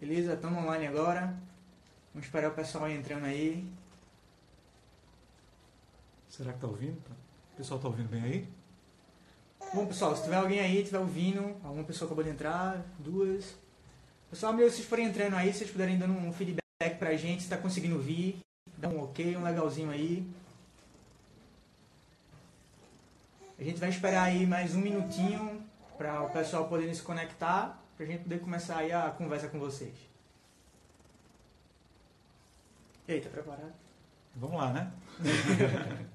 Beleza? Estamos online agora. Vamos esperar o pessoal entrando aí. Será que tá ouvindo? O pessoal tá ouvindo bem aí? Bom, pessoal, se tiver alguém aí, estiver ouvindo, alguma pessoa acabou de entrar, duas. Pessoal, se vocês forem entrando aí, se vocês puderem dando um feedback pra gente, se tá conseguindo vir, dá um ok, um legalzinho aí. A gente vai esperar aí mais um minutinho para o pessoal poder se conectar, pra gente poder começar aí a conversa com vocês. E aí, tá preparado? Vamos lá, né?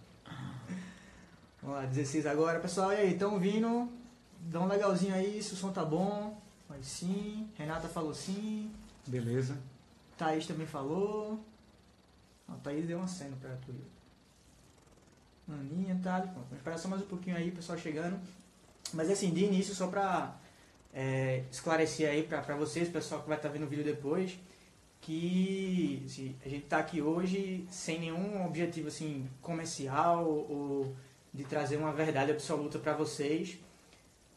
Vamos lá, 16 agora. Pessoal, e aí, estão ouvindo? Dá um legalzinho aí, se o som tá bom. Mas sim. Renata falou sim. Beleza. Thaís também falou. A Thaís deu uma cena pra tu. Aninha, tá? Vamos esperar só mais um pouquinho aí, pessoal chegando. Mas assim, de início, só pra é, esclarecer aí pra vocês, pessoal que vai estar tá vendo o vídeo depois, que assim, a gente tá aqui hoje sem nenhum objetivo assim comercial ou de trazer uma verdade absoluta para vocês.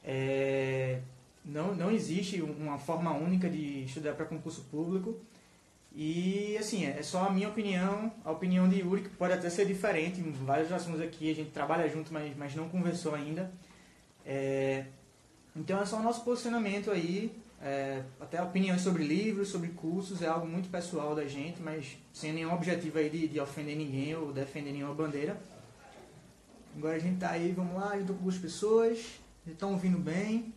É, não, não existe uma forma única de estudar para concurso público. E assim, é só a minha opinião, a opinião de Yuri, que pode até ser diferente. Em vários assuntos aqui a gente trabalha junto, mas, mas não conversou ainda. É, então é só o nosso posicionamento aí. É, até opiniões sobre livros, sobre cursos, é algo muito pessoal da gente, mas sem nenhum objetivo aí de, de ofender ninguém ou defender nenhuma bandeira. Agora a gente tá aí, vamos lá, tô com duas pessoas, estão ouvindo bem.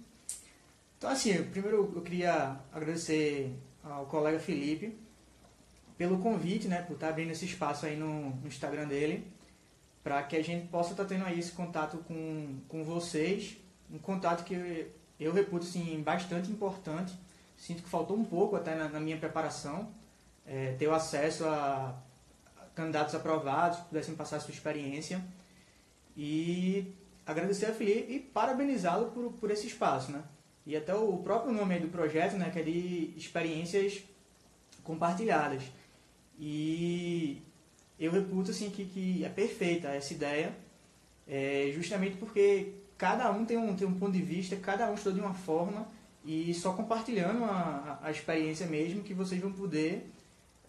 Então assim, primeiro eu queria agradecer ao colega Felipe pelo convite, né, por estar tá abrindo esse espaço aí no, no Instagram dele, para que a gente possa estar tá tendo aí esse contato com, com vocês, um contato que eu reputo assim, bastante importante. Sinto que faltou um pouco até na, na minha preparação, é, ter o acesso a candidatos aprovados que pudessem passar a sua experiência e agradecer a Felipe e parabenizá-lo por, por esse espaço, né? E até o próprio nome do projeto, né, que é de experiências compartilhadas. E eu reputo assim que, que é perfeita essa ideia, é, justamente porque cada um tem um, tem um ponto de vista, cada um estuda de uma forma e só compartilhando a, a experiência mesmo que vocês vão poder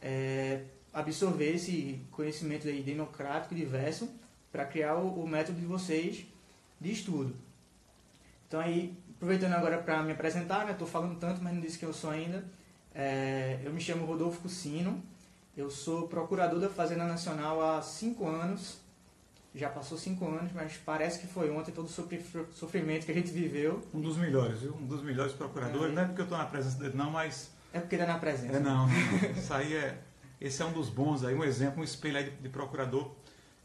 é, absorver esse conhecimento aí democrático diverso para criar o, o, método de vocês de estudo. Então aí, aproveitando agora para me apresentar, né, estou falando tanto, mas não disse quem eu sou ainda. É, eu me chamo Rodolfo Cucino, eu sou procurador da Fazenda Nacional há cinco anos. Já passou cinco anos, mas parece que foi ontem todo o sofrimento que a gente viveu. Um dos melhores, viu? Um dos melhores procuradores. É. Não é porque eu estou na presença dele, não, mas. É porque ele é na presença. É, não. Isso aí é. Esse é um dos bons aí, um exemplo, um espelho aí de, de procurador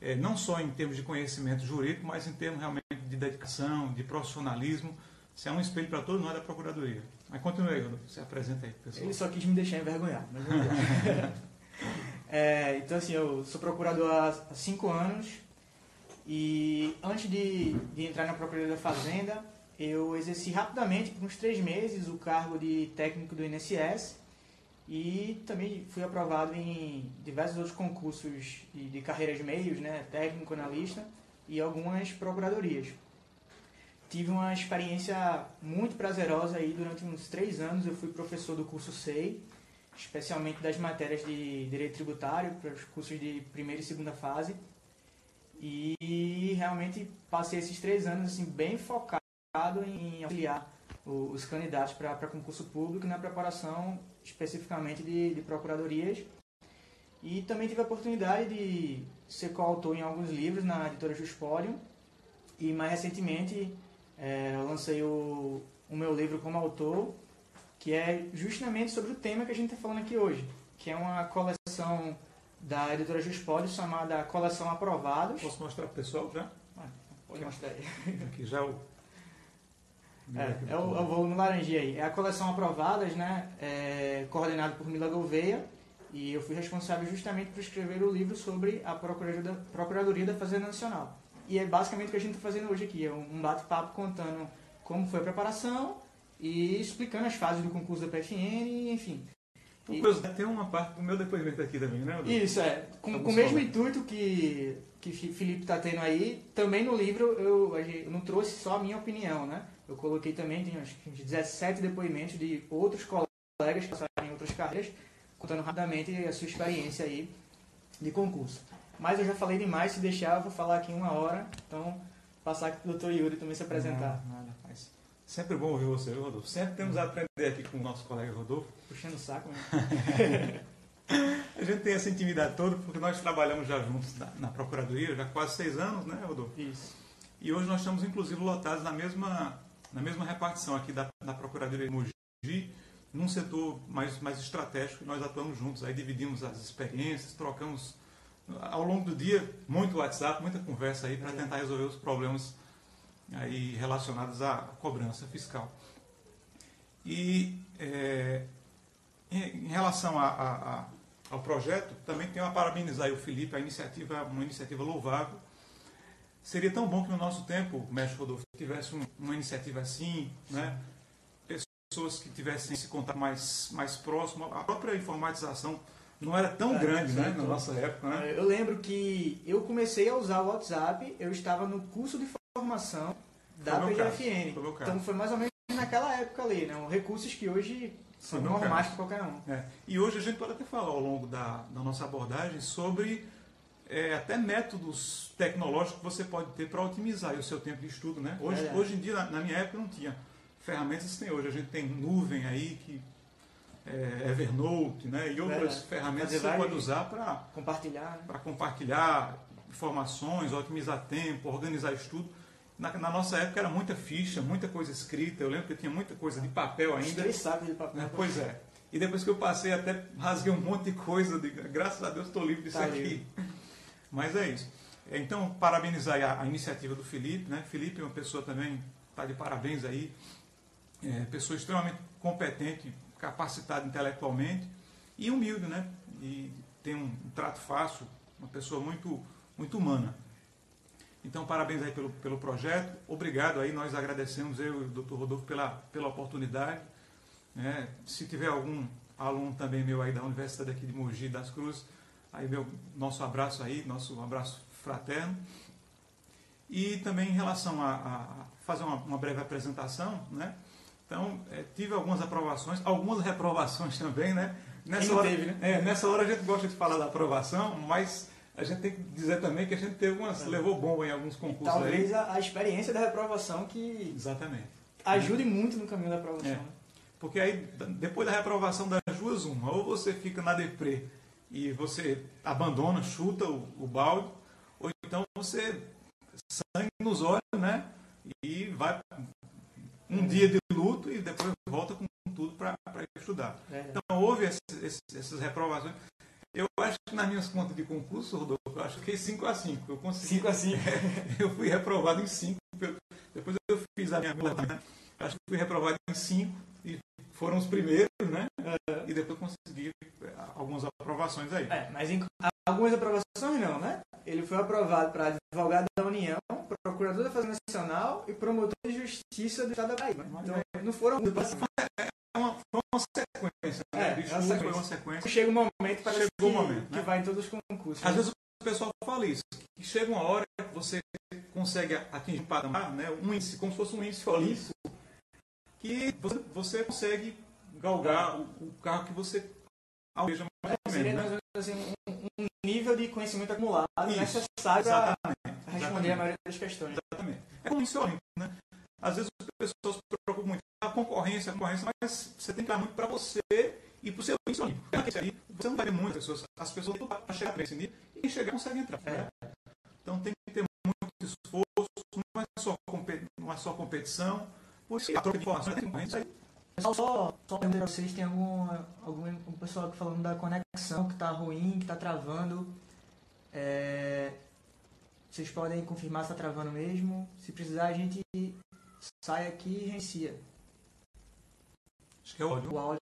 é, não só em termos de conhecimento jurídico, mas em termos realmente de dedicação, de profissionalismo. Você é um espelho para todo nós da Procuradoria. Mas continue aí, você apresenta aí, pessoal. Ele só quis me deixar envergonhado. Mas é, então, assim, eu sou procurador há cinco anos e antes de, de entrar na Procuradoria da Fazenda, eu exerci rapidamente, por uns três meses, o cargo de técnico do INSS e também fui aprovado em diversos outros concursos de, de carreiras meios, né, técnico, analista e algumas procuradorias. Tive uma experiência muito prazerosa aí durante uns três anos. Eu fui professor do curso SEI, especialmente das matérias de direito tributário, para os cursos de primeira e segunda fase. E realmente passei esses três anos assim bem focado em auxiliar os candidatos para concurso público na preparação especificamente de, de procuradorias. E também tive a oportunidade de ser coautor em alguns livros na editora Juspódio. E mais recentemente é, lancei o, o meu livro como autor, que é justamente sobre o tema que a gente está falando aqui hoje, que é uma coleção da editora Juspódio chamada Coleção Aprovados. Posso mostrar para o pessoal já? Ah, pode mostrar aí. Aqui já o é, é, o, é o volume laranjinha aí. É a coleção Aprovadas, né? É, coordenado por Mila Gouveia. E eu fui responsável justamente por escrever o livro sobre a Procuradoria da Fazenda Nacional. E é basicamente o que a gente está fazendo hoje aqui. É um bate-papo contando como foi a preparação e explicando as fases do concurso da PFN, enfim. Tem uma parte do meu depoimento aqui também, né? Isso, é. Com, com o mesmo intuito que, que Felipe está tendo aí, também no livro eu, eu não trouxe só a minha opinião, né? Eu coloquei também, tem acho que 17 depoimentos de outros colegas que passaram em outras carreiras, contando rapidamente a sua experiência aí de concurso. Mas eu já falei demais, se deixar, eu vou falar aqui uma hora. Então, passar aqui para o doutor Yuri também se apresentar. Nada, mas sempre bom ouvir você, Rodolfo. Sempre temos a aprender aqui com o nosso colega Rodolfo. Puxando o saco, né? a gente tem essa intimidade toda porque nós trabalhamos já juntos na, na Procuradoria, já há quase seis anos, né, Rodolfo? Isso. E hoje nós estamos, inclusive, lotados na mesma, na mesma repartição aqui da, da Procuradoria de Mogi, num setor mais, mais estratégico, nós atuamos juntos, aí dividimos as experiências, trocamos ao longo do dia muito WhatsApp, muita conversa aí para tentar resolver os problemas aí relacionados à cobrança fiscal. E é, em, relação a, a, a, ao projeto, também tenho a parabenizar o Felipe, a iniciativa uma iniciativa louvável. Seria tão bom que no nosso tempo, Mestre Rodolfo, tivesse um, uma iniciativa assim, né? pessoas que tivessem esse contato mais, mais próximo, a própria informatização não era tão é, grande né, na nossa época. Né? Eu lembro que eu comecei a usar o WhatsApp, eu estava no curso de formação da PGFN. Então foi mais ou menos naquela época ali, né? Recursos que hoje são normais para qualquer um. É. E hoje a gente pode até falar ao longo da, da nossa abordagem sobre é, até métodos tecnológicos que você pode ter para otimizar o seu tempo de estudo. Né? Hoje, é. hoje em dia, na, na, minha época, não tinha ferramentas que tem hoje. A gente tem nuvem aí que é, Evernote, né? E outras ferramentas que você pode usar para compartilhar, né? para compartilhar informações, otimizar tempo, organizar estudo. Na, na, nossa época era muita ficha, muita coisa escrita. Eu lembro que tinha muita coisa de papel ainda. Três sacos de papel. Né? Pois é. E depois que eu passei, até rasguei um monte de coisa. De, graças a Deus estou livre disso tá aqui. Mas é isso. Então, parabenizar a, a, iniciativa do Felipe. Né? Felipe é uma pessoa também, está de parabéns aí. É, pessoa extremamente competente, capacitado intelectualmente e humilde, né? E tem um, um trato fácil, uma pessoa muito, muito humana. Então, parabéns aí pelo, pelo projeto. Obrigado aí, nós agradecemos eu e o Dr. Rodolfo pela, pela oportunidade. Né? Se tiver algum aluno também meu aí da Universidade aqui de Mogi das Cruzes, aí meu nosso abraço aí, nosso abraço fraterno. E também em relação a, a fazer uma, uma breve apresentação, né? Então, é, tive algumas aprovações, algumas reprovações também, né? Nessa hora, teve, né? É, nessa hora a gente gosta de falar da aprovação, mas a gente tem que dizer também que a gente teve umas, é. levou bomba em alguns concursos. Talvez aí. A, a, experiência da reprovação que Exatamente. ajude muito no caminho da aprovação. É. Porque aí, depois da reprovação das duas, uma, ou você fica na deprê e você abandona, chuta o, o balde, ou então você sangue nos olhos, né? E vai um dia de luto e depois volta com tudo para estudar. É. Então houve esse, esse, essas reprovações. Eu acho que nas minhas contas de concurso, Rodolfo, eu acho que 5 a 5. Eu consegui. 5 a 5. eu fui reprovado em 5. Depois eu fiz a minha né? Acho que fui reprovado em 5 e foram os primeiros, né? É. E depois consegui é, algumas aprovações aí. É, mas em, algumas aprovações não, né? Ele foi aprovado para advogado da União, procurador da Fazenda Nacional e promotor de justiça do Estado da Bahia. Então, não foram. É uma, uma sequência. Né? É, uma sequência. Foi uma sequência. Chega um momento para Chegou que, um momento, né? que vai em todos os concursos. Às né? vezes o pessoal fala isso, que chega uma hora que você consegue atingir um patamar, né, um índice, como se fosse um índice olímpico, que você, você consegue galgar o, o carro que você almeja mais ou menos. Seria, né? assim, um, um, nível de conhecimento acumulado isso, necessário para responder a maioria das questões. Exatamente. É como isso né? Às vezes as pessoas se preocupam muito com a concorrência, a concorrência, mas você tem que dar muito para você e para o seu índice Você não vai ter muitas pessoas. As pessoas têm para chegar nesse nível e quem chegar consegue entrar. Né? Então tem que ter muito esforço, não é só, não é só competição, por isso a troca de informações é concorrência. Só, só, só para vocês, tem algum, algum um pessoal falando da conexão que está ruim, que está travando. É, vocês podem confirmar se está travando mesmo. Se precisar, a gente sai aqui e reinicia. Acho que é o áudio. O áudio.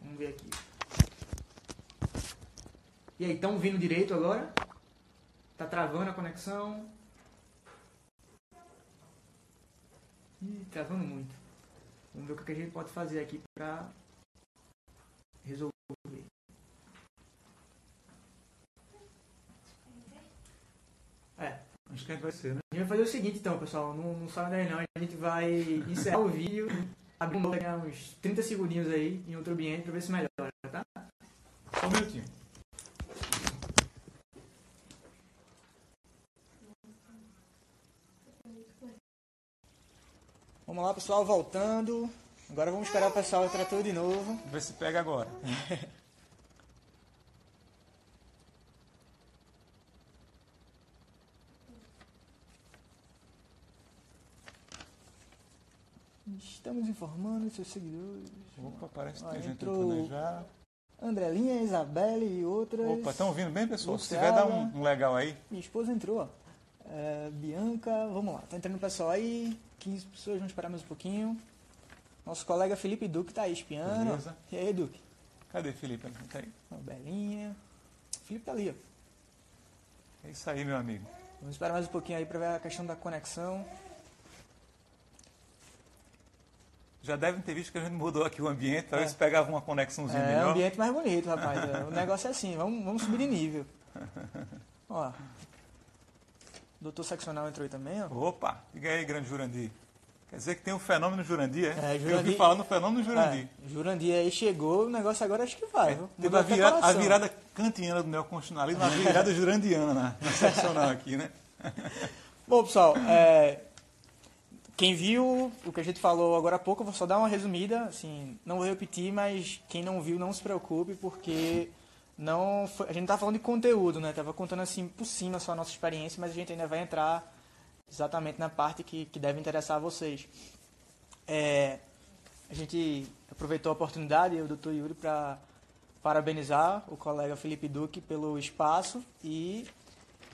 Vamos ver aqui. E aí, estão vindo direito agora? Tá travando a conexão? Ih, travando muito. Vamos ver o que a gente pode fazer aqui para resolver. Acho que a gente vai ser, né? A gente vai fazer o seguinte então, pessoal. Não, não sai daí não. A gente vai encerrar o vídeo abrir um pegar uns 30 segundinhos aí em outro ambiente pra ver se melhora, tá? Só um minutinho. Vamos lá, pessoal, voltando. Agora vamos esperar o pessoal entrar tudo de novo. Vamos ver se pega agora. Estamos informando seus seguidores. Opa, parece que tem gente já. Andrelinha, Isabelle e outras. Opa, estão ouvindo bem, pessoal? Se Luciana. tiver, dá um, um legal aí. Minha esposa entrou, ó. É, Bianca, vamos lá. Tá entrando o pessoal aí. 15 pessoas, vamos esperar mais um pouquinho. Nosso colega Felipe Duque tá aí espiando. Beleza. E aí, Duque? Cadê, Felipe? Tá aí. Ó, Belinha. Felipe tá ali, ó. É isso aí, meu amigo. Vamos esperar mais um pouquinho aí pra ver a questão da conexão. Já devem ter visto que a gente mudou aqui o ambiente para É. pegava uma conexãozinha É, melhor. ambiente mais bonito, rapaz. É, o negócio é assim, vamos, vamos subir de nível. Ó. Doutor seccional entrou aí também, ó. Opa, diga aí, grande Jurandir. Quer dizer que tem o fenômeno Jurandir, é? É, Eu Jurandir- ouvi falar no fenômeno Jurandir. É, Jurandir aí chegou, o negócio agora acho que vai. viu? Teve a virada, a virada kantiana do neoconstitucionalismo, a virada jurandiana na, na seccional aqui, né? Bom, pessoal, é, quem viu o que a gente falou agora há pouco, eu vou só dar uma resumida, assim, não vou repetir, mas quem não viu, não se preocupe, porque não foi- a gente não tá falando de conteúdo, né? Tava contando assim por cima só a nossa experiência, mas a gente ainda vai entrar exatamente na parte que, que deve interessar a vocês. É, a gente aproveitou a oportunidade, eu e o Dr. Yuri, para parabenizar o colega Felipe Duque pelo espaço e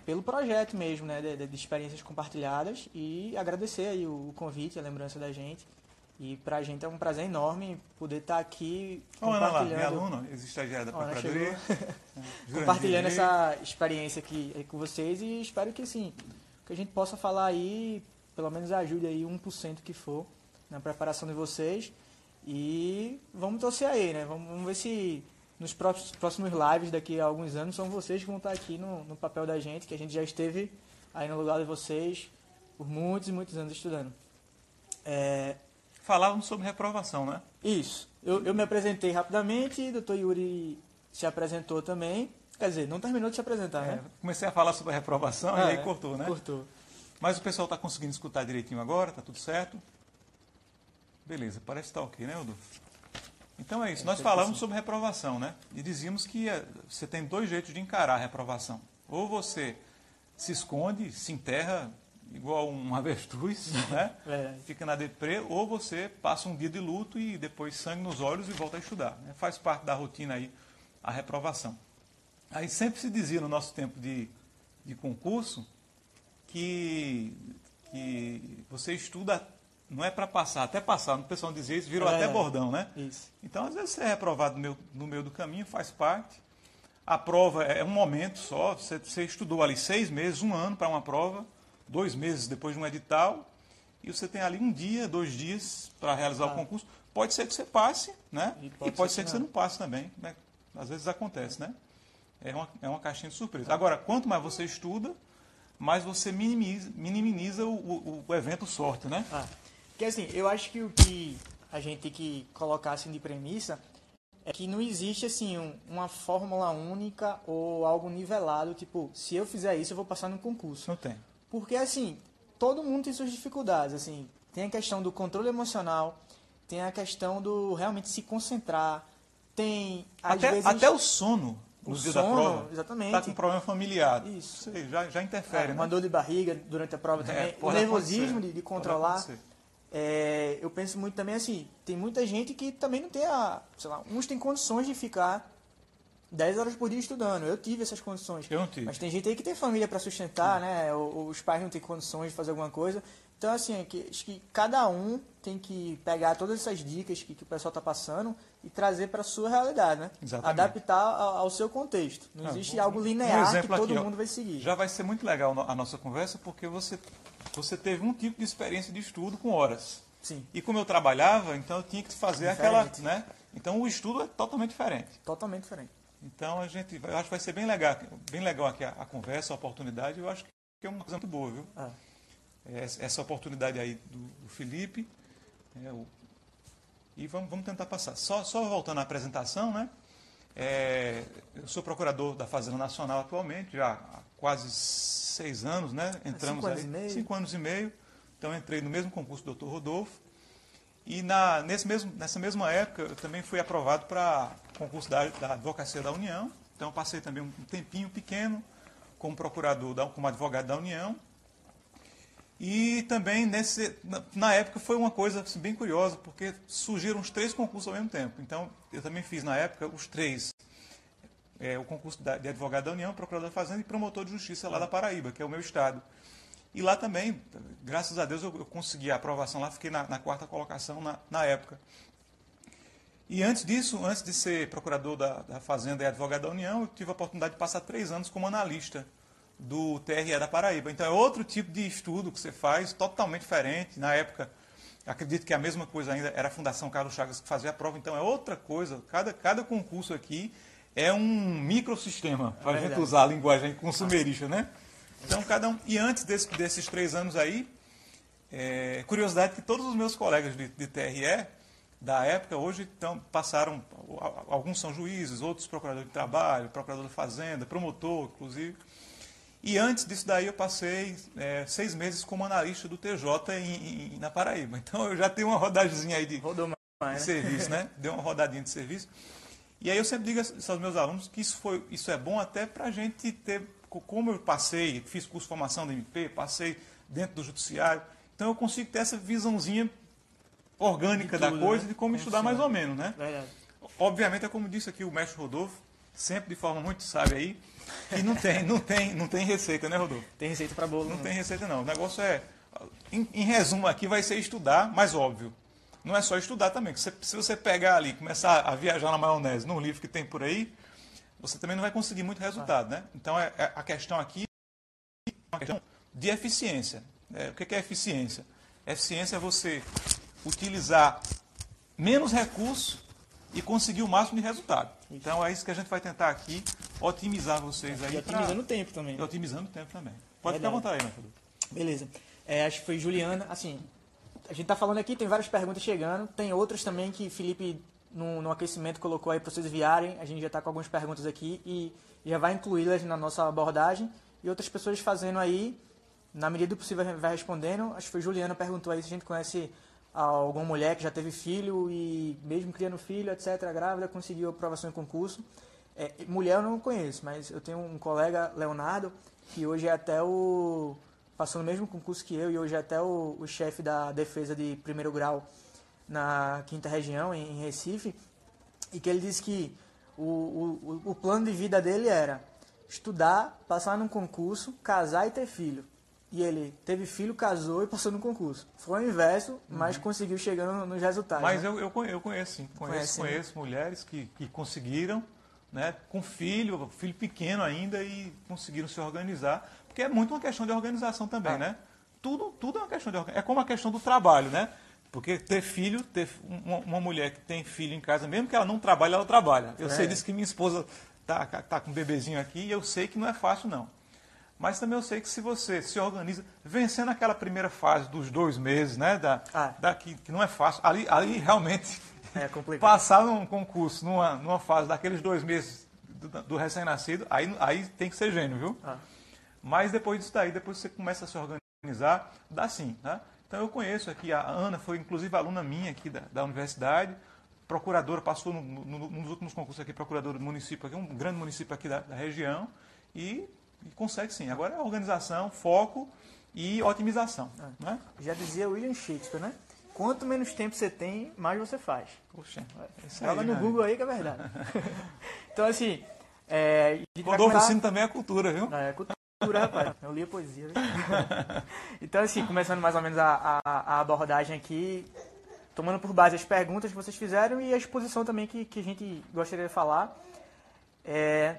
pelo projeto mesmo, né, de, de experiências compartilhadas e agradecer aí o, o convite, a lembrança da gente. E pra gente é um prazer enorme poder estar aqui Ô, Ana lá, compartilhando, minha aluna, ex-estagiária da Procuradoria. Compartilhando essa experiência aqui, com vocês e espero que assim, que a gente possa falar aí, pelo menos ajude aí 1% que for na preparação de vocês e vamos torcer aí, né? Vamos, vamos ver se nos próximos, lives daqui a alguns anos são vocês que vão estar aqui no, no papel da gente, que a gente já esteve aí no lugar de vocês por muitos e muitos anos estudando. É, Falávamos sobre reprovação, né? isso. Eu, eu me apresentei rapidamente, o doutor Yuri se apresentou também. Quer dizer, não terminou de se apresentar, É, né? comecei a falar sobre a reprovação e É, aí cortou, né? Cortou. Mas o pessoal está conseguindo escutar direitinho agora, tá tudo certo? Beleza, parece que está ok, né, Rodolfo? Então é isso. Nós falamos sobre reprovação, né? E dizíamos que eh, você tem dois jeitos de encarar a reprovação. Ou você se esconde, se enterra igual um avestruz, né? Verdade. Fica na deprê, ou você passa um dia de luto e depois sangue nos olhos e volta a estudar. né? Faz parte da rotina aí a reprovação. Aí sempre se dizia no nosso tempo de, de concurso que, que você estuda, não é para passar, até passar, o pessoal dizia isso, virou É. até bordão, né? Isso. Então, às vezes, você é reprovado no meio, no meio do caminho, faz parte. A prova é um momento só, você, você estudou ali seis meses, um ano para uma prova, dois meses depois de um edital, e você tem ali um dia, dois dias para realizar Ah. o concurso. Pode ser que você passe, né? E E pode pode, ser que que você não. não passe também. Né? Às vezes acontece, né? É uma, é uma caixinha de surpresa. Agora, quanto mais você estuda, mais você minimiza, minimiza o, o, o evento sorte, né? Ah, porque assim, eu acho que o que a gente tem que colocar assim de premissa é que não existe assim um- uma fórmula única ou algo nivelado, tipo, se eu fizer isso eu vou passar no concurso. Não tem. Porque assim, todo mundo tem suas dificuldades, assim, tem a questão do controle emocional, tem a questão do realmente se concentrar, tem às Até, vezes até o sono no dia sono, da prova. exatamente. Está com problema familiar. Isso. Sei, já, já interfere, Ah, né? uma dor de barriga durante a prova É, também, o nervosismo de, de controlar. É, eu penso muito também assim, tem muita gente que também não tem a, sei lá, uns têm condições de ficar 10 horas por dia estudando. Eu tive essas condições. Eu não tive. Mas tem gente aí que tem família para sustentar, né? Ou, os pais não têm condições de fazer alguma coisa. Então, assim, é que, acho que cada um tem que pegar todas essas dicas que, que o pessoal está passando e trazer para a sua realidade, né? Exatamente. Adaptar ao, ao seu contexto. Não Ah, existe um- algo um linear que exemplo todo aqui, ó. mundo vai seguir. Já vai ser muito legal a nossa conversa porque você, você teve um tipo de experiência de estudo com horas. Sim, E como eu trabalhava, então eu tinha que fazer aquela. Diferente. Né? Então o estudo é totalmente diferente. totalmente diferente. Então a gente. vai- Eu acho que vai ser bem legal, bem legal aqui a, a conversa, a oportunidade. Eu acho que é uma coisa muito boa, viu? Ah, Essa essa oportunidade aí do, do Felipe, é, o e vamos, vamos tentar passar. Só, só voltando à apresentação, né? É, eu sou procurador da Fazenda Nacional atualmente, já quase seis anos, né? Entramos cinco anos aí, e meio. cinco anos e meio. Então entrei no mesmo concurso do Dr. Rodolfo. E na, nesse mesmo, nessa mesma época eu também fui aprovado para concurso da, da Advocacia da União. Então passei também um tempinho pequeno como procurador, da, como advogado da União. E também nesse, na, na época foi uma coisa assim, bem curiosa, porque surgiram os três concursos ao mesmo tempo. Então eu também fiz na época os três. É, o concurso de advogado da União, procurador da Fazenda e promotor de justiça lá da Paraíba, que é o meu estado. E lá também, graças a Deus, eu, eu consegui a aprovação lá, fiquei na, na quarta colocação na, na, época. E antes disso, antes de ser procurador da, da, Fazenda e advogado da União, eu tive a oportunidade de passar três anos como analista do TRE da Paraíba. Então é outro tipo de estudo que você faz, totalmente diferente. Na época, acredito que a mesma coisa ainda era a Fundação Carlos Chagas que fazia a prova, então é outra coisa. Cada, cada concurso aqui é um microsistema, para a gente usar a linguagem consumerista, né? Então, cada um. E antes desse, desses três anos aí, é, curiosidade que todos os meus colegas de, de TRE da época hoje então, passaram. Alguns são juízes, outros procuradores de trabalho, procurador da fazenda, promotor, inclusive. E antes disso daí eu passei é, seis meses como analista do TJ em, em, na Paraíba. Então eu já tenho uma rodagemzinha aí de, Rodou mais, de serviço, né? Deu uma rodadinha de serviço. E aí eu sempre digo aos meus alunos que isso, foi, isso é bom até para a gente ter como eu passei, fiz curso de formação da MP, passei dentro do judiciário, então eu consigo ter essa visãozinha orgânica tudo, da coisa né? de como, estudar mais ou menos, né? Verdade. Obviamente é como disse aqui o mestre Rodolfo, sempre de forma muito sábia aí, que não tem, não tem, não tem receita, né, Rodolfo? Tem receita para bolo. Não, não tem receita não. O negócio é, em, em, resumo aqui, vai ser estudar, mas óbvio. Não é só estudar também. Se, se você pegar ali, começar a viajar na maionese num livro que tem por aí, você também não vai conseguir muito resultado, né? Então é, é a questão aqui é uma questão de eficiência. É, o que é eficiência? Eficiência é você utilizar menos recursos e conseguir o máximo de resultado. Então é isso que a gente vai tentar aqui, otimizar vocês aí. E otimizando o tempo também. E otimizando o tempo também. Pode ficar à vontade aí, meu Beleza. É, acho que foi Juliana. Assim, a gente está falando aqui, tem várias perguntas chegando. Tem outras também que Felipe no, no aquecimento colocou aí para vocês enviarem. A gente já está com algumas perguntas aqui e já vai incluí-las na nossa abordagem. E outras pessoas fazendo aí, na medida do possível, vai respondendo. Acho que foi Juliana perguntou aí se a gente conhece alguma mulher que já teve filho e mesmo criando filho, etc., grávida, conseguiu aprovação em concurso. É, mulher eu não conheço, mas eu tenho um colega, Leonardo, que hoje é até o... passou no mesmo concurso que eu e hoje é até o, o chefe da defesa de primeiro grau na quinta região, em Recife, e que ele disse que o, o, o plano de vida dele era estudar, passar num concurso, casar e ter filho. E ele teve filho, casou e passou no concurso. Foi o inverso, uhum. mas conseguiu chegando nos resultados. Mas né? eu, eu, eu conheço, sim. Conheço, Conhece, conheço mulheres que, que conseguiram, né, com filho, filho pequeno ainda, e conseguiram se organizar. Porque é muito uma questão de organização também, ah. né? Tudo, tudo é uma questão de organização. É como a questão do trabalho, né? Porque ter filho, ter uma, uma, mulher que tem filho em casa, mesmo que ela não trabalhe, ela trabalha. Eu é. sei disso que minha esposa tá, tá com um bebezinho aqui e eu sei que não é fácil, não. Mas também eu sei que se você se organiza, vencendo aquela primeira fase dos dois meses, né? Da, ah. da que, que, não é fácil. Ali, ali realmente é passar num concurso, numa, numa fase daqueles dois meses do, do recém-nascido, aí, aí tem que ser gênio, viu? Ah. Mas depois disso daí, depois você começa a se organizar, dá sim, né? Então eu conheço aqui, a Ana foi inclusive aluna minha aqui da, da universidade, procuradora, passou no, no, nos últimos concursos aqui, procuradora do município aqui, um grande município aqui da, da região, e, e, consegue sim. Agora é organização, foco e otimização. É. Né? Já dizia William Shakespeare, né? Quanto menos tempo você tem, mais você faz. Poxa, Joga no né? Google aí que é verdade. então, assim. É, Rodolfo também é cultura, viu? É, é cultura cultura, rapaz. Eu li a poesia. então, assim, começando mais ou menos a, a, a, abordagem aqui, tomando por base as perguntas que vocês fizeram e a exposição também que, que a gente gostaria de falar. É,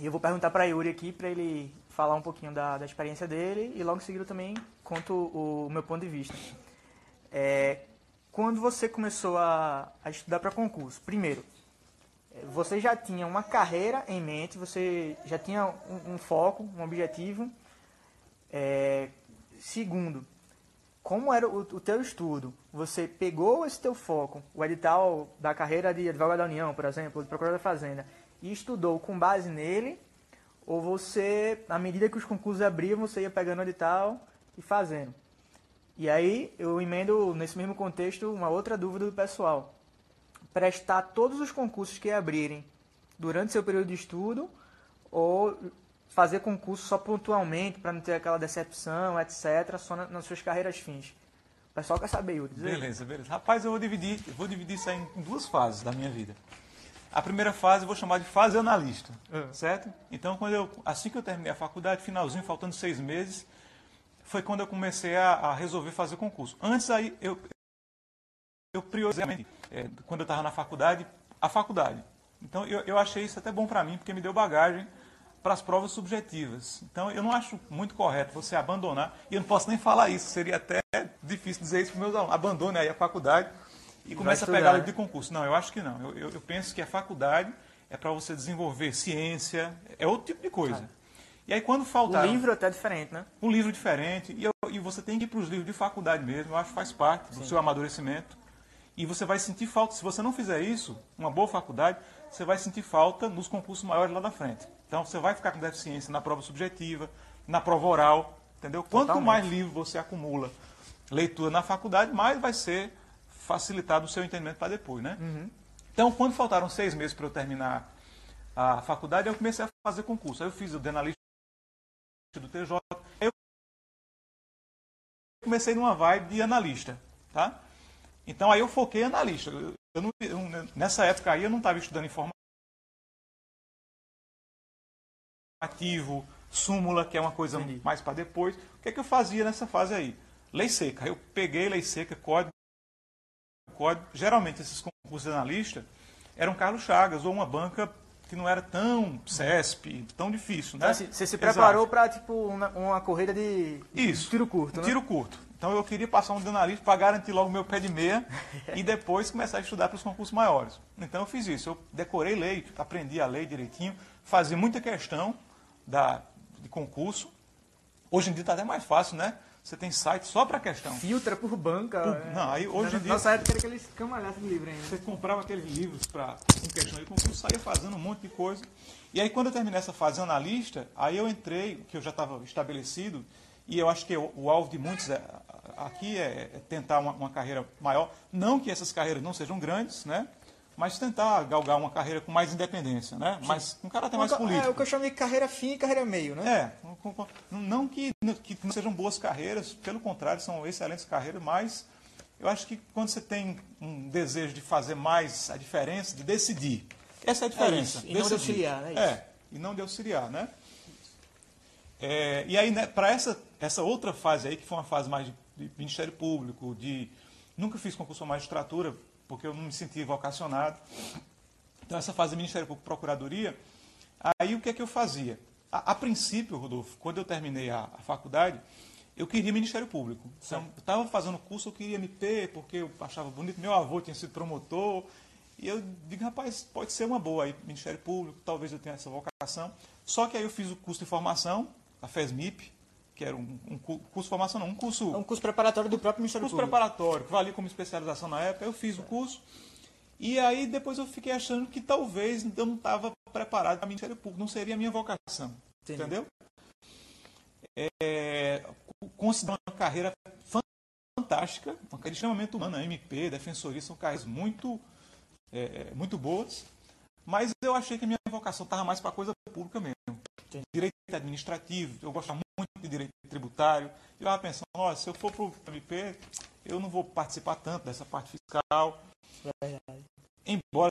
eu vou perguntar para Yuri aqui, para ele falar um pouquinho da, da experiência dele e logo em seguida também conto o, o meu ponto de vista. É, quando você começou a, a estudar para concurso, primeiro, você já tinha uma carreira em mente, você já tinha um, um foco, um objetivo. É, segundo, como era o, o teu estudo, você pegou esse teu foco, o edital da carreira de advogado da União, por exemplo, de procurador da Fazenda, e estudou com base nele, ou você, à medida que os concursos abriam, você ia pegando o edital e fazendo. E aí eu emendo nesse mesmo contexto uma outra dúvida do pessoal. Prestar todos os concursos que abrirem durante seu período de estudo ou fazer concurso só pontualmente para não ter aquela decepção, etc., só nas suas carreiras fins. O pessoal quer saber, Yuri. Beleza, beleza. Rapaz, eu vou dividir, eu vou dividir isso aí em duas fases da minha vida. A primeira fase eu vou chamar de fase analista, uhum. certo? Então, quando eu, assim que eu terminei a faculdade, finalzinho, faltando seis meses, foi quando eu comecei a, a resolver fazer concurso. Antes aí, eu, eu priorizei, é, quando eu estava na faculdade, a faculdade. Então, eu, eu achei isso até bom para mim, porque me deu bagagem para as provas subjetivas. Então, eu não acho muito correto você abandonar, e eu não posso nem falar isso, seria até difícil dizer isso para os meus alunos. Abandone aí a faculdade e comece a pegar livro de concurso. Não, eu acho que não. Eu, eu, eu penso que a faculdade é para você desenvolver ciência, é outro tipo de coisa. E aí quando faltar... O livro é até diferente, né? Um livro diferente, e, eu, e você tem que ir para os livros de faculdade mesmo, eu acho que faz parte Sim. do seu amadurecimento. E você vai sentir falta, se você não fizer isso, uma boa faculdade, você vai sentir falta nos concursos maiores lá na frente. Então você vai ficar com deficiência na prova subjetiva, na prova oral, entendeu? Quanto Totalmente. mais livro você acumula leitura na faculdade, mais vai ser facilitado o seu entendimento para depois, né? Uhum. Então, quando faltaram seis meses para eu terminar a faculdade, eu comecei a fazer concurso. Aí eu fiz o denalista do TJ. Eu comecei numa vibe de analista, tá? Então aí eu foquei analista. Eu, eu não, eu, nessa época aí eu não estava estudando informática ativo, súmula, que é uma coisa Entendi. mais para depois. O que é que eu fazia nessa fase aí? Lei seca. Eu peguei lei seca, código, código. Geralmente esses concursos de analista eram Carlos Chagas ou uma banca que não era tão CESP, tão difícil, né? Então, assim, você se preparou para tipo uma, uma, corrida de, Isso, tiro curto, né? Tiro curto. Então eu queria passar um de analista para garantir logo meu pé de meia e depois começar a estudar para os concursos maiores. Então eu fiz isso. Eu decorei lei, aprendi a lei direitinho, fazia muita questão da, de concurso. Hoje em dia está até mais fácil, né? Você tem site só para questão. Filtra por banca. Por, é. Não, aí hoje em dia. Nossa época era aqueles camalhaços de livro ainda. Você comprava aqueles livros para com questão de concurso, saía fazendo um monte de coisa. E aí quando eu terminei essa fase analista, aí eu entrei, que eu já estava estabelecido, e eu acho que o, o alvo de muitos é, aqui é, é tentar uma, uma, carreira maior. Não que essas carreiras não sejam grandes, né? mas tentar galgar uma carreira com mais independência, né? Mas com um caráter mais político. É o que eu chamo de carreira fim e carreira meio, né? É, não que, que não sejam boas carreiras, pelo contrário, são excelentes carreiras, mas eu acho que quando você tem um desejo de fazer mais a diferença, de decidir, essa é a diferença. É e não de auxiliar, né? É, e não de auxiliar, né? É, e aí, né, para essa, essa outra fase aí, que foi uma fase mais de, de Ministério Público, de. Nunca fiz concurso magistratura, porque eu não me senti vocacionado. Então, essa fase de Ministério Público Procuradoria, aí o que é que eu fazia? A, a princípio, Rodolfo, quando eu terminei a, a faculdade, eu queria Ministério Público. Então, eu estava fazendo curso, eu queria MP, porque eu achava bonito. Meu avô tinha sido promotor. E eu digo, rapaz, pode ser uma boa aí, Ministério Público, talvez eu tenha essa vocação. Só que aí eu fiz o curso de formação, a FESMIP, que era um, um curso de formação, não, um curso. É um curso preparatório do próprio Ministério curso Público. preparatório, que valia como especialização na época. Eu fiz o curso. E aí depois eu fiquei achando que talvez eu não estava preparado para o Ministério Público, não seria a minha vocação. Entendi. Entendeu? É, considero uma carreira fantástica, uma carreira extremamente humana. MP, Defensoria são carreiras muito, é, muito boas. Mas eu achei que a minha vocação estava mais para a coisa pública mesmo. Entendi. Direito administrativo, eu gosto muito de direito tributário. E eu estava pensando, olha, se eu for para o MP, eu não vou participar tanto dessa parte fiscal. Verdade. Embora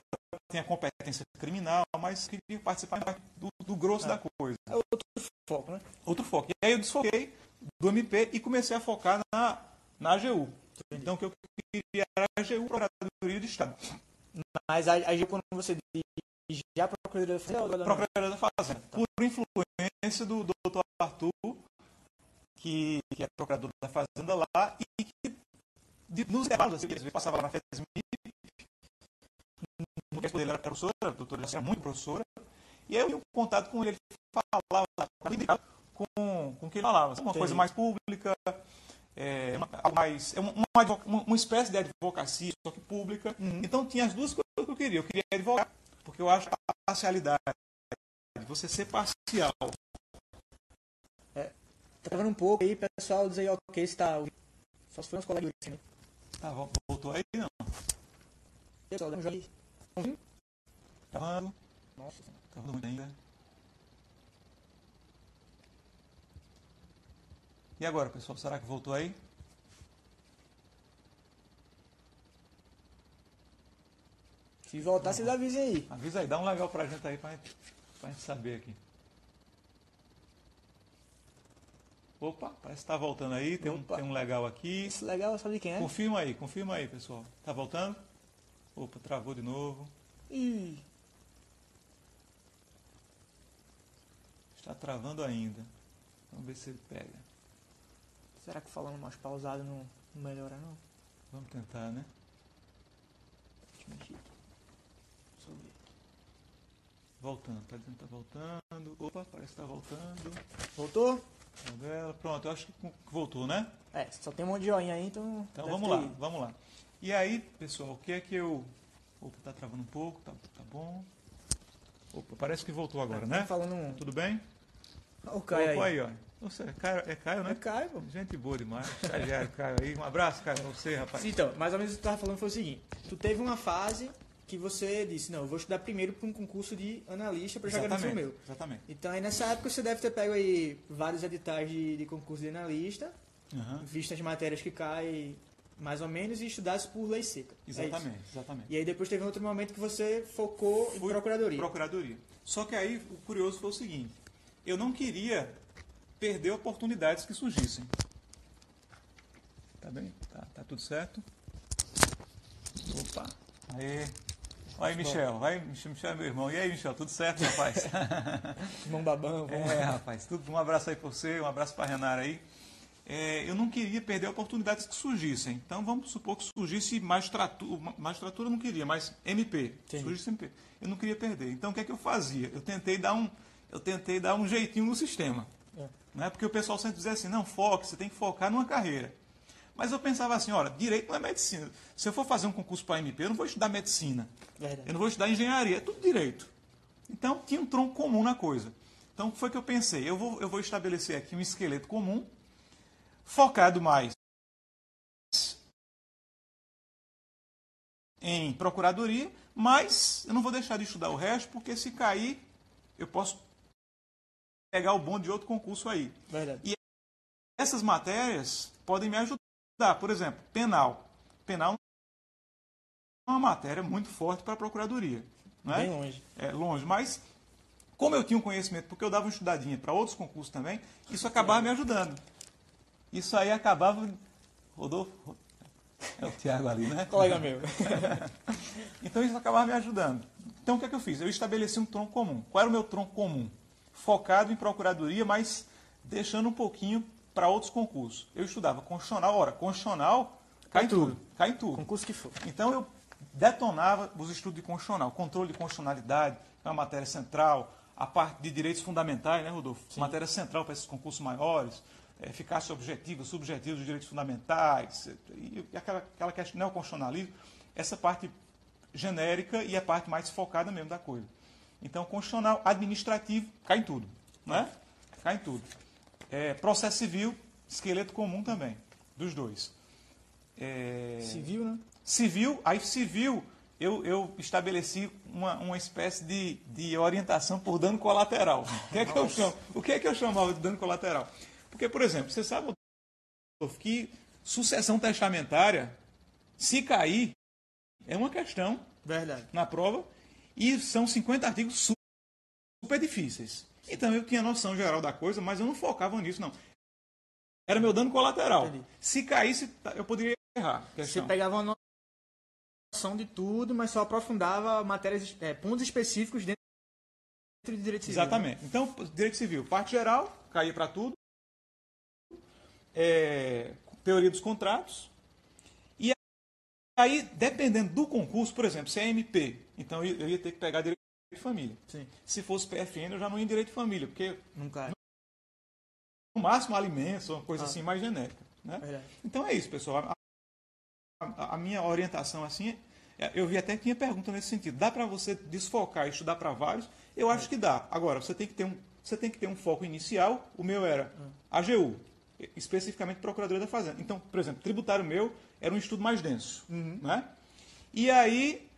tenha competência criminal, mas queria participar do, do grosso da coisa. É outro foco, né? Outro foco. E aí eu desfoquei do MP e comecei a focar na, na AGU. Entendi. Então, o que eu queria era a AGU, Procuradoria do Estado. Mas a AGU, quando você diz já Procuradoria da Fazenda? Procuradoria da Fazenda. Por influência do doutor Arthur, que, que é procurador da Fazenda lá, e que de, nos intervalos, assim, ele passava lá na FESMIP, ele era professora, a doutora era muito professora, e eu ia um contato com ele, ele falava com, com o que ele falava, uma Entendi. coisa mais pública, é, uma, mais, é uma, uma, uma, espécie de advocacia, só que pública. Uhum. Então tinha as duas coisas que eu queria. Eu queria advogar, porque eu acho a parcialidade, você ser parcial. É, travando um pouco aí, pessoal, dizer ok, está. Só se foi uns colegas assim, né? Tá, voltou aí não? Pessoal, dá um aí. Travando. Nossa, travando muito ainda. E agora, pessoal, será que voltou aí? Se voltar, vocês avisem aí. Avisa aí, dá um legal pra gente aí, pra gente, pra gente saber aqui. Opa, parece que tá voltando aí, tem um, tem um legal aqui. Esse legal sabe quem é? Confirma aí, confirma aí, pessoal. Tá voltando? Opa, travou de novo. Ih. Está travando ainda. Vamos ver se ele pega. Será que falando mais pausado não, melhora não? Vamos tentar, né? Deixa eu mexer aqui. Só ver aqui. Voltando, tá dizendo que tá voltando. Opa, parece que tá voltando. Voltou? Pronto, eu acho que voltou, né? É, só tem um monte de joinha aí, então. Então vamos lá, ido. vamos lá. E aí, pessoal, o que é que eu. Opa, tá travando um pouco, tá, tá bom. Opa, parece que voltou agora, né? Falando um... Tudo bem? o Caio aí. aí, ó. Você, é Caio, é Caio, né? É Caio, pô. Gente boa demais. Estagiário Caio aí. Um abraço, Caio, pra você, rapaz. Então, mais ou menos o que tu tava falando foi o seguinte. Tu teve uma fase que você disse, não, eu vou estudar primeiro para um concurso de analista para já garantir o meu. Exatamente. Então aí nessa época você deve ter pego aí vários editais de, de concurso de analista, uhum. vistas as matérias que caem mais ou menos e estudasse por lei seca. É exatamente, é exatamente. E aí depois teve outro momento que você focou Fui em procuradoria. Procuradoria. Só que aí o curioso foi o seguinte, eu não queria perder oportunidades que surgissem. Tá bem? Tá, tá tudo certo? Opa. Aê. Aí, Michel. Vai, Michel é meu irmão. E aí, Michel, tudo certo, rapaz? Irmão babão. É, rapaz. Tudo, um abraço aí para você, um abraço para Renara aí. É, eu não queria perder oportunidades que surgissem. Então, vamos supor que surgisse magistratura, magistratura eu não queria, mas MP. Sim. Surgisse MP. Eu não queria perder. Então, o que é que eu fazia? Eu tentei dar um, eu tentei dar um jeitinho no sistema. É. Né? Porque o pessoal sempre dizia assim, não, foque, você tem que focar numa carreira. Mas eu pensava assim, olha, direito não é medicina. Se eu for fazer um concurso para a MP, eu não vou estudar medicina. Verdade. Eu não vou estudar engenharia, é tudo direito. Então tinha um tronco comum na coisa. Então o que foi que eu pensei? Eu vou, eu vou estabelecer aqui um esqueleto comum, focado mais em procuradoria, mas eu não vou deixar de estudar o resto, porque se cair, eu posso pegar o bonde de outro concurso aí. Verdade. E essas matérias podem me ajudar. Por exemplo, penal. Penal é uma matéria muito forte para a procuradoria. Não é? Bem longe. É longe, mas como eu tinha um conhecimento, porque eu dava uma estudadinha para outros concursos também, isso acabava me ajudando. Isso aí acabava. Rodolfo. É o Tiago ali, né? Colega meu. então isso acabava me ajudando. Então o que é que eu fiz? Eu estabeleci um tronco comum. Qual era o meu tronco comum? Focado em procuradoria, mas deixando um pouquinho para outros concursos. Eu estudava constitucional, ora, constitucional cai em tudo. Cai em tudo. Concurso que for. Então eu detonava os estudos de constitucional, controle de constitucionalidade, é uma matéria central, a parte de direitos fundamentais, né, Rodolfo? Sim. Matéria central para esses concursos maiores, é, eficácia objetiva, subjetiva dos direitos fundamentais, e aquela, aquela questão neoconstitucionalismo, essa parte genérica e a parte mais focada mesmo da coisa. Então, constitucional, administrativo, cai em tudo. Não é? Cai em tudo. É, processo civil, esqueleto comum também, dos dois. É, civil, né? Civil, aí civil, eu, eu estabeleci uma, uma espécie de, de orientação por dano colateral. O que, é que eu chamo, o que é que eu chamava de dano colateral? Porque, por exemplo, você sabe que sucessão testamentária, se cair, é uma questão Verdade. na prova e são 50 artigos super difíceis. Então eu tinha noção geral da coisa, mas eu não focava nisso, não. Era meu dano colateral. Entendi. Se caísse, tá, eu poderia errar. Você pegava uma noção de tudo, mas só aprofundava matérias, é, pontos específicos dentro de direito civil. Né? Exatamente. Né? Então, direito civil, parte geral, caía para tudo. É, teoria dos contratos, Aí, dependendo do concurso, por exemplo, se é MP, então eu ia ter que pegar direito de família. Sim. Se fosse PFN, eu já não ia em direito de família, porque Nunca. no máximo alimentos, uma coisa ah. assim mais genérica. Né? Então é isso, pessoal. A, a, a, minha orientação assim, é, eu vi até que tinha pergunta nesse sentido. Dá para você desfocar e estudar para vários? Eu acho que dá. Agora, você tem que ter um, você tem que ter um foco inicial. O meu era AGU, especificamente Procuradoria da Fazenda. Então, por exemplo, tributário meu era um estudo mais denso. Uhum. Né? E aí,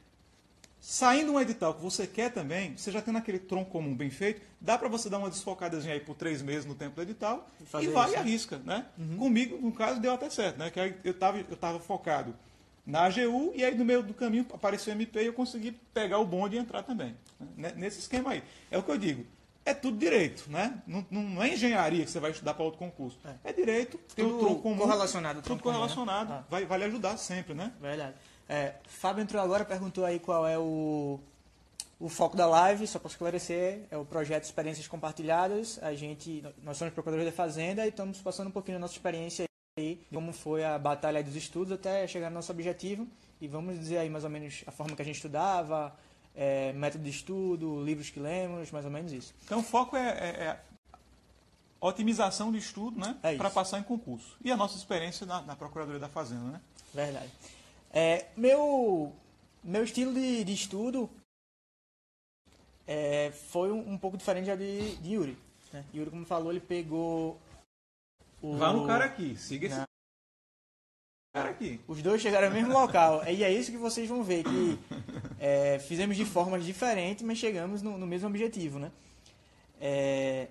saindo um edital que você quer também, você já tem naquele tronco comum bem feito, dá para você dar uma desfocadazinha aí por três meses no tempo do edital e, e vai isso, e arrisca. Né? Uhum. Comigo, no caso, deu até certo. Né? Que aí eu estava eu tava focado na AGU e aí no meio do caminho apareceu o MP e eu consegui pegar o bonde e entrar também. Né? Nesse esquema aí. É o que eu digo é tudo direito, né? Não, não é engenharia que você vai estudar para outro concurso. É, é direito, tem tudo um tronco comum. Correlacionado. Tudo correlacionado. Né? Ah. Vai, vai lhe ajudar sempre, né? Verdade. É, Fábio entrou agora, perguntou aí qual é o, o foco da live, só para esclarecer, é o projeto Experiências Compartilhadas. A gente, nós somos procuradores da Fazenda e estamos passando um pouquinho da nossa experiência aí, como foi a batalha dos estudos até chegar no nosso objetivo. E vamos dizer aí mais ou menos a forma que a gente estudava, é, método de estudo, livros que lemos, mais ou menos isso. Então o foco é, é, é otimização de estudo, né? É para passar em concurso. E a nossa experiência na, na Procuradoria da Fazenda, né? Verdade. É, meu, meu estilo de, de estudo é, foi um, um, pouco diferente já de, de Yuri. Né? Yuri, como falou, ele pegou. O, Vá no cara aqui, siga esse cara aqui. Os dois chegaram ao mesmo local. E é isso que vocês vão ver, que é, fizemos de formas diferentes, mas chegamos no, no mesmo objetivo, né? É,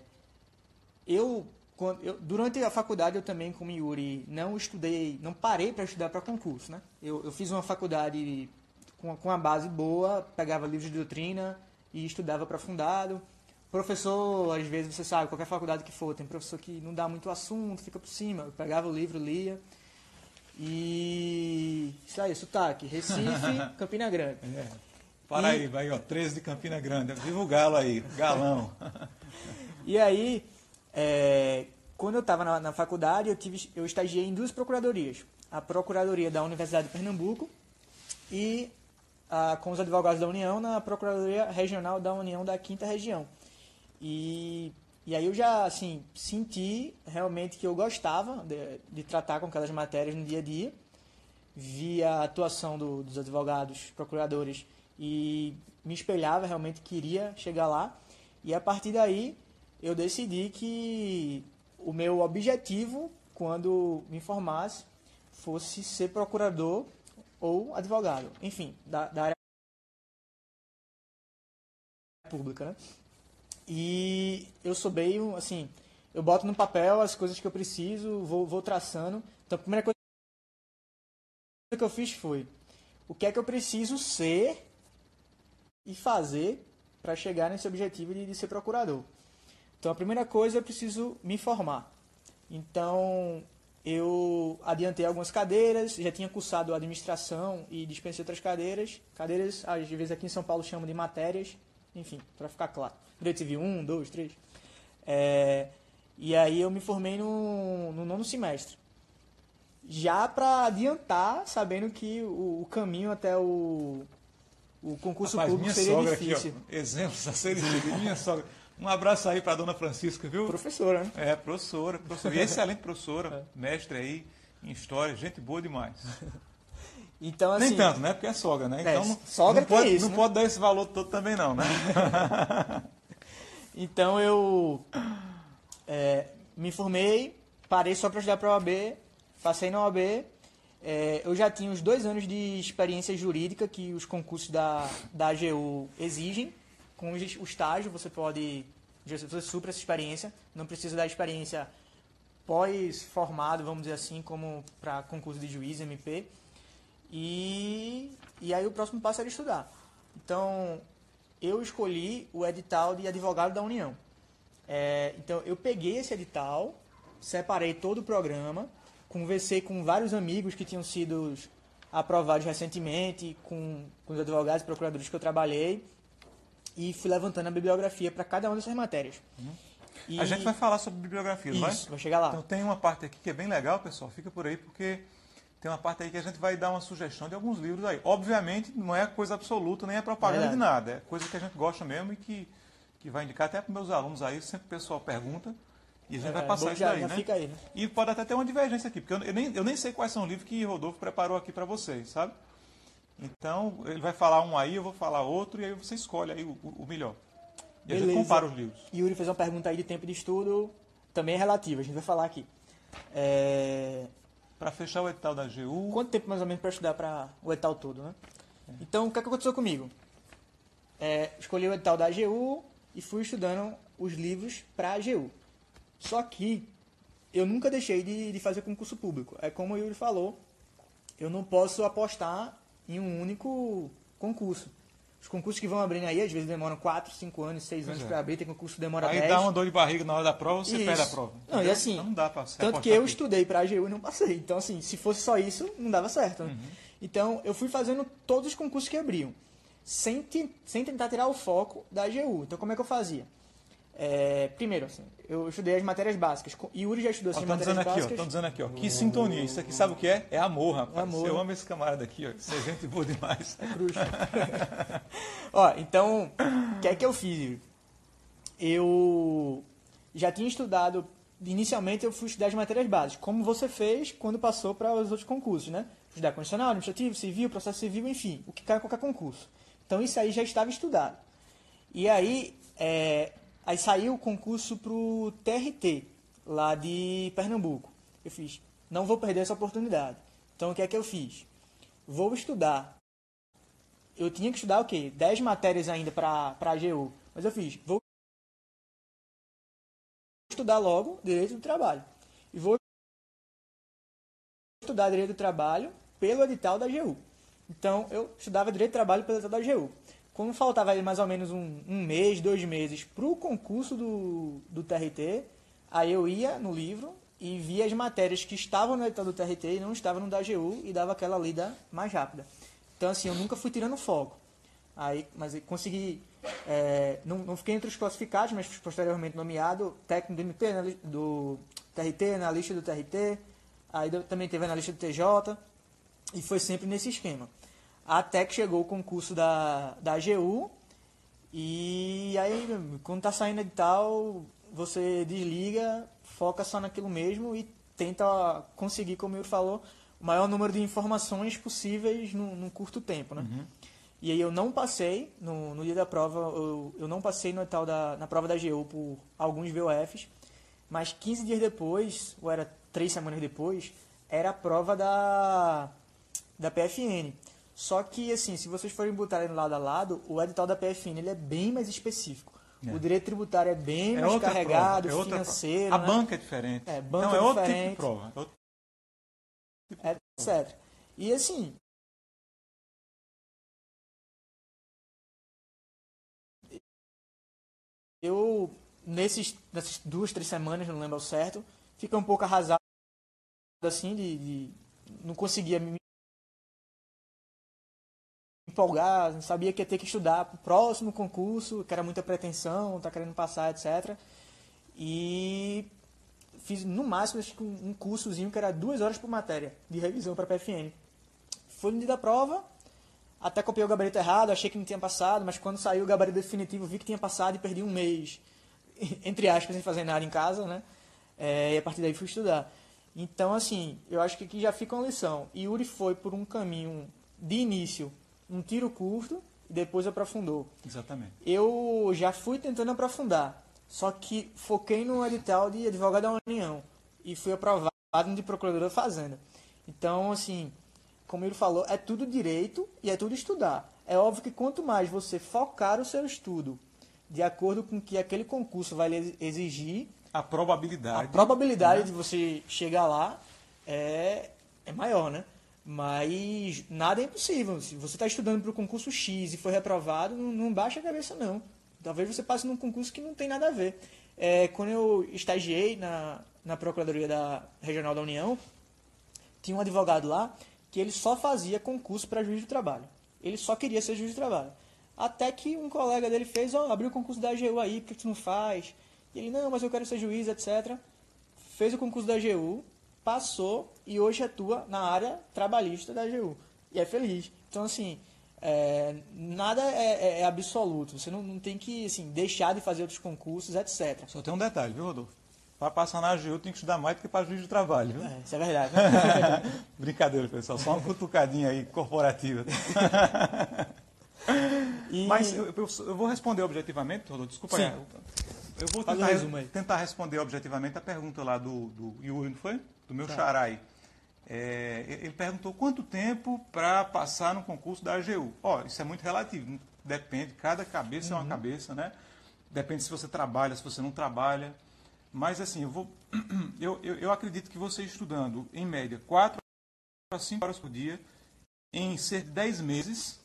eu, quando, eu, durante a faculdade, eu também, como Yuri, não estudei, não parei para estudar para concurso, né? Eu, eu, fiz uma faculdade com, com uma base boa, pegava livros de doutrina e estudava aprofundado. Professor, às vezes, você sabe, qualquer faculdade que for, tem professor que não dá muito assunto, fica por cima. Eu pegava o livro, lia. E. Isso aí, sotaque. Recife, Campina Grande. É. Para e... aí, vai, ó, 13 de Campina Grande. Viva o galo aí, galão. e aí, é, quando eu estava na, na, faculdade, eu, tive, eu estagiei em duas procuradorias. A Procuradoria da Universidade de Pernambuco e a, com os advogados da União na Procuradoria Regional da União da Quinta Região. E e aí eu já, assim, senti realmente que eu gostava de, de tratar com aquelas matérias no dia a dia. Vi a atuação do, dos advogados, procuradores e me espelhava, realmente queria chegar lá. E a partir daí eu decidi que o meu objetivo, quando me formasse, fosse ser procurador ou advogado. Enfim, da, da área pública, né? E eu sou bem, assim, eu boto no papel as coisas que eu preciso, vou, vou traçando. Então a primeira coisa que eu fiz foi o que é que eu preciso ser e fazer para chegar nesse objetivo de, de, ser procurador. Então a primeira coisa eu preciso me formar. Então eu adiantei algumas cadeiras, já tinha cursado administração e dispensei outras cadeiras. Cadeiras, às vezes aqui em São Paulo chamam de matérias, enfim, para ficar claro. Direito Civil 1, 2, 3. É, e aí eu me formei no, no nono semestre. Já para adiantar, sabendo que o, o, caminho até o, o concurso Rapaz, público seria difícil. Aqui, ó, exemplos a serem seguidos. Minha sogra. Um abraço aí para dona Francisca, viu? Professora, né? É, professora, professora. E excelente professora, é. mestre aí em história, gente boa demais. Então, assim, Nem tanto, né? Porque é sogra, né? É, então, sogra não pode, isso, não né? pode dar esse valor todo também, não, né? então, eu é, me formei, parei só para estudar para a OAB, passei na OAB. É, eu já tinha uns dois anos de experiência jurídica que os concursos da, da AGU exigem. Com o estágio, você pode você supra essa experiência, não precisa da experiência pós-formado, vamos dizer assim, como para concurso de juiz, MP. E, e aí o próximo passo era estudar. Então, eu escolhi o edital de advogado da União. É, então, eu peguei esse edital, separei todo o programa, conversei com vários amigos que tinham sido aprovados recentemente, com, com os advogados e procuradores que eu trabalhei, e fui levantando a bibliografia para cada uma dessas matérias. Uhum. E... A gente vai falar sobre bibliografia, Isso, vai? vai chegar lá. Então tem uma parte aqui que é bem legal, pessoal, fica por aí, porque tem uma parte aí que a gente vai dar uma sugestão de alguns livros aí. Obviamente, não é coisa absoluta, nem é propaganda é. de nada. É coisa que a gente gosta mesmo e que, que vai indicar até para meus alunos aí. Sempre o pessoal pergunta. E a gente É, vai passar isso já- daí, já né? aí, né? E pode até ter uma divergência aqui, porque eu, nem, eu nem sei quais são os livros que Rodolfo preparou aqui para vocês, sabe? Então, ele vai falar um aí, eu vou falar outro, e aí você escolhe aí o, o- melhor. E a gente Beleza. compara os livros. Yuri fez uma pergunta aí de tempo de estudo, também é relativa, a gente vai falar aqui. É, Para fechar o edital da AGU, Quanto tempo mais ou menos para estudar para o edital todo, né? Então, o que, é que aconteceu comigo? É, escolhi o edital da AGU e fui estudando os livros para a AGU. Só que eu nunca deixei de, de fazer concurso público. É como o Yuri falou, eu não posso apostar em um único concurso. Os concursos que vão abrindo aí, às vezes demoram 4, 5 anos, 6 anos é. para abrir, tem concurso que demora aí 10. dá uma dor de barriga na hora da prova, você Isso. perde a prova. Não, e entendeu? assim, Então não dá pra Tanto que eu estudei para a AGU e não passei. Então, assim, se fosse só isso, não dava certo. né? Uhum. Então, eu fui fazendo todos os concursos que abriam, sem, sem tentar tirar o foco da AGU. Então, como é que eu fazia? É, primeiro, assim, eu estudei as matérias básicas. Yuri já estudou Ó, assim, Estão matérias aqui, ó, básicas. estão dizendo aqui, ó. Que sintonia. Isso aqui sabe o que é? É amor, rapaz. É amor, Eu amo esse camarada aqui, ó. Isso é gente boa demais. Bruxa. Ó, então, o que é que eu fiz? Yuri? Eu já tinha estudado, inicialmente eu fui estudar as matérias básicas, como você fez quando passou para os outros concursos, né? Estudar constitucional, administrativo, civil, processo civil, enfim, o que cai em qualquer concurso. Então isso aí já estava estudado. E aí, é, aí saiu o concurso para o TRT, lá de Pernambuco. Eu fiz, não vou perder essa oportunidade. Então o que é que eu fiz? Vou estudar eu tinha que estudar o quê? 10 matérias ainda para a AGU. Mas eu fiz, vou estudar logo Direito do Trabalho. E vou estudar Direito do Trabalho pelo edital da AGU. Então, eu estudava Direito do Trabalho pelo edital da AGU. Quando faltava aí mais ou menos um, um mês, dois meses para o concurso do, do TRT, aí eu ia no livro e via as matérias que estavam no edital do TRT e não estavam no da AGU e dava aquela lida mais rápida. Então, assim, eu nunca fui tirando foco. Aí, mas consegui. é, não, não fiquei entre os classificados, mas posteriormente nomeado técnico do MP, na do TRT, na lista do TRT. Aí também teve na lista do TJ. E foi sempre nesse esquema. Até que chegou o concurso da, da AGU. E aí, quando tá saindo edital, você desliga, foca só naquilo mesmo e tenta conseguir, como o Yuri falou, o maior número de informações possíveis num, num curto tempo, né? E aí eu não passei, no, no dia da prova, eu, eu não passei no edital da, na prova da AGU por alguns VOFs, mas 15 dias depois, ou era três semanas depois, era a prova da, da PFN. Só que, assim, se vocês forem botarem lado a lado, o edital da PFN ele é bem mais específico. É. O direito tributário é bem É mais carregado, prova, é financeiro, prova. A né? banca é diferente. É, banca então é é outro tipo de diferente. prova. É outro- etc. E assim. Eu, nesses, nessas duas, três semanas, não lembro ao certo, fica um pouco arrasado, assim, de, de- não conseguia me empolgar, sabia que ia ter que estudar pro próximo concurso, que era muita pretensão, tá querendo passar, etc. E fiz no máximo acho que um cursozinho que era duas horas por matéria de revisão para PFN. Foi no dia da prova, até copiei o gabarito errado, achei que não tinha passado, mas quando saiu o gabarito definitivo vi que tinha passado e perdi um mês, entre aspas, sem fazer nada em casa, né? É, e a partir daí fui estudar. Então, assim, eu acho que aqui já fica uma lição. Yuri foi por um caminho de início, um tiro curto, e depois aprofundou. Exatamente. Eu já fui tentando aprofundar, só que foquei no edital de advogado da União e fui aprovado de procurador da Fazenda. Então, assim, como ele falou, é tudo direito e é tudo estudar. É óbvio que quanto mais você focar o seu estudo de acordo com o que aquele concurso vai lhe exigir, A a probabilidade. probabilidade né? de você chegar lá é, é maior, né? Mas nada é impossível. Se você está estudando para o concurso X e foi reprovado, não, não baixa a cabeça, não. Talvez você passe num concurso que não tem nada a ver. É, quando eu estagiei na, na Procuradoria da Regional da União, tinha um advogado lá que ele só fazia concurso para juiz do trabalho. Ele só queria ser juiz do trabalho. Até que um colega dele fez, ó, abriu o concurso da AGU aí, por que tu não faz? E ele, não, mas eu quero ser juiz, etc. Fez o concurso da AGU, passou e hoje atua na área trabalhista da AGU. E é feliz. Então, assim, é, nada é, é- é absoluto. Você não, não tem que assim, deixar de fazer outros concursos, etc. Só tem um detalhe, viu, Rodolfo? para passar na AGU tem que estudar mais do que para juiz de trabalho. Viu? É, isso é verdade. Brincadeira, pessoal. Só uma cutucadinha aí corporativa. e... Mas eu, eu, eu, vou responder objetivamente, Rodolfo. Desculpa Sim. aí. Eu vou tentar, tentar, responder objetivamente a pergunta lá do, do Yuri, não foi? Do meu tá. xarai. É, ele perguntou quanto tempo para passar no concurso da AGU. Ó, isso é muito relativo, depende, cada cabeça uhum. é uma uhum. cabeça, né? Depende se você trabalha, se você não trabalha. Mas assim, eu, vou, eu, eu, eu acredito que você estudando, em média, 4 a 5 horas por dia, em cerca de 10 meses,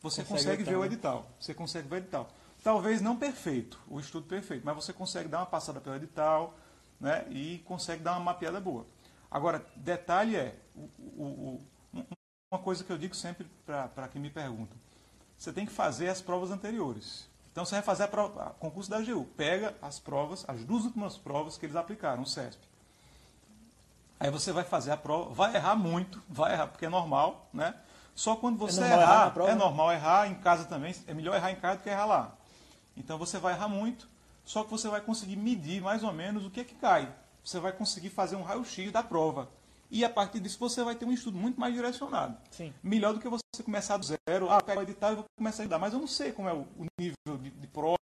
você consegue, consegue ver o edital. Você consegue ver o edital. Talvez não perfeito, o estudo perfeito, mas você consegue dar uma passada pelo edital né, e consegue dar uma mapeada boa. Agora, detalhe é, o, o, o, uma coisa que eu digo sempre para quem me pergunta, você tem que fazer as provas anteriores. Então você vai fazer a prova, a concurso da AGU, pega as provas, as duas últimas provas que eles aplicaram, o CESP. Aí você vai fazer a prova, vai errar muito, vai errar, porque é normal, né? Só quando é você é errar, errar é normal errar em casa também, é melhor errar em casa do que errar lá. Então você vai errar muito, só que você vai conseguir medir mais ou menos o que é que cai você vai conseguir fazer um raio-x da prova. E a partir disso você vai ter um estudo muito mais direcionado. Sim. Melhor do que você começar do zero, ah, pego o edital e vou começar a estudar. Mas eu não sei como é o nível de, de, prova,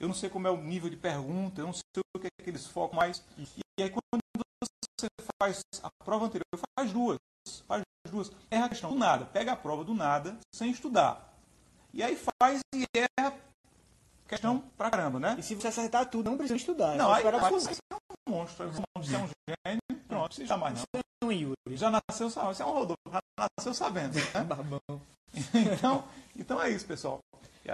eu não sei como é o nível de pergunta, eu não sei o que é que eles focam mais. E, e aí quando você faz a prova anterior, faz duas, faz duas, erra a questão do nada, pega a prova do nada, sem estudar. E aí faz e erra questão pra caramba, né? E se você acertar tudo, não precisa estudar. Não, aí, um monstro, você é um gênio, pronto, precisa mais não. Você é um Yuri. Já nasceu sabendo, você é um Rodolfo, já nasceu sabendo. Né? Babão. então, então é isso, pessoal.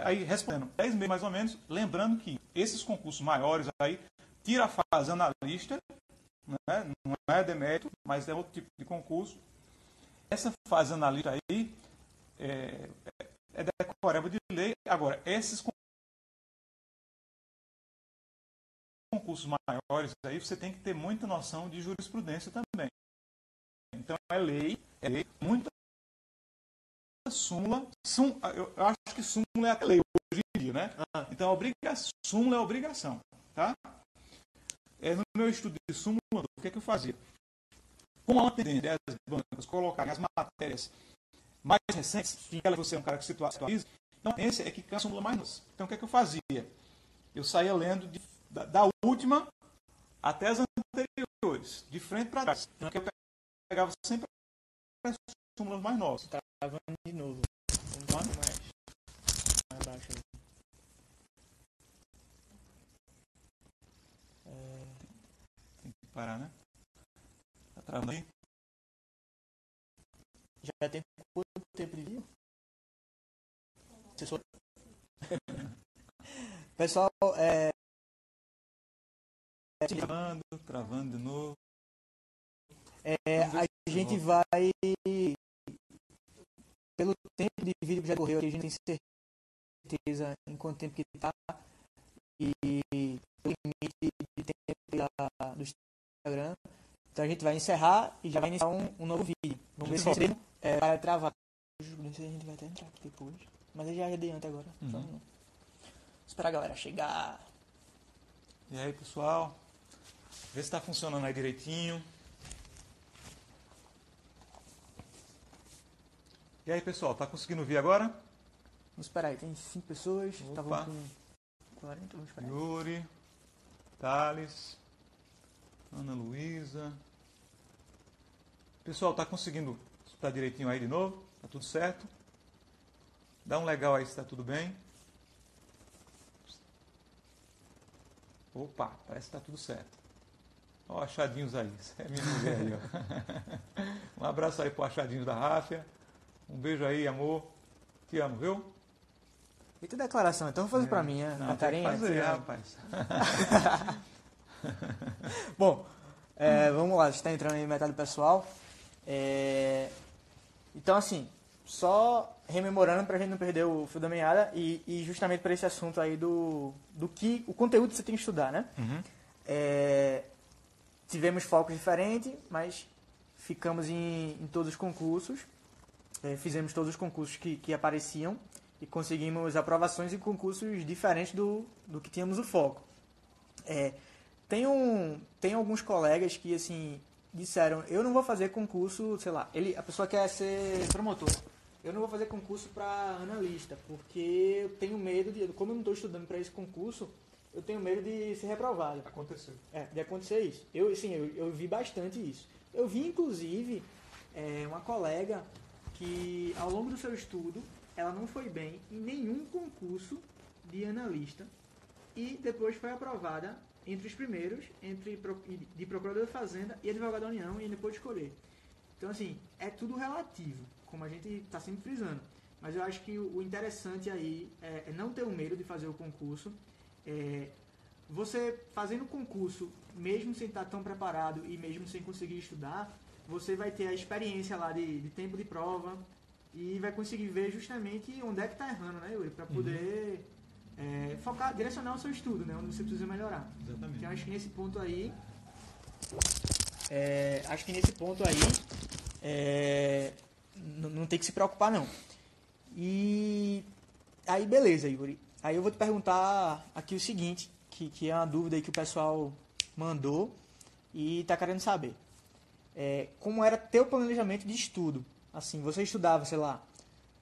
Aí, respondendo, 10 meses mais ou menos, lembrando que esses concursos maiores aí, tira a fase analista, né? não é demérito, mas é outro tipo de concurso. Essa fase analista aí é, é decoreba de lei. Agora, esses concursos maiores, aí você tem que ter muita noção de jurisprudência também. Então é lei, é lei, muita súmula, sum, eu, acho que súmula é a lei hoje em dia, né? Ah. Então a obrigação, súmula é obrigação, tá? É, no meu estudo de súmula, o que, é que eu fazia? Como a tendência as bancas colocarem as matérias mais recentes, que você é um cara que atualiza, então a tendência é que a súmula mais Então o que, é que eu fazia? Eu saía lendo de da, da última até as anteriores, de frente para trás. Então, eu pegava sempre as súmulas mais novas. Travando de novo. Vamos mais, mais baixo. É... Tem que parar, né? Tá travando aí? Já tem quanto tempo de vídeo? Pessoal, é, Travando, travando de novo. É, a gente vai. Pelo tempo de vídeo que já correu, a gente tem certeza em quanto tempo que está e pelo limite de tempo da, do Instagram. Então a gente vai encerrar e já vai iniciar um, um novo vídeo. Vamos ver se é, vai travar. A gente vai até entrar aqui depois. Mas eu já adianta agora. Uhum. Então, esperar a galera chegar. E aí, pessoal? Vê se está funcionando aí direitinho. E aí, pessoal, tá conseguindo ver agora? Vamos esperar aí, tem cinco pessoas. Estavam com 40, vamos esperar. Yuri, Thales, Ana Luísa. Pessoal, tá conseguindo escutar direitinho aí de novo? Tá tudo certo? Dá um legal aí se tá tudo bem. Opa, parece que tá tudo certo. Ó, achadinhos aí. é minha mulher aí, ó. Um abraço aí pro achadinhos da Ráfia. Um beijo aí, amor. Te amo, viu? Eita declaração, então vou fazer é. pra mim, né? Não, Catarina, fazer, é, rapaz. Bom, é, vamos lá, está entrando aí metade do pessoal. É, então, assim, só rememorando para a gente não perder o fio da meada e, e justamente para esse assunto aí do, do que o conteúdo que você tem que estudar, né? Uhum. É, tivemos focos diferentes, mas ficamos em, em todos os concursos, é, fizemos todos os concursos que, que apareciam e conseguimos aprovações em concursos diferentes do, do que tínhamos o foco. É, tem, um, tem alguns colegas que, assim, disseram, eu não vou fazer concurso, sei lá, ele, a pessoa quer ser promotor. Eu não vou fazer concurso para analista, porque eu tenho medo de, como eu não estou estudando para esse concurso, eu tenho medo de ser reprovado. Aconteceu. É, de acontecer isso. Eu, sim, eu, eu vi bastante isso. Eu vi, inclusive, é, uma colega que, ao longo do seu estudo, ela não foi bem em nenhum concurso de analista e depois foi aprovada entre os primeiros, entre de procurador de fazenda e advogado da União, e pôde escolher. Então, assim, é tudo relativo, como a gente está sempre frisando. Mas eu acho que o interessante aí é, é não ter o medo de fazer o concurso. É, você fazendo o concurso, mesmo sem estar tão preparado e mesmo sem conseguir estudar, você vai ter a experiência lá de, de tempo de prova e vai conseguir ver justamente onde é que está errando, né, Yuri? Para uhum. poder uhum. é, focar, direcionar o seu estudo, né? Onde você precisa melhorar. Exatamente. Então acho que nesse ponto aí. É, acho que nesse ponto aí. É, não tem que se preocupar não. E aí beleza, Yuri. Aí eu vou te perguntar aqui o seguinte, que, que é uma dúvida aí que o pessoal mandou e está querendo saber. É, como era teu planejamento de estudo? Assim, você estudava, sei lá,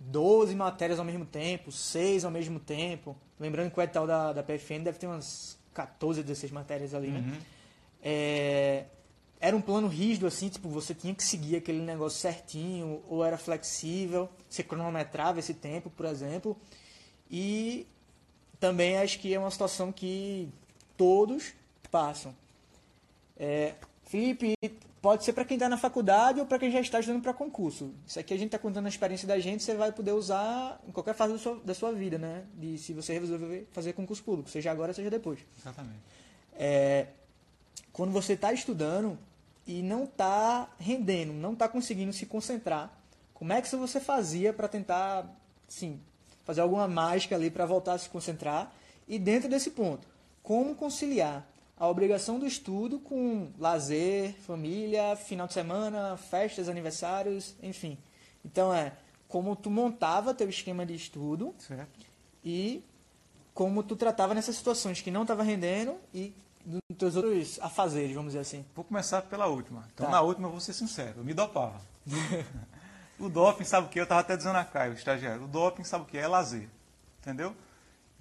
12 matérias ao mesmo tempo, 6 ao mesmo tempo. Lembrando que o edital da, da PFN deve ter umas 14, 16 matérias ali, né? Uhum. É, era um plano rígido, assim, tipo, você tinha que seguir aquele negócio certinho, ou era flexível, você cronometrava esse tempo, por exemplo. E também acho que é uma situação que todos passam. É, Felipe, pode ser para quem está na faculdade ou para quem já está estudando para concurso. Isso aqui a gente está contando a experiência da gente, você vai poder usar em qualquer fase da sua, da sua vida, né? De se você resolver fazer concurso público, seja agora, seja depois. Exatamente. É, quando você está estudando e não está rendendo, não está conseguindo se concentrar, como é que você fazia para tentar, sim, fazer alguma mágica ali para voltar a se concentrar? E dentro desse ponto, como conciliar a obrigação do estudo com lazer, família, final de semana, festas, aniversários, enfim. Então é como tu montava teu esquema de estudo certo. e como tu tratava nessas situações que não estava rendendo e dos teus outros afazeres, vamos dizer assim. Vou começar pela última. Então, tá. na última, eu vou ser sincero, eu me dopava. o doping, sabe o que? Eu estava até dizendo a Caio, estagiário. O doping, sabe o que? É lazer. Entendeu?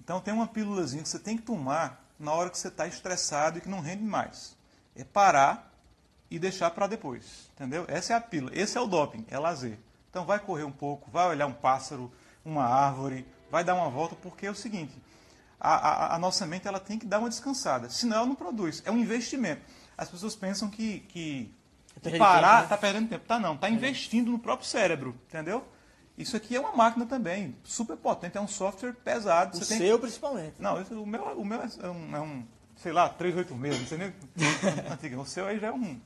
Então, tem uma pílulazinha que você tem que tomar na hora que você está estressado e que não rende mais. É parar e deixar para depois. Entendeu? Essa é a pílula. Esse é o doping, é lazer. Então, vai correr um pouco, vai olhar um pássaro, uma árvore, vai dar uma volta, porque é o seguinte a, a, a, nossa mente ela tem que dar uma descansada, senão ela não produz. É um investimento. As pessoas pensam que, que, que parar está né? perdendo tempo. Tá não, está investindo no próprio cérebro, entendeu? Isso aqui é uma máquina também, super potente, é um software pesado. O Você seu, tem... principalmente. Não, o meu, o meu é, um, é um sei lá, 386, não sei nem. O seu aí já é um,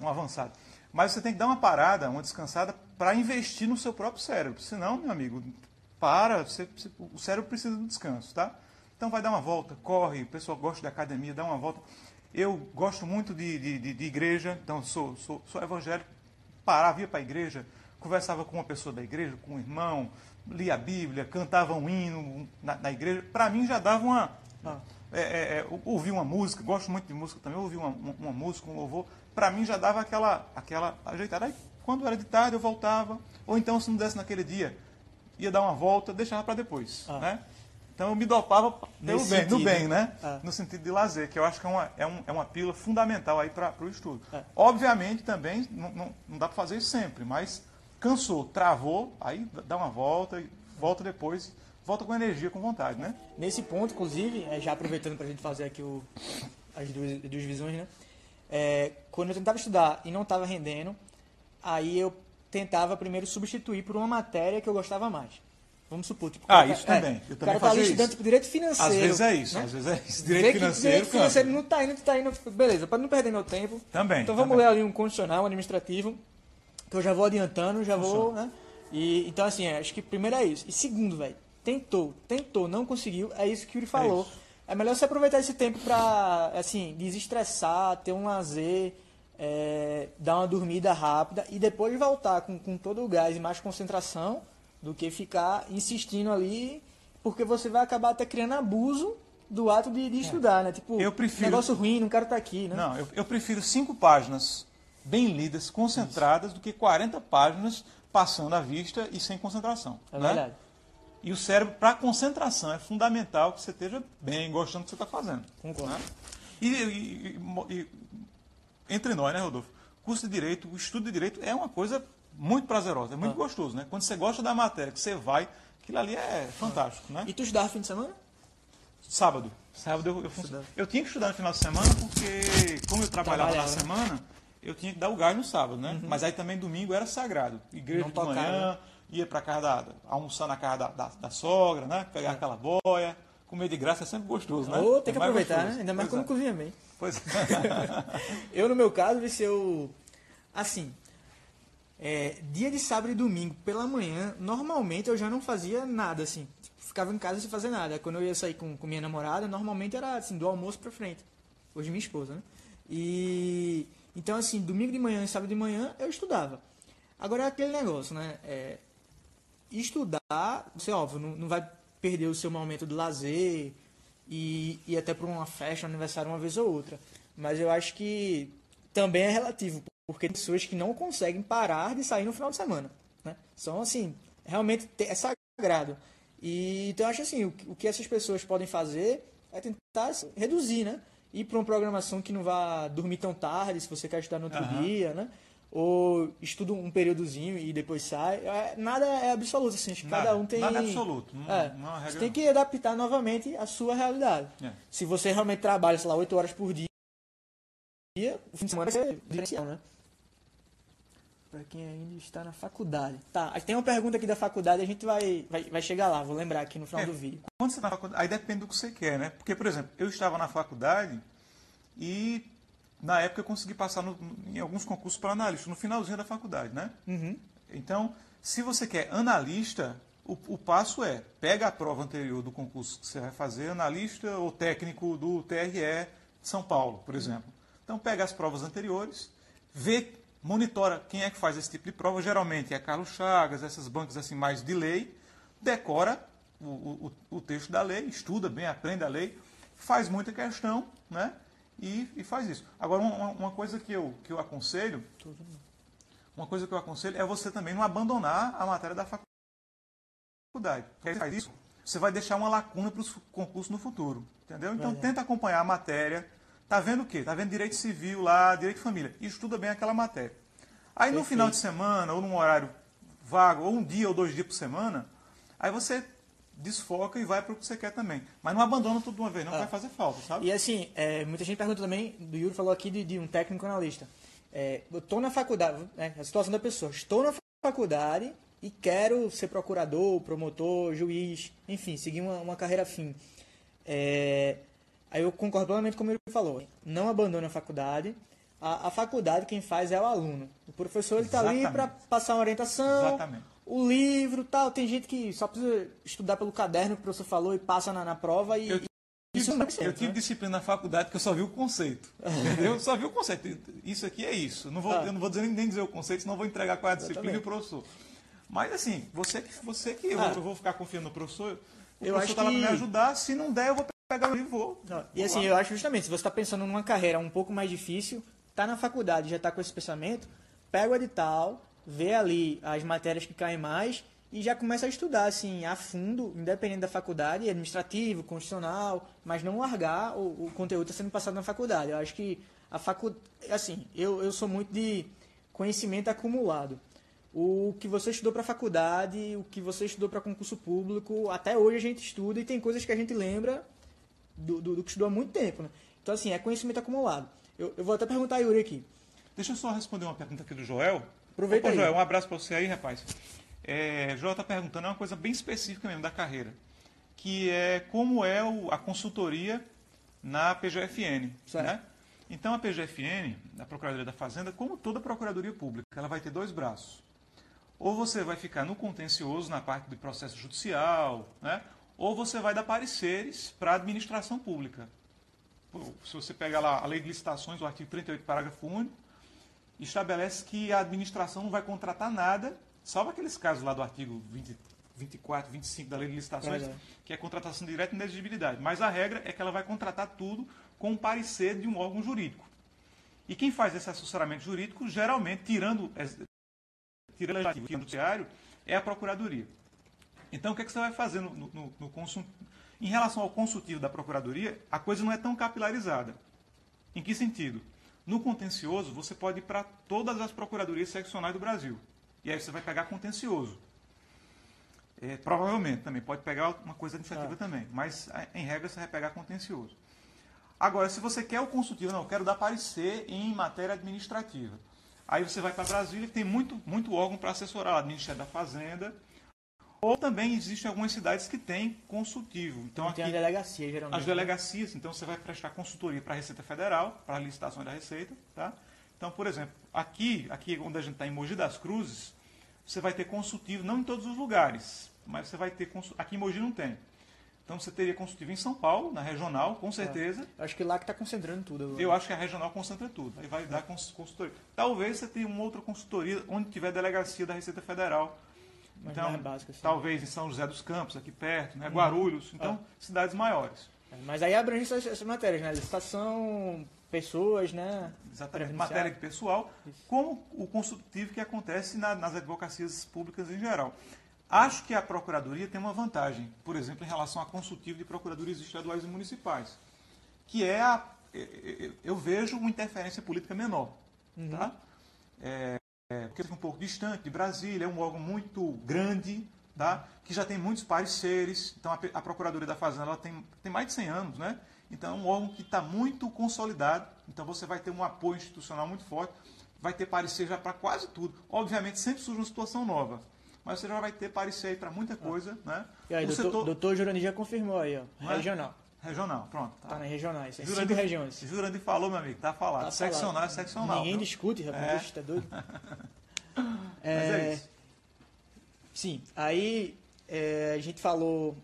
um avançado. Mas você tem que dar uma parada, uma descansada, para investir no seu próprio cérebro. Senão, meu amigo, para, você, você, o cérebro precisa de descanso, tá? Então vai dar uma volta, corre, o pessoal gosta de academia, dá uma volta. Eu gosto muito de, de, de igreja, então sou, sou, sou evangélico, parava, ia para a igreja, conversava com uma pessoa da igreja, com um irmão, lia a Bíblia, cantava um hino na, na igreja. Para mim já dava uma. Ah. É, é, é, ouvir uma música, gosto muito de música também, ouvir uma, uma, uma música, um louvor, para mim já dava aquela, aquela ajeitada. Aí, quando era de tarde, eu voltava, ou então, se não desse naquele dia, ia dar uma volta, deixava para depois. Ah. Né? Então eu me dopava pelo bem, no bem, né? É. No sentido de lazer, que eu acho que é uma, é, um, é uma pílula fundamental aí para o estudo. É. Obviamente também não, não, não dá para fazer isso sempre, mas cansou, travou, aí dá uma volta, volta depois, volta com energia, com vontade, né? Nesse ponto, inclusive, é, já aproveitando para a gente fazer aqui o, as duas, duas visões, né? É, quando eu tentava estudar e não estava rendendo, aí eu tentava primeiro substituir por uma matéria que eu gostava mais. Vamos supor, tipo, ah, isso é, também. Eu também o cara tá ali estudando tipo, direito financeiro. Às vezes é isso, né? às vezes é isso. Direito financeiro. Direito financeiro não está indo, está indo. Beleza, para não perder meu tempo. Também. Então vamos também. ler ali um condicional, um administrativo, que eu já vou adiantando, já Funciona. vou, né? E, então, assim, é, acho que primeiro é isso. E segundo, velho, tentou, tentou, não conseguiu, é isso que o Yuri falou. É, é melhor você aproveitar esse tempo para, assim, desestressar, ter um lazer, é, dar uma dormida rápida e depois voltar com, com todo o gás e mais concentração do que ficar insistindo ali, porque você vai acabar até criando abuso do ato de, de estudar, né? Tipo, Eu prefiro- negócio ruim, não quero estar aqui, né? Não, eu, eu prefiro cinco páginas bem lidas, concentradas, do que 40 páginas passando à vista e sem concentração. É né? verdade. E o cérebro, para concentração, é fundamental que você esteja bem, gostando do que você está fazendo. Concordo. né? E, e- e- e- entre nós, né, Rodolfo? Curso de Direito, o estudo de Direito é uma coisa muito prazerosa, é muito Ah. gostoso, né? Quando você gosta da matéria, que você vai, aquilo ali é fantástico, né? E tu estudava fim de semana? Sábado. Sábado eu, eu, Estudava. eu tinha que estudar no final de semana porque, como eu trabalhava na Trabalhava, né? semana, eu tinha que dar o gás no sábado, né? Mas aí também domingo era sagrado. Igreja Não de tocava, manhã, ia para casa da, almoçar na casa da, da, da sogra, né? Pegar aquela boia. Comer de graça é sempre gostoso, né? Ou tem É que aproveitar, gostoso. né? Ainda mais Pois quando cozinha bem. é. Pois é. Eu, no meu caso, se eu. Assim. É, dia de sábado e domingo pela manhã, normalmente eu já não fazia nada, assim. Tipo, ficava em casa sem fazer nada. Quando eu ia sair com, com minha namorada, normalmente era assim, do almoço pra frente. Hoje minha esposa, né? E. Então, assim, domingo de manhã e sábado de manhã eu estudava. Agora é aquele negócio, né? É, estudar, você, óbvio, não, não vai perder o seu momento de lazer e ir até para uma festa, um aniversário uma vez ou outra. Mas eu acho que também é relativo, porque tem pessoas que não conseguem parar de sair no final de semana. Né? São, assim, realmente te- é sagrado. E, então eu acho assim, o, que- o que essas pessoas podem fazer é tentar assim, reduzir, né? Ir para uma programação que não vá dormir tão tarde, se você quer estudar no outro Aham. dia, né? Ou estuda um períodozinho e depois sai. É, Nada é absoluto, assim, que cada Nada, um tem... nada é absoluto, não- É, não é uma você regra- tem que adaptar novamente a sua realidade. É. Se você realmente trabalha, sei lá, 8 horas por dia, o fim de semana vai ser diferencial, né? Pra quem ainda está na faculdade. Tá, tem uma pergunta aqui da faculdade, a gente vai, vai, vai chegar lá, vou lembrar aqui no final É. do vídeo. Quando você está na faculdade, aí depende do que você quer, né? Porque, por exemplo, eu estava na faculdade e na época eu consegui passar no- em alguns concursos para analista, no finalzinho da faculdade, né? Uhum. Então, se você quer analista, o, o passo é pega a prova anterior do concurso que você vai fazer, analista ou técnico do TRE de São Paulo, por exemplo. Então, pega as provas anteriores, vê, monitora quem é que faz esse tipo de prova. Geralmente é Carlos Chagas, essas bancas assim mais de lei, decora o, o, o texto da lei, estuda bem, aprende a lei, faz muita questão, né? E, e faz isso. Agora, uma, uma coisa que eu, que eu aconselho uma coisa que eu aconselho é você também não abandonar a matéria da faculdade. Porque faz isso, você vai deixar uma lacuna para os concursos no futuro. Entendeu? Então Verdade. tenta acompanhar a matéria. Tá vendo o quê? Tá vendo direito civil lá, direito de família. E estuda bem aquela matéria. Aí no Perfeito. final de semana, ou num horário vago, ou um dia ou dois dias por semana, aí você desfoca e vai para o que você quer também. Mas não abandona tudo de uma vez, não, que vai fazer falta, sabe? E assim, é, muita gente pergunta também, do Yuri falou aqui de, de um técnico analista. É, eu estou na faculdade, né, a situação da pessoa, estou na faculdade e quero ser procurador, promotor, juiz, enfim, seguir uma, uma carreira afim. É, aí eu concordo plenamente com o que ele falou. Não abandone a faculdade. A, a faculdade quem faz é o aluno. O professor ele está ali para passar uma orientação, Exatamente. o livro tal. Tem gente que só precisa estudar pelo caderno que o professor falou e passa na, na prova e, Eu isso é Eu certo, tive né? disciplina na faculdade que eu só vi o conceito. Entendeu? Eu só vi o conceito. Isso aqui é isso. Não vou, Ah. Eu não vou dizer, nem dizer o conceito, senão eu vou entregar qual é a disciplina e o professor. Mas assim, você que, você que eu, Ah. vou, eu vou ficar confiando no professor. O Eu professor está lá para me ajudar. Se não der, eu vou pegar o livro e vou. Não, E vou assim, lá. eu acho justamente, se você está pensando numa carreira um pouco mais difícil, tá na faculdade, já está com esse pensamento, pega o edital, vê ali as matérias que caem mais e já começa a estudar assim a fundo, independente da faculdade, administrativo, constitucional, mas não largar o, o conteúdo está sendo passado na faculdade. Eu acho que a faculdade, assim, eu, eu sou muito de conhecimento acumulado. O que você estudou para faculdade, o que você estudou para concurso público, até hoje a gente estuda e tem coisas que a gente lembra do, do, do que estudou há muito tempo. Né? Então, assim, é conhecimento acumulado. Eu, eu vou até perguntar a Yuri aqui. Deixa eu só responder uma pergunta aqui do Joel. Aproveita Opa, aí. Joel, um abraço para você aí, rapaz. É, Joel está perguntando é uma coisa bem específica mesmo da carreira, que é como é o- a consultoria na PGFN. Certo. Né? Então a PGFN, a Procuradoria da Fazenda, como toda Procuradoria Pública, ela vai ter dois braços. Ou você vai ficar no contencioso, na parte do processo judicial, né? Ou você vai dar pareceres para a administração pública. Se você pegar lá a lei de licitações, o artigo 38, parágrafo único, estabelece que a administração não vai contratar nada, salvo aqueles casos lá do artigo 20, 24, 25 da Lei de Licitações, que é contratação direta e inexigibilidade. Mas a regra é que ela vai contratar tudo com um parecer de um órgão jurídico. E quem faz esse assessoramento jurídico, geralmente, tirando, tirando o legislativo, tirando o judiciário, é a Procuradoria. Então, o que, é que você vai fazer no, no, no? Em relação ao consultivo da Procuradoria, a coisa não é tão capilarizada. Em que sentido? No contencioso, você pode ir para todas as procuradorias seccionais do Brasil. E aí você vai pegar contencioso. É, provavelmente também, pode pegar uma coisa administrativa ah. também. Mas, em regra, você vai pegar contencioso. Agora, se você quer o consultivo, não, eu quero dar parecer em matéria administrativa. Aí você vai para Brasília, que tem muito, muito órgão para assessorar, lá, Ministério da Fazenda, ou também existem algumas cidades que têm consultivo. Então, aqui, tem a delegacia, geralmente. As né? delegacias, então você vai prestar consultoria para a Receita Federal, para a licitação da Receita. Tá? Então, por exemplo, aqui, aqui onde a gente está em Mogi das Cruzes, você vai ter consultivo, não em todos os lugares, mas você vai ter aqui em Mogi não tem. Então você teria consultivo em São Paulo, na regional, com certeza. É. Acho que lá que está concentrando tudo. Eu acho que a regional concentra tudo. Aí vai é. dar consultoria. Talvez você tenha uma outra consultoria onde tiver delegacia da Receita Federal mas então, é básico, assim. talvez em São José dos Campos, aqui perto, né? Guarulhos, então ah. cidades maiores. É, mas aí abrange essas, essas matérias, né? Licitação, pessoas, né? Exatamente, matéria de pessoal, Isso. como o consultivo que acontece na, nas advocacias públicas em geral. Acho que a Procuradoria tem uma vantagem, por exemplo, em relação a consultivo de procuradorias estaduais e municipais, que é a. Eu vejo uma interferência política menor. Uhum. Tá? É, é, porque fica um pouco distante de Brasília, é um órgão muito grande, tá? que já tem muitos pareceres. Então, a, a Procuradoria da Fazenda ela tem, tem mais de 100 anos, né? Então, é um órgão que está muito consolidado. Então, você vai ter um apoio institucional muito forte, vai ter parecer já para quase tudo. Obviamente, sempre surge uma situação nova. Mas você já vai ter parecer para muita coisa, ah. né? E aí, o doutor, setor... doutor Jurani já confirmou aí, ó, é? Regional. Pronto. Tá, tá nas regionais. É cinco regiões. Jurandir falou, meu amigo, tá falado. Tá seccional falado. é seccional. Ninguém discute, rapaz, é. tá doido. é, Mas é isso. Sim, aí é, a gente falou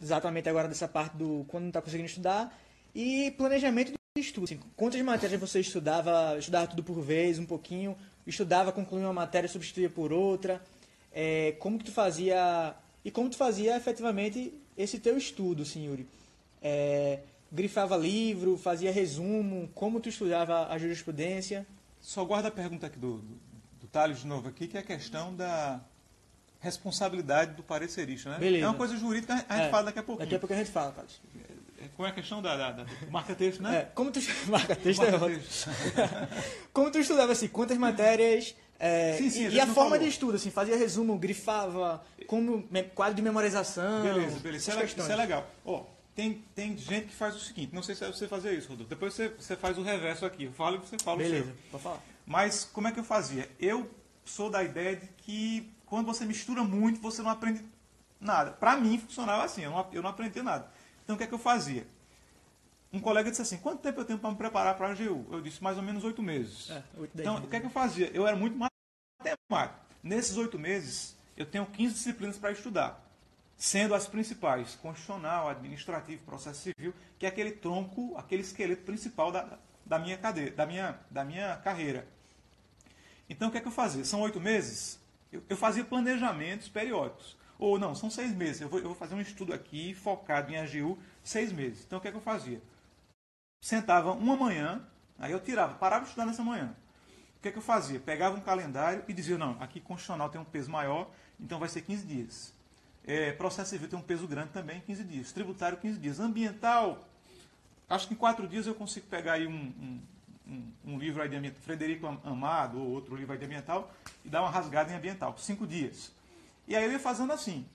exatamente agora dessa parte do quando não está conseguindo estudar e planejamento de estudo. Assim, quantas matérias você estudava? Estudava tudo por vez, um pouquinho? Estudava, concluía uma matéria, substituía por outra? É, como que tu fazia... E como tu fazia efetivamente esse teu estudo, senhor? Assim, é, grifava livro, fazia resumo, como tu estudava a jurisprudência? Só guarda a pergunta aqui do, do, do Thales de novo aqui, que é a questão da responsabilidade do parecerista, né? Beleza. É uma coisa jurídica, a gente é, fala daqui a pouquinho. Daqui a pouco a gente fala, Thales. É, como é a questão da, da, da marca-texto, né? É, como tu... Marca-texto marca é Como tu estudava, assim, quantas matérias... É, sim, sim, e, a, a forma falou. de estudo, assim, fazia resumo, grifava, como quadro de memorização. Beleza, beleza. Isso é, isso é, legal. Oh, tem, tem gente que faz o seguinte, não sei se é você fazer isso, Rodolfo. Depois você, você faz o reverso aqui. Eu falo e você fala Beleza, o seu. pode falar. Mas como é que eu fazia? Eu sou da ideia de que quando você mistura muito, você não aprende nada. Para mim funcionava assim, eu não, eu não aprendi nada. Então o que é que eu fazia? Um colega disse assim, quanto tempo eu tenho para me preparar para a AGU? Eu disse, mais ou menos oito meses. É, 8, então, o que é que eu fazia? Eu era muito matemático. Nesses oito meses, eu tenho 15 disciplinas para estudar sendo as principais constitucional, administrativo, processo civil, que é aquele tronco, aquele esqueleto principal da, da, minha, cadeira, da, minha, da minha carreira. Então, o que é que eu fazia? São oito meses? Eu, eu fazia planejamentos periódicos. Ou não, são seis meses. Eu vou, eu vou fazer um estudo aqui focado em AGU, seis meses. Então, o que é que eu fazia? Sentava uma manhã, aí eu tirava, parava de estudar nessa manhã. O que é que eu fazia? Pegava um calendário e dizia, não, aqui constitucional tem um peso maior, então vai ser 15 dias. É, processo civil tem um peso grande também, 15 dias. Tributário, 15 dias. Ambiental, acho que em quatro dias eu consigo pegar aí um, um, um, livro aí de ambiental, Frederico Amado, ou outro livro aí de ambiental, e dar uma rasgada em ambiental. Cinco dias. E aí eu ia fazendo assim.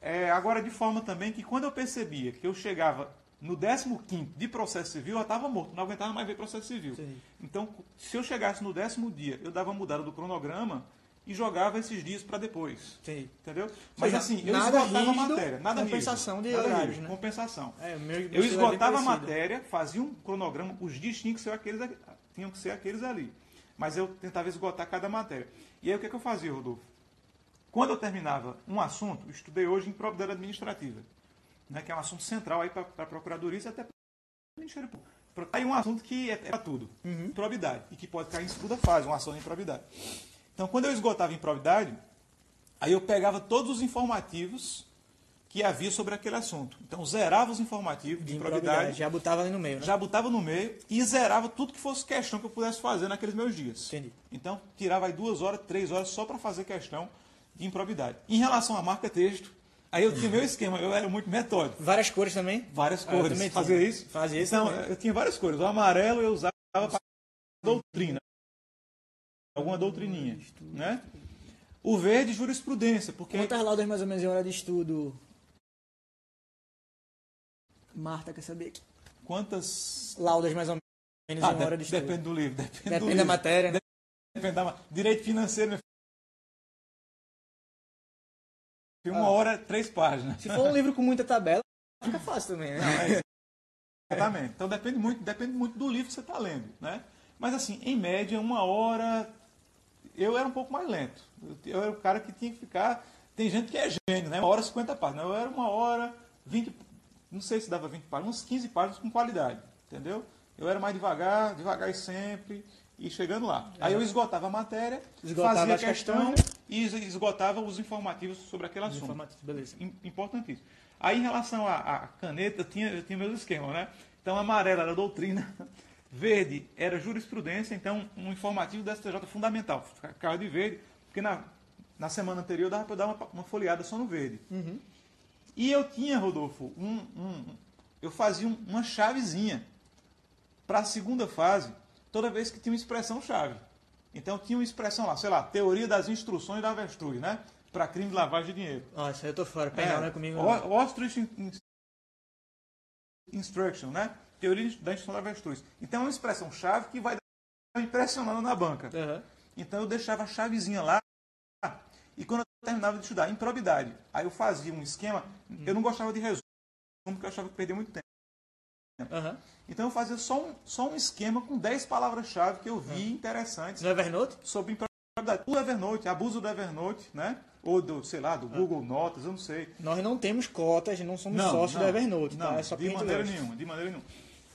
É, agora, de forma também que quando eu percebia que eu chegava no 15 de processo civil, eu estava morto, não aguentava mais ver processo civil. Sim. Então, se eu chegasse no décimo dia, eu dava mudada do cronograma e jogava esses dias para depois. Sim. Entendeu? Mas seja, assim, eu nada esgotava rígido, a matéria. Nada compensação rígido, de horários, né? Compensação. É, eu esgotava a matéria, fazia um cronograma, os dias tinham que ser aqueles, tinham que ser aqueles ali. Mas eu tentava esgotar cada matéria. E aí o que, é que eu fazia, Rodolfo? Quando eu terminava um assunto, estudei hoje em probidade administrativa, né, que é um assunto central aí para a Procuradoria e até para o Ministério Público. Aí um assunto que é, é para tudo, uhum. probidade, e que pode cair em segunda fase, uma ação de probidade. Então, quando eu esgotava improvidade, Aí eu pegava todos os informativos que havia sobre aquele assunto. Então zerava os informativos de, De improbidade, improbidade. Já botava ali no meio, né? já botava no meio e zerava tudo que fosse questão que eu pudesse fazer naqueles meus dias. Entendi. Então tirava aí duas horas, três horas só para fazer questão de improbidade. Em relação à marca texto, aí eu tinha meu esquema, eu era muito metódico. Várias cores também? Várias Ah, cores. também tinha. Fazia isso? Fazia isso Então, também. eu tinha várias cores. O amarelo eu usava para doutrina. Alguma doutrininha. Né? O verde, jurisprudência. Porque Quantas laudas mais ou menos em hora de estudo? Marta quer saber aqui. quantas. Laudas mais ou menos Ah, em hora de- estudo. depende do livro. Depende, do Depende livro. da matéria, né? Depende da Direito financeiro, meu filho. Uma Ah. hora, três páginas. Se for um livro com muita tabela, fica fácil também, né? Exatamente. Então depende muito, depende muito do livro que você está lendo, né? Mas assim, em média, uma hora, eu era um pouco mais lento. Eu, era o cara que tinha que ficar. Tem gente que é gênio, né? Uma hora 50 páginas. Eu era uma hora 20, não sei se dava 20 páginas, uns 15 páginas com qualidade, entendeu? Eu era mais devagar, devagar e sempre, e chegando lá. Aí eu esgotava a matéria, Esgotava fazia a questão e es- esgotava os informativos sobre aquele assunto. Informativo, beleza. Im- Importantíssimo. Aí, em relação à, à caneta, eu tinha, eu tinha meus esquemas, né? Então, amarela era doutrina, verde era jurisprudência, então, um informativo da STJ fundamental. Ficava de verde, porque na, na semana anterior dava para dar uma, uma folheada só no verde. Uhum. E eu tinha, Rodolfo, um, um- eu fazia um- uma chavezinha para a segunda fase, toda vez que tinha uma expressão-chave. Então, tinha uma expressão lá, sei lá, teoria das instruções da avestruz, né? Para crime de lavagem de dinheiro. Nossa, eu tô fora. Penal não é comigo. não. O- Ostrich in- in- Instruction, né? Teoria da instrução da avestruz. Então é uma expressão-chave que vai dar impressionando na banca. Aham. Então eu deixava a chavezinha lá e quando eu terminava de estudar improbidade, aí eu fazia um esquema, eu não gostava de resumo, porque eu achava que perdia muito tempo. Aham. Então eu fazia só um, só um esquema com 10 palavras-chave que eu vi interessantes No Evernote? sobre improbidade. O Evernote, abuso do Evernote, né? Ou do, sei lá, do Google Notas, eu não sei. Nós não temos cotas, não somos sócios do Evernote, não, tá? É só de maneira nenhuma, de maneira nenhuma.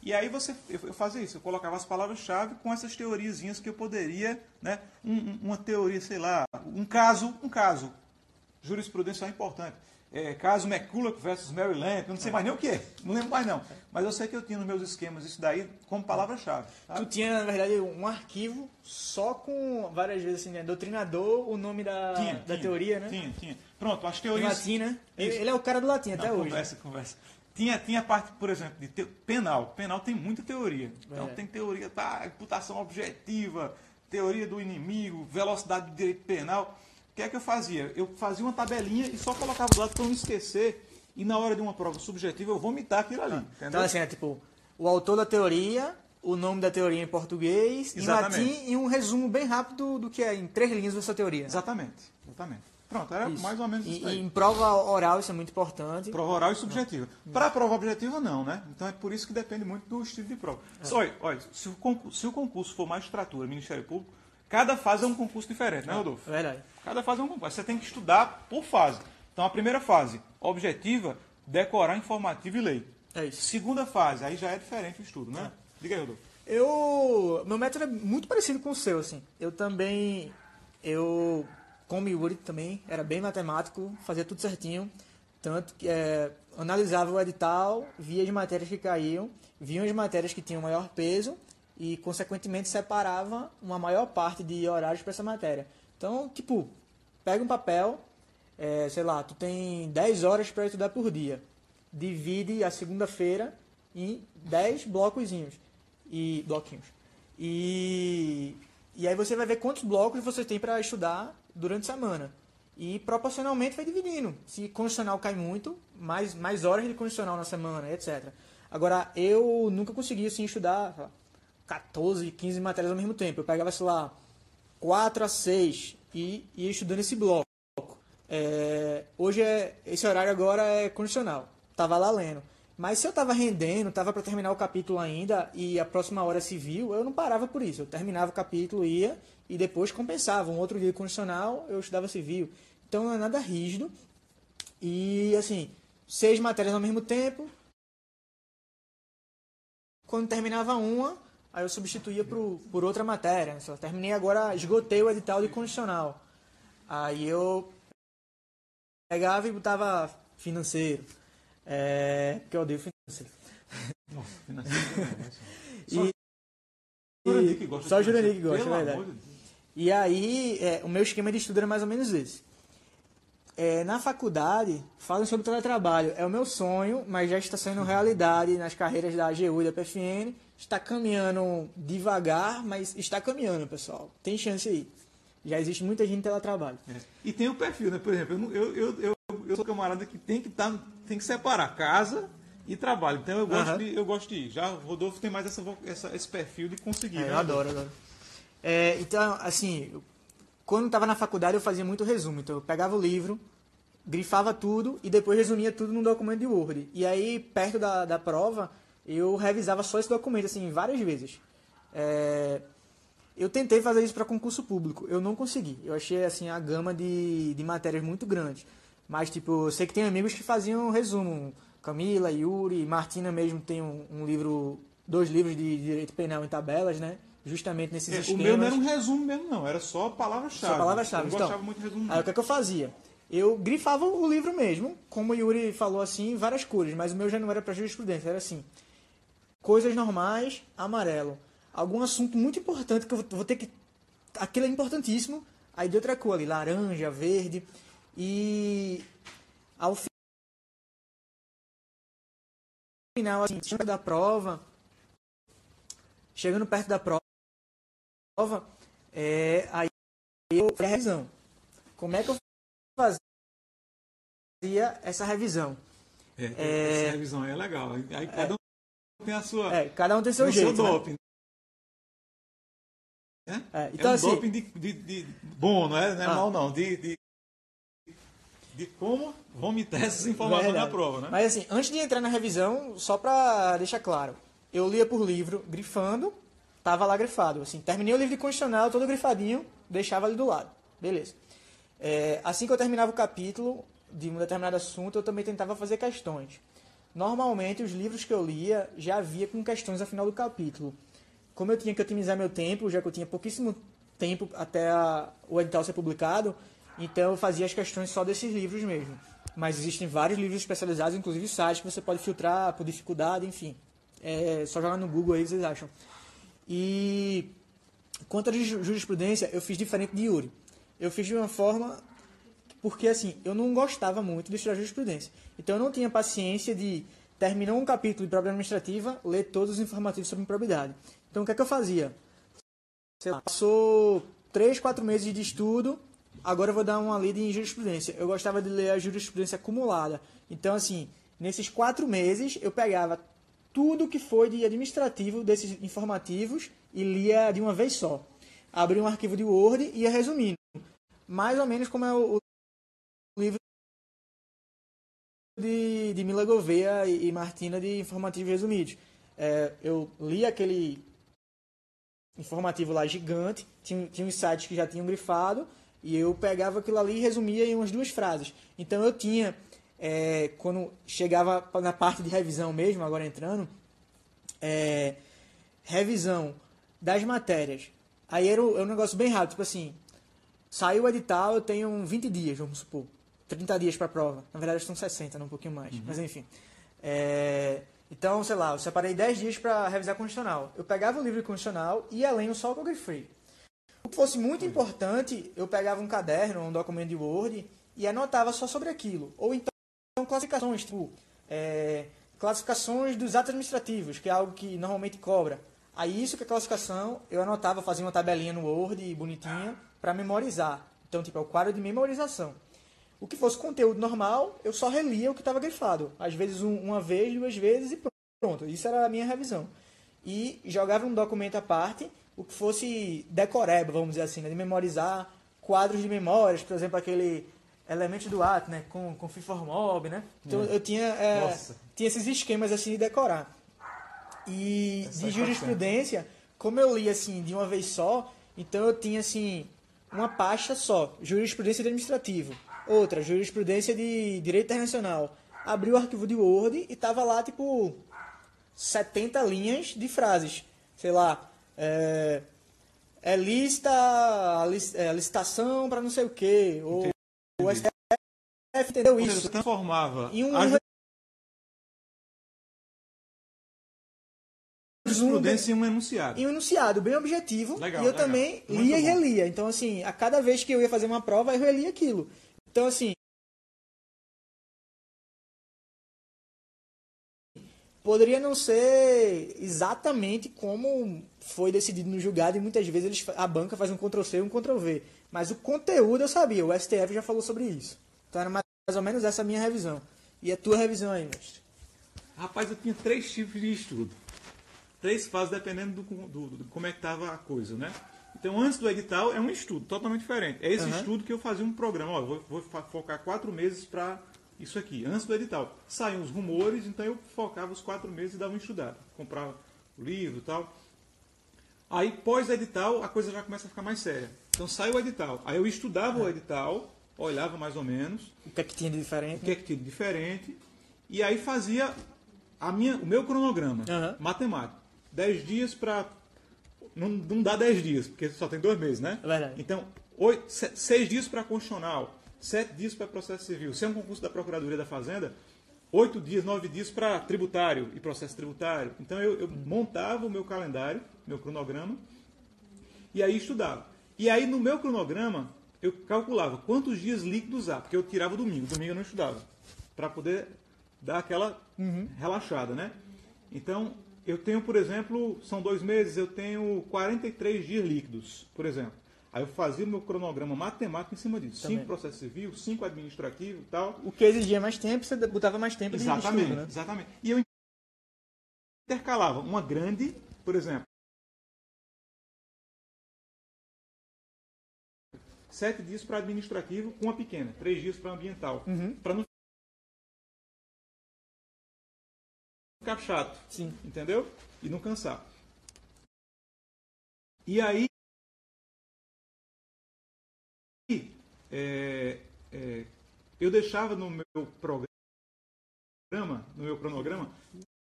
E aí você, eu, fazia isso, eu colocava as palavras-chave com essas teoriazinhas que eu poderia, né? Um- um- uma teoria, sei lá, um caso, um caso. Jurisprudência é importante. É, caso McCulloch versus Maryland, eu não sei mais nem o que não lembro mais não. Mas eu sei que eu tinha nos meus esquemas isso daí como palavra-chave. Tu tinha, na verdade, um arquivo só com várias vezes assim, né? Doutrinador, o nome da, Tinha, da tinha, teoria, né? Tinha, tinha. Pronto, as Em teorias. latim, né? Ele, é o cara do latim até Não, hoje. Conversa, conversa. Tinha, tinha parte, por exemplo, de te- penal. Penal tem muita teoria. Então É. tem teoria da imputação objetiva, teoria do inimigo, velocidade do direito penal. O que é que eu fazia? Eu fazia uma tabelinha e só colocava do lado para não esquecer. E na hora de uma prova subjetiva eu vomitar aquilo ali. entendeu? Então, assim, é tipo, o autor da teoria, o nome da teoria em português, em Exatamente. latim e um resumo bem rápido do que é em três linhas dessa teoria. Exatamente. Exatamente. Pronto, era Isso. mais ou menos isso e em prova oral isso é muito importante. Prova oral e subjetiva. Para prova objetiva, não, né? Então é por isso que depende muito do estilo de prova. Só, olha, olha, se o, concurso, se o concurso for magistratura, Ministério Público, cada fase é um concurso diferente, né, Rodolfo? É verdade. Cada fase é um concurso. Você tem que estudar por fase. Então a primeira fase, objetiva, decorar informativo e lei. É isso. Segunda fase, aí já é diferente o estudo, né? Diga aí, Rodolfo. Eu. Meu método é muito parecido com o seu, assim. Eu também. Eu, como Yuri também, era bem matemático, fazia tudo certinho. Tanto que é, analisava o edital, via as matérias que caíam, via as matérias que tinham maior peso e, consequentemente, separava uma maior parte de horários para essa matéria. Então, tipo, pega um papel, é, sei lá, tu tem 10 horas para estudar por dia. Divide a segunda-feira em 10 blocozinhos e bloquinhos. E, e aí você vai ver quantos blocos você tem para estudar durante a semana. E proporcionalmente vai dividindo. Se condicional cai muito, mais, mais horas de condicional na semana, etc. Agora, eu nunca consegui assim, estudar sei lá, 14, 15 matérias ao mesmo tempo. Eu pegava, sei lá, 4 a 6 e ia estudando esse bloco. É, hoje é esse horário agora é condicional. Tava lá lendo. Mas se eu tava rendendo, tava para terminar o capítulo ainda e a próxima hora civil, eu não parava por isso. Eu terminava o capítulo, ia e depois compensava. Um outro dia condicional, eu estudava civil. Então não é nada rígido. E assim, seis matérias ao mesmo tempo. Quando terminava uma, aí eu substituía por, por outra matéria. Só terminei agora, esgotei o edital de condicional. Aí eu pegava e botava financeiro. É, porque eu odeio financeiro. Nossa, financeiro e- que gosta só o Jurandir que gosta, é verdade. de. E aí, é, o meu esquema de estudo era mais ou menos esse. É, na faculdade, falam sobre teletrabalho. É o meu sonho, mas já está sendo realidade nas carreiras da AGU e da PFN. Está caminhando devagar, mas está caminhando, pessoal. Tem chance aí. Já existe muita gente em teletrabalho. É. E tem o perfil, né? Por exemplo, eu, não- eu, eu, eu, sou camarada que tem que, tá, tem que separar casa e trabalho. Então eu gosto, Aham. de, eu gosto de ir. Já o Rodolfo tem mais essa, essa- esse perfil de conseguir. É, né? eu adoro, adoro. É, então, assim, quando estava na faculdade eu fazia muito resumo. Então eu pegava o livro, grifava tudo e depois resumia tudo num documento de Word. E aí, perto da, da prova, eu revisava só esse documento, assim, várias vezes. É, eu tentei fazer isso para concurso público, eu não consegui. Eu achei, assim, a gama de, de matérias muito grande. Mas, tipo, eu sei que tem amigos que faziam resumo. Camila, Yuri, Martina mesmo tem um, um livro, dois livros de direito penal em tabelas, né? Justamente nesses É, o esquemas. meu não era um resumo mesmo, não. Era só palavra-chave. Só palavra-chave, Eu então. gostava muito de resumo. Aí o que, é que eu fazia? Eu grifava o livro mesmo, como o Yuri falou assim, várias cores, mas o meu já não era para jurisprudência, era assim. Coisas normais, amarelo. Algum assunto muito importante que eu vou- vou ter que. Aquilo é importantíssimo. Aí de outra cor ali, laranja, verde. E ao fi- final, assim, chegando da prova, chegando perto da prova, é, aí eu fazia a revisão. Como é que eu fazia essa revisão? É, É. Essa revisão aí é legal. Aí cada um tem a sua. É, cada um tem seu o jeito. seu né? doping. né? É, É, então, um assim, doping de, de, de- bom, não é, não é Ah. mal não. De, de, de como vomitar essas informações na Verdade. prova, né? Mas assim, antes de entrar na revisão, só pra deixar claro, eu lia por livro, grifando, tava lá grifado. Assim, terminei o livro de constitucional, todo grifadinho, deixava ali do lado. Beleza. É, assim que eu terminava o capítulo de um determinado assunto, eu também tentava fazer questões. Normalmente, os livros que eu lia já havia com questões ao final do capítulo. Como eu tinha que otimizar meu tempo, já que eu tinha pouquíssimo tempo até a- o edital ser publicado, então eu fazia as questões só desses livros mesmo. Mas existem vários livros especializados, inclusive sites que você pode filtrar por dificuldade, enfim. É só jogar no Google aí, vocês acham. E quanto à ju- jurisprudência, eu fiz diferente de Yuri. Eu fiz de uma forma porque assim, eu não gostava muito de estudar jurisprudência. Então eu não tinha paciência de terminar um capítulo de problema administrativa, ler todos os informativos sobre improbidade. Então o que é que eu fazia? Lá, passou três, quatro meses de estudo, agora eu vou dar uma lida em jurisprudência. Eu gostava de ler a jurisprudência acumulada. Então assim, nesses quatro meses eu pegava tudo que foi de administrativo desses informativos e lia de uma vez só. Abria um arquivo de Word e ia resumindo. Mais ou menos como é o, livro de, de Mila Gouveia e Martina de Informativos Resumidos. É, eu li aquele informativo lá gigante, tinha, tinha uns sites que já tinham grifado, e eu pegava aquilo ali e resumia em umas duas frases. Então eu tinha, é, quando chegava na parte de revisão mesmo, agora entrando, é, revisão das matérias. Aí era, o- era um negócio bem rápido, tipo assim, saiu o edital, eu tenho 20 dias, vamos supor. 30 dias para a prova. Na verdade, são 60, não um pouquinho mais. Mas enfim. É, então, sei lá, eu separei 10 dias para revisar constitucional. Eu pegava o livro de constitucional e ia lendo só o que eu grifei. O que fosse muito importante, eu pegava um caderno, um documento de Word e anotava só sobre aquilo. Ou então classificações, tipo, é, classificações dos atos administrativos, que é algo que normalmente cobra. Aí isso que é classificação, eu anotava, fazia uma tabelinha no Word bonitinha para memorizar. Então, tipo, é o quadro de memorização. O que fosse conteúdo normal, eu só relia o que estava grifado. Às vezes um- uma vez, duas vezes e pronto. Isso era a minha revisão. E jogava um documento à parte, o que fosse decoreba, vamos dizer assim, né? de memorizar quadros de memórias, por exemplo, aquele elemento do ato, né? com, com FIFORMOB, né? Então eu tinha, é, tinha esses esquemas assim de decorar. E Essa de é jurisprudência, como eu li assim de uma vez só, então eu tinha assim uma pasta só, jurisprudência de administrativo, outra jurisprudência de direito internacional. Abri o arquivo de Word e tava lá tipo 70 linhas de frases, sei lá, é, é lista, a é, licitação para não sei o quê, ou o. STF entendeu seja, isso? Transformava Em um a jurisprudência em um enunciado. em um enunciado bem objetivo Legal, e eu legal. também Muito lia e bom. relia. Então, assim, a cada vez que eu ia fazer uma prova, eu relia aquilo. Então, assim. Poderia não ser exatamente como foi decidido no julgado, e muitas vezes eles, a banca faz um Ctrl-C e um Ctrl-V. Mas o conteúdo eu sabia, o STF já falou sobre isso. Então era mais ou menos essa a minha revisão. E a tua revisão aí, mestre? Rapaz, eu tinha três tipos de estudo. Três fases dependendo do, do- do- como é que estava a coisa, né? Então, antes do edital, é um estudo totalmente diferente. É esse Aham. estudo que eu fazia um programa. Ó, vou, vou focar quatro meses para isso aqui, antes do edital. Saíam os rumores, então eu focava os quatro meses e dava uma estudada. Comprava o livro e tal. Aí, pós-edital, a coisa já começa a ficar mais séria. Então, sai o edital. Aí eu estudava o edital, olhava mais ou menos, O que é que tinha de o diferente? que é que tinha de diferente, e aí fazia a minha, o meu cronograma Aham. matemático. 10 dias para. Não, não dá 10 dias, porque só tem dois meses, né? É verdade. Então, 6 dias para constitucional, 7 dias para processo civil. Se é um concurso da Procuradoria da Fazenda, 8 dias, 9 dias para tributário e processo tributário. Então, eu, eu montava o meu calendário, meu cronograma, e aí estudava. E aí, no meu cronograma, eu calculava quantos dias líquidos há, porque eu tirava domingo. Domingo eu não estudava, para poder dar aquela relaxada, né? Então, eu tenho, por exemplo, são dois meses, eu tenho 43 dias líquidos, por exemplo. Aí eu fazia o meu cronograma matemático em cima disso. Também. Cinco processo civil, cinco administrativo e tal. O que exigia mais tempo, você botava mais tempo Exatamente, estudo, né? exatamente. E eu intercalava uma grande, por exemplo, sete dias para administrativo com uma pequena, três dias para ambiental, Uhum. para não ficar chato, Sim. entendeu? E não cansar. E aí é, é, eu deixava no meu programa, no meu cronograma,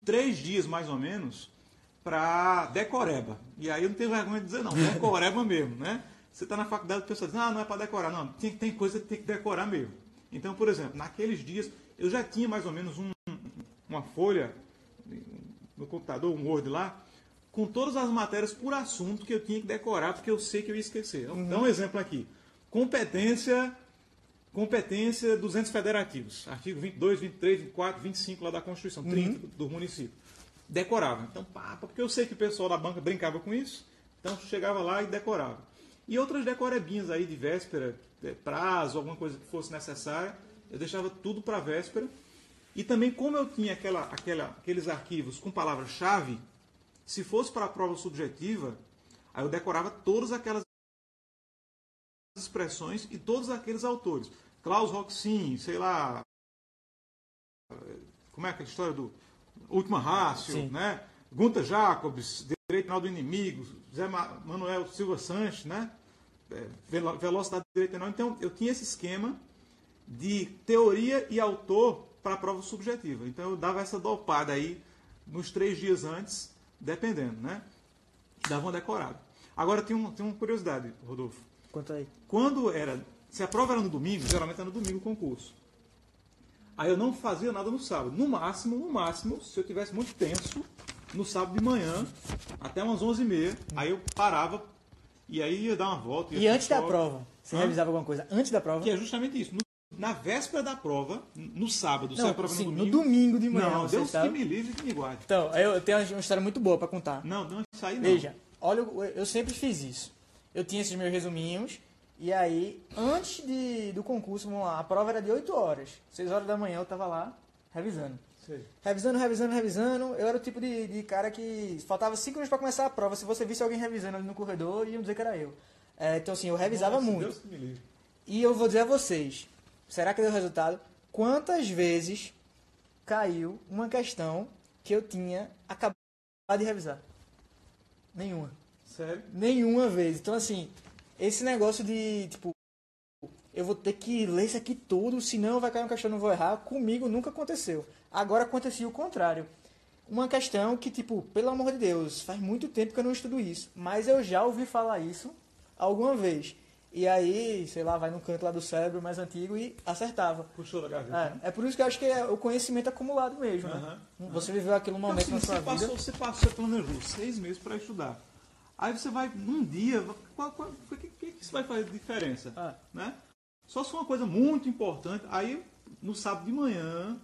três dias mais ou menos para decoreba. E aí eu não tenho vergonha de dizer não, decoreba mesmo, né? Você está na faculdade, a pessoa diz, ah, não é para decorar. Não, tem, tem coisa que tem que decorar mesmo. Então, por exemplo, naqueles dias, eu já tinha mais ou menos um- uma folha no computador, um Word lá, com todas as matérias por assunto que eu tinha que decorar, porque eu sei que eu ia esquecer. Então, Dá um exemplo aqui. Competência Competência dos entes federativos. Artigo 22, 23, 24, 25 lá da Constituição, 30 do, do município. Decorava. Então, pá, porque eu sei que o pessoal da banca brincava com isso, então chegava lá e decorava. E outras decorebinhas aí de véspera, eh, prazo, alguma coisa que fosse necessária, eu deixava tudo para véspera. E também, como eu tinha aquela, aquela, aqueles arquivos com palavra-chave, se fosse para a prova subjetiva, aí eu decorava todas aquelas expressões e todos aqueles autores. Klaus Roxin, sei lá. Como é aquela história do Última Rácio, Sim. né? Gunta Jacobs, Direito Penal do Inimigo, Zé Ma- Manuel Silva Sanches, né? É, Velo- Velocidade do Direito Penal. Então, eu tinha esse esquema de teoria e autor para a prova subjetiva. Então, eu dava essa dopada aí nos três dias antes, dependendo, né? Dava uma decorada. Agora, tem, um, tem uma curiosidade, Rodolfo. Quanto aí? Quando era. Se a prova era no domingo, geralmente era no domingo o concurso. Aí eu não fazia nada no sábado. No máximo, no máximo, se eu tivesse muito tenso, no sábado de manhã, até umas 11h30, aí eu parava e aí ia dar uma volta. E antes da prova? Você Hã? revisava alguma coisa antes da prova? Que é justamente isso. No- na véspera da prova, no sábado, se a Não, prova sim, no no domingo. domingo de manhã. Não, Deus sabe? que me livre que me guarde. Então, eu tenho uma história muito boa pra contar. Não, não, isso aí não. Veja, olha, eu sempre fiz isso. Eu tinha esses meus resuminhos, e aí, antes de, do concurso, vamos lá, a prova era de 8 horas. 6 horas da manhã eu tava lá, revisando. Sei. Revisando, revisando, revisando. Eu era o tipo de, de cara que faltava 5 minutos pra começar a prova. Se você visse alguém revisando ali no corredor, iam dizer que era eu. É, então, assim, eu revisava Nossa, muito. Deus que me livre. E eu vou dizer a vocês, será que deu resultado? Quantas vezes caiu uma questão que eu tinha acabado de revisar? Nenhuma. Sério? Nenhuma vez. Então, assim, esse negócio de, tipo, eu vou ter que ler isso aqui tudo, senão vai cair uma questão, não vou errar. Comigo nunca aconteceu. Agora acontecia o contrário. Uma questão que, tipo, pelo amor de Deus, faz muito tempo que eu não estudo isso. Mas eu já ouvi falar isso alguma vez. E aí, sei lá, vai no canto lá do cérebro mais antigo e acertava. Puxou da gaveta. É, é por isso que eu acho que é o conhecimento acumulado mesmo, né? Você viveu aquele Então, momento assim, na você, sua vida. passou, você passou, você planejou seis meses para estudar. Aí você vai, num dia, o que, que, que isso vai fazer diferença? Ah. Né? Só se for uma coisa muito importante, aí no sábado de manhã,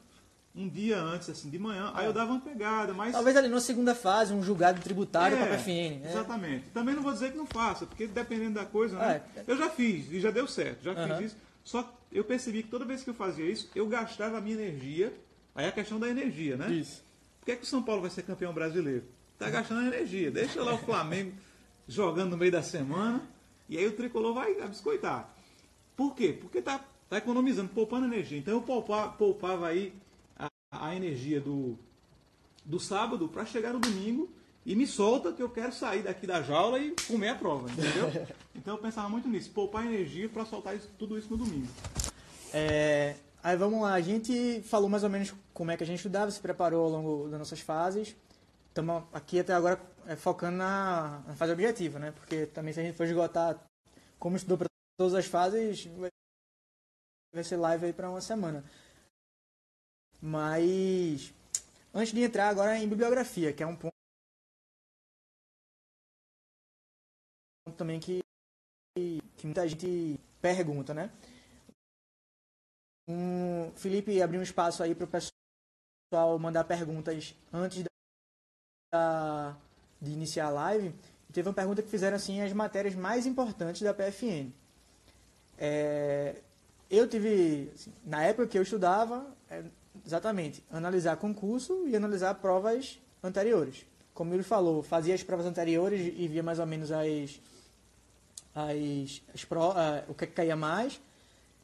um dia antes, assim, de manhã, aí eu dava uma pegada, mas... Talvez ali na segunda fase, um julgado tributário É, para a PFN. né? Exatamente. Também não vou dizer que não faça, porque dependendo da coisa, né? É. Eu já fiz e já deu certo, já Aham. fiz isso. Só que eu percebi que toda vez que eu fazia isso, eu gastava a minha energia. Aí é a questão da energia, né? Isso. Por que, é que o São Paulo vai ser campeão brasileiro? Tá gastando energia. Deixa lá o Flamengo jogando no meio da semana e aí o tricolor vai biscoitar. Por quê? Porque tá, tá economizando, poupando energia. Então eu poupava, poupava aí a, a energia do, do sábado para chegar no domingo e me solta que eu quero sair daqui da jaula e comer a prova, entendeu? então eu pensava muito nisso, poupar energia para soltar isso- tudo isso no domingo. É, aí vamos lá, a gente falou mais ou menos como é que a gente estudava, se preparou ao longo das nossas fases. Estamos aqui até agora é, focando na, na fase objetiva, né? Porque também se a gente for esgotar como estudou para todas as fases, vai, ser live aí para uma semana. Mas antes de entrar agora em bibliografia, que é um ponto também que, que muita gente pergunta, né? Um, Felipe abriu um espaço aí para o pessoal mandar perguntas antes da, de iniciar a live. Teve uma pergunta que fizeram assim as matérias mais importantes da PFN. É, eu tive, assim, na época que eu estudava, é, exatamente, analisar concurso e analisar provas anteriores. Como ele falou, fazia as provas anteriores e via mais ou menos as, as, as pro, o que, é que caía mais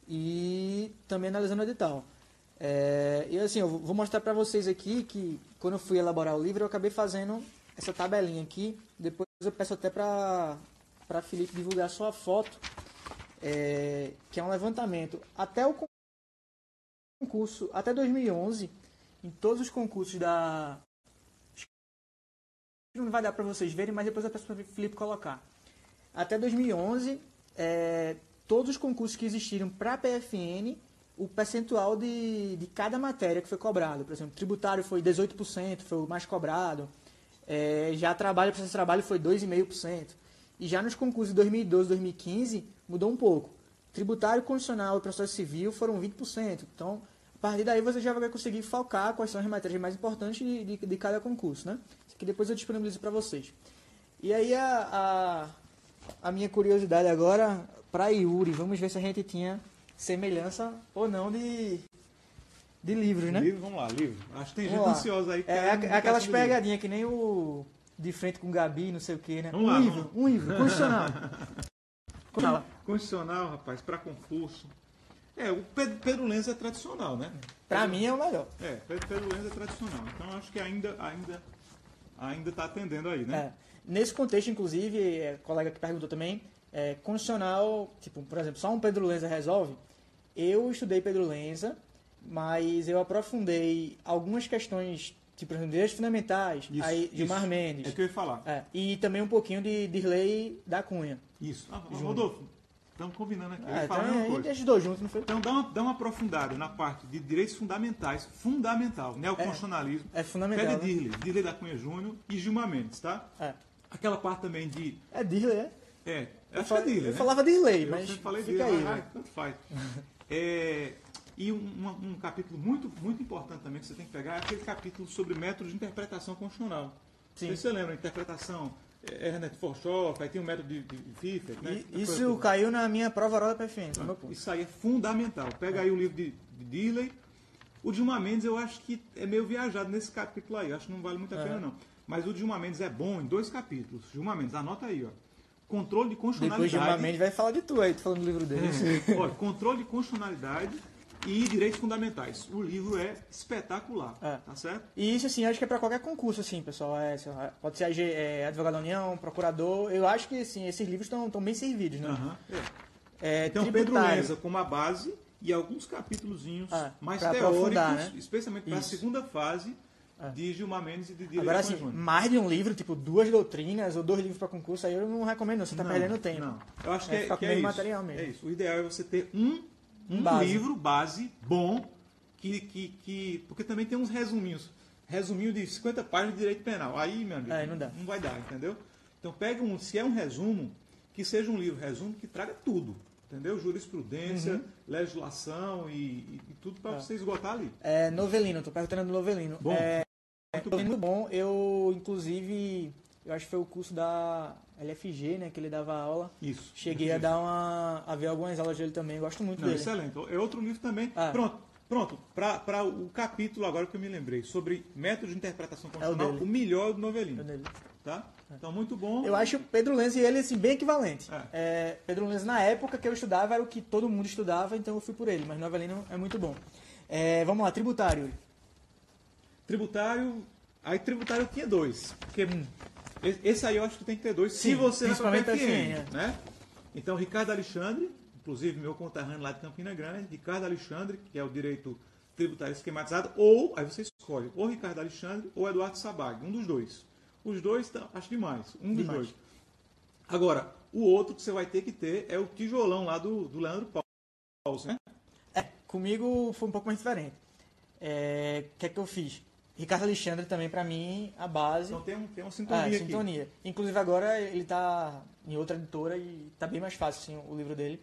e também analisando o edital. É, e assim, eu vou mostrar para vocês aqui que quando eu fui elaborar o livro, eu acabei fazendo essa tabelinha aqui. Depois eu peço até para para Felipe divulgar sua foto, é, que é um levantamento. Até o concurso, até 2011, em todos os concursos da. Não vai dar para vocês verem, mas depois eu peço para o Felipe colocar. Até 2011, é, todos os concursos que existiram para a PFN, o percentual de, de cada matéria que foi cobrado. Por exemplo, tributário foi 18%, foi o mais cobrado. É, já trabalho, processo de trabalho foi 2,5%. E já nos concursos de 2012 2015, mudou um pouco. Tributário, constitucional e processo civil foram 20%. Então, a partir daí você já vai conseguir focar quais são as matérias mais importantes de, de, de cada concurso. Né? Isso aqui depois eu disponibilizo para vocês. E aí a, a, a minha curiosidade agora para Yuri. Vamos ver se a gente tinha semelhança ou não de, de livros, né? Livro, vamos lá, livro. Acho que tem Vamos gente ansiosa aí. É, aqu- aquelas pegadinhas que nem o de frente com Gabi, não sei o que, né? Vamos um lá, livro, um livro, constitucional. Fala. Constitucional, rapaz, para concurso. É, o Pedro, Pedro Lenz é tradicional, né? Pra mim é o melhor. É, Pedro, Pedro Lenz é tradicional. Então acho que ainda ainda ainda está atendendo aí, né? É. Nesse contexto, inclusive, é, colega que perguntou também, é, constitucional, tipo, por exemplo, só um Pedro Lenza resolve? Eu estudei Pedro Lenza, mas eu aprofundei algumas questões, tipo, por exemplo, direitos fundamentais, Isso, aí Gilmar isso. Mendes, É o que eu ia falar. é, e também um pouquinho de, de lei da Cunha. Isso. Ah. Rodolfo, estamos combinando aqui. Eu É, ia falar a então, mesma aí coisa. deixa dois juntos, não foi? Então dá uma, dá uma aprofundada na parte de direitos fundamentais, fundamental, neoconstitucionalismo, É fundamental. Fred né? Dirley, Dirley da Cunha Júnior e Gilmar Mendes, tá? É. Aquela parte também de. É Dirley, é? É, Eu, acho que é Dirley, eu né? falava Dirley, Eu mas sempre falei fica dele, aí. né? tanto faz. É, e um, um capítulo muito, muito importante também que você tem que pegar é aquele capítulo sobre método de interpretação constitucional. Sim. Você lembra, interpretação é, Ernest Forschoff, aí tem o método de, de né? E- Isso caiu na minha prova oral da meu Ah. Isso aí é fundamental. Pega aí o livro de, de Dirley. O Dilma Mendes eu acho que é meio viajado nesse capítulo aí. Eu acho que não vale muito a pena, Aham. não. Mas o Dilma Mendes é bom em dois capítulos. Dilma Mendes, anota aí, ó. Controle de Depois constitucionalidade. Gilmar Mendes vai falar de tu aí, tu falando do livro dele. Olha, controle de constitucionalidade e direitos fundamentais. O livro é espetacular, É. tá certo? E isso, assim, acho que é pra qualquer concurso, assim, pessoal. É, pode ser é, advogado da União, procurador. Eu acho que, assim, esses livros estão bem servidos, né? Aham, é. É, Então, Pedro. Lenza como a base e alguns capítulozinhos Ah, mais teóricos, né? especialmente para a segunda fase É. de Gilmar Mendes e de Direito Agora, assim, mais de um livro, tipo duas doutrinas ou dois livros para concurso, aí eu não recomendo, não. Você tá Não, perdendo tempo. Não, eu acho que é, ficar que é isso. material mesmo. É isso. O ideal é você ter um, um Base. livro base bom, que, que, que. Porque também tem uns resuminhos. Resuminho de 50 páginas de direito penal. Aí, meu amigo, É, não dá. não vai dar, entendeu? Então pega um, se é um resumo, que seja um livro resumo que traga tudo. Entendeu? Jurisprudência, legislação e, e- tudo para Uhum. É. você esgotar ali. É, Novelino, tô perguntando do Novelino. Bom, é, muito Novelino muito bom. Eu, inclusive, eu acho que foi o curso da LFG, né, que ele dava aula. Isso. Cheguei a dar uma. a ver algumas aulas dele também, gosto muito Não, dele. excelente. É outro livro também. Ah. Pronto, pronto. Para o capítulo agora que eu me lembrei, sobre método de interpretação constitucional, dele. o melhor do novelinho. É dele. Tá? Então, muito bom. Eu acho o Pedro Lenz e ele assim, bem equivalente. É. É, Pedro Lenz, na época que eu estudava, era o que todo mundo estudava, então eu fui por ele. Mas Novelino é muito bom. É, vamos lá, tributário. Tributário. Aí, tributário tinha dois. Porque e- esse aí eu acho que tem que ter dois. se Sim, você vai para principalmente pra PFN. PFN, Né? Então, Ricardo Alexandre, inclusive meu conterrâneo lá de Campina Grande, Ricardo Alexandre, que é o direito tributário esquematizado, ou, aí você escolhe, ou Ricardo Alexandre ou Eduardo Sabag, um dos dois. Os dois, tá, acho demais. Um dos Demais. dois. Agora, o outro que você vai ter que ter é o tijolão lá do, do Leandro Paulo. Né? É, comigo foi um pouco mais diferente. É, O que é que eu fiz? Ricardo Alexandre também, pra mim, a base. Então tem, um, tem uma sintonia Ah, aqui. sintonia. Inclusive agora ele tá em outra editora e tá bem mais fácil assim, o livro dele.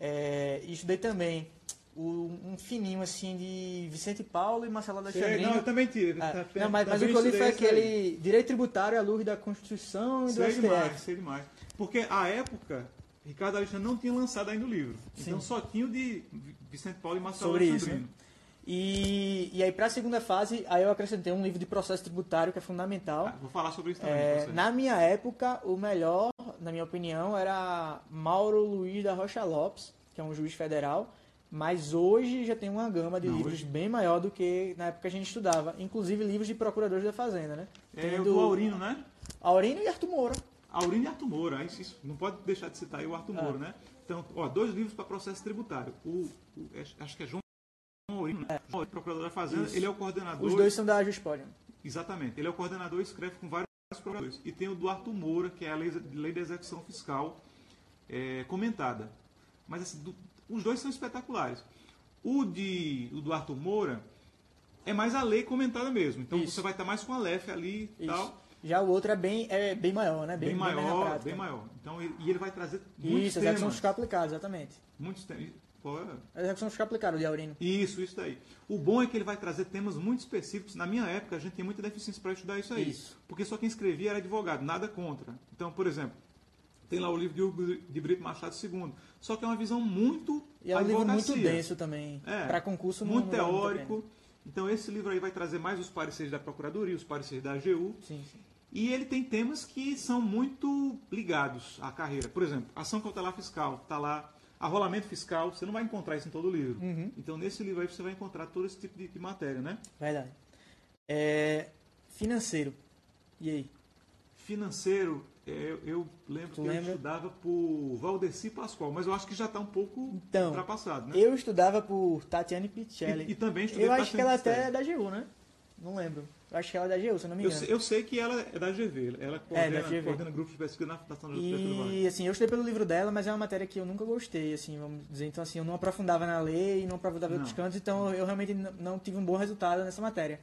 É, e estudei também o- um fininho assim de Vicente Paulo e Marcelo Sei, Alexandrino. não, eu também tive. Ah, Tá- não, mas, mas o que eu li foi esse aí. aquele Direito Tributário à luz da Constituição e do Sei STF. demais, sei demais. Porque a época, Ricardo Alexandre não tinha lançado ainda o livro. Então Sim. só tinha o de Vicente Paulo e Marcelo Sobre isso, né? E, e aí, para a segunda fase, aí eu acrescentei um livro de processo tributário que é fundamental. Ah, vou falar sobre isso também. É, na minha época, o melhor, na minha opinião, era Mauro Luiz da Rocha Lopes, que é um juiz federal. Mas hoje já tem uma gama de Não, livros hoje- bem maior do que na época que a gente estudava. Inclusive livros de procuradores da Fazenda, né? É Tem o do Aurino, né? Aurino e Arthur Moura. Aurino e Arthur Moura. Isso, isso, não pode deixar de citar aí o Arthur Ah. Moura, né? Então, ó, dois livros para processo tributário. O, o- acho que é João Aurino, né? Aurino, procurador da Fazenda. Isso. Ele é o coordenador. Os dois são da Juspodium. Exatamente. Ele é o coordenador e escreve com vários procuradores. E tem o do Arthur Moura, que é a lei, lei da execução fiscal é, comentada. Mas assim, do- os dois são espetaculares. O, de, o do Arthur Moura é mais a lei comentada mesmo. Então Isso. você vai estar mais com a LEF ali e Isso. tal. Já o outro é bem, é bem maior, né? Bem, Bem, maior, prática. bem maior. Então, ele- e ele vai trazer muitos Isso, temas. fiscal aplicada, exatamente. Muitos temas. Qual é? A execução fiscal aplicada, o de Aurino. Isso, isso daí. O bom é que ele vai trazer temas muito específicos. Na minha época, a gente tem muita deficiência para estudar isso aí. Isso. Porque só quem escrevia era advogado, nada contra. Então, por exemplo, tem lá o livro de Hugo de Brito Machado II. Só que é uma visão muito E é um livro muito denso também. É, Para concurso muito não muito teórico. Então, esse livro aí vai trazer mais os pareceres da Procuradoria, os pareceres da AGU. Sim, sim. E ele tem temas que são muito ligados à carreira. Por exemplo, ação cautelar fiscal, está lá. Arrolamento fiscal, você não vai encontrar isso em todo livro. Uhum. Então, nesse livro aí você vai encontrar todo esse tipo de, de matéria, né? Verdade. É, financeiro. E aí? Financeiro, é, eu, eu lembro Tu que eu lembra? estudava por Valdeci Pascoal, mas eu acho que já está um pouco Então, ultrapassado, né? Eu estudava por Tatiane Pichelli. E, e também estudei eu acho que ela até é da GU, né? Não lembro. Eu acho que ela é da GU, se eu não me eu, engano. sei, eu sei que ela é da GV, ela coordena, É, da coordena grupos de pesquisa na Fundação Vargas. E assim, eu estudei pelo livro dela, mas é uma matéria que eu nunca gostei, assim, vamos dizer. Então, assim, eu não aprofundava na lei, não aprofundava em outros Não. cantos, então eu realmente não tive um bom resultado nessa matéria.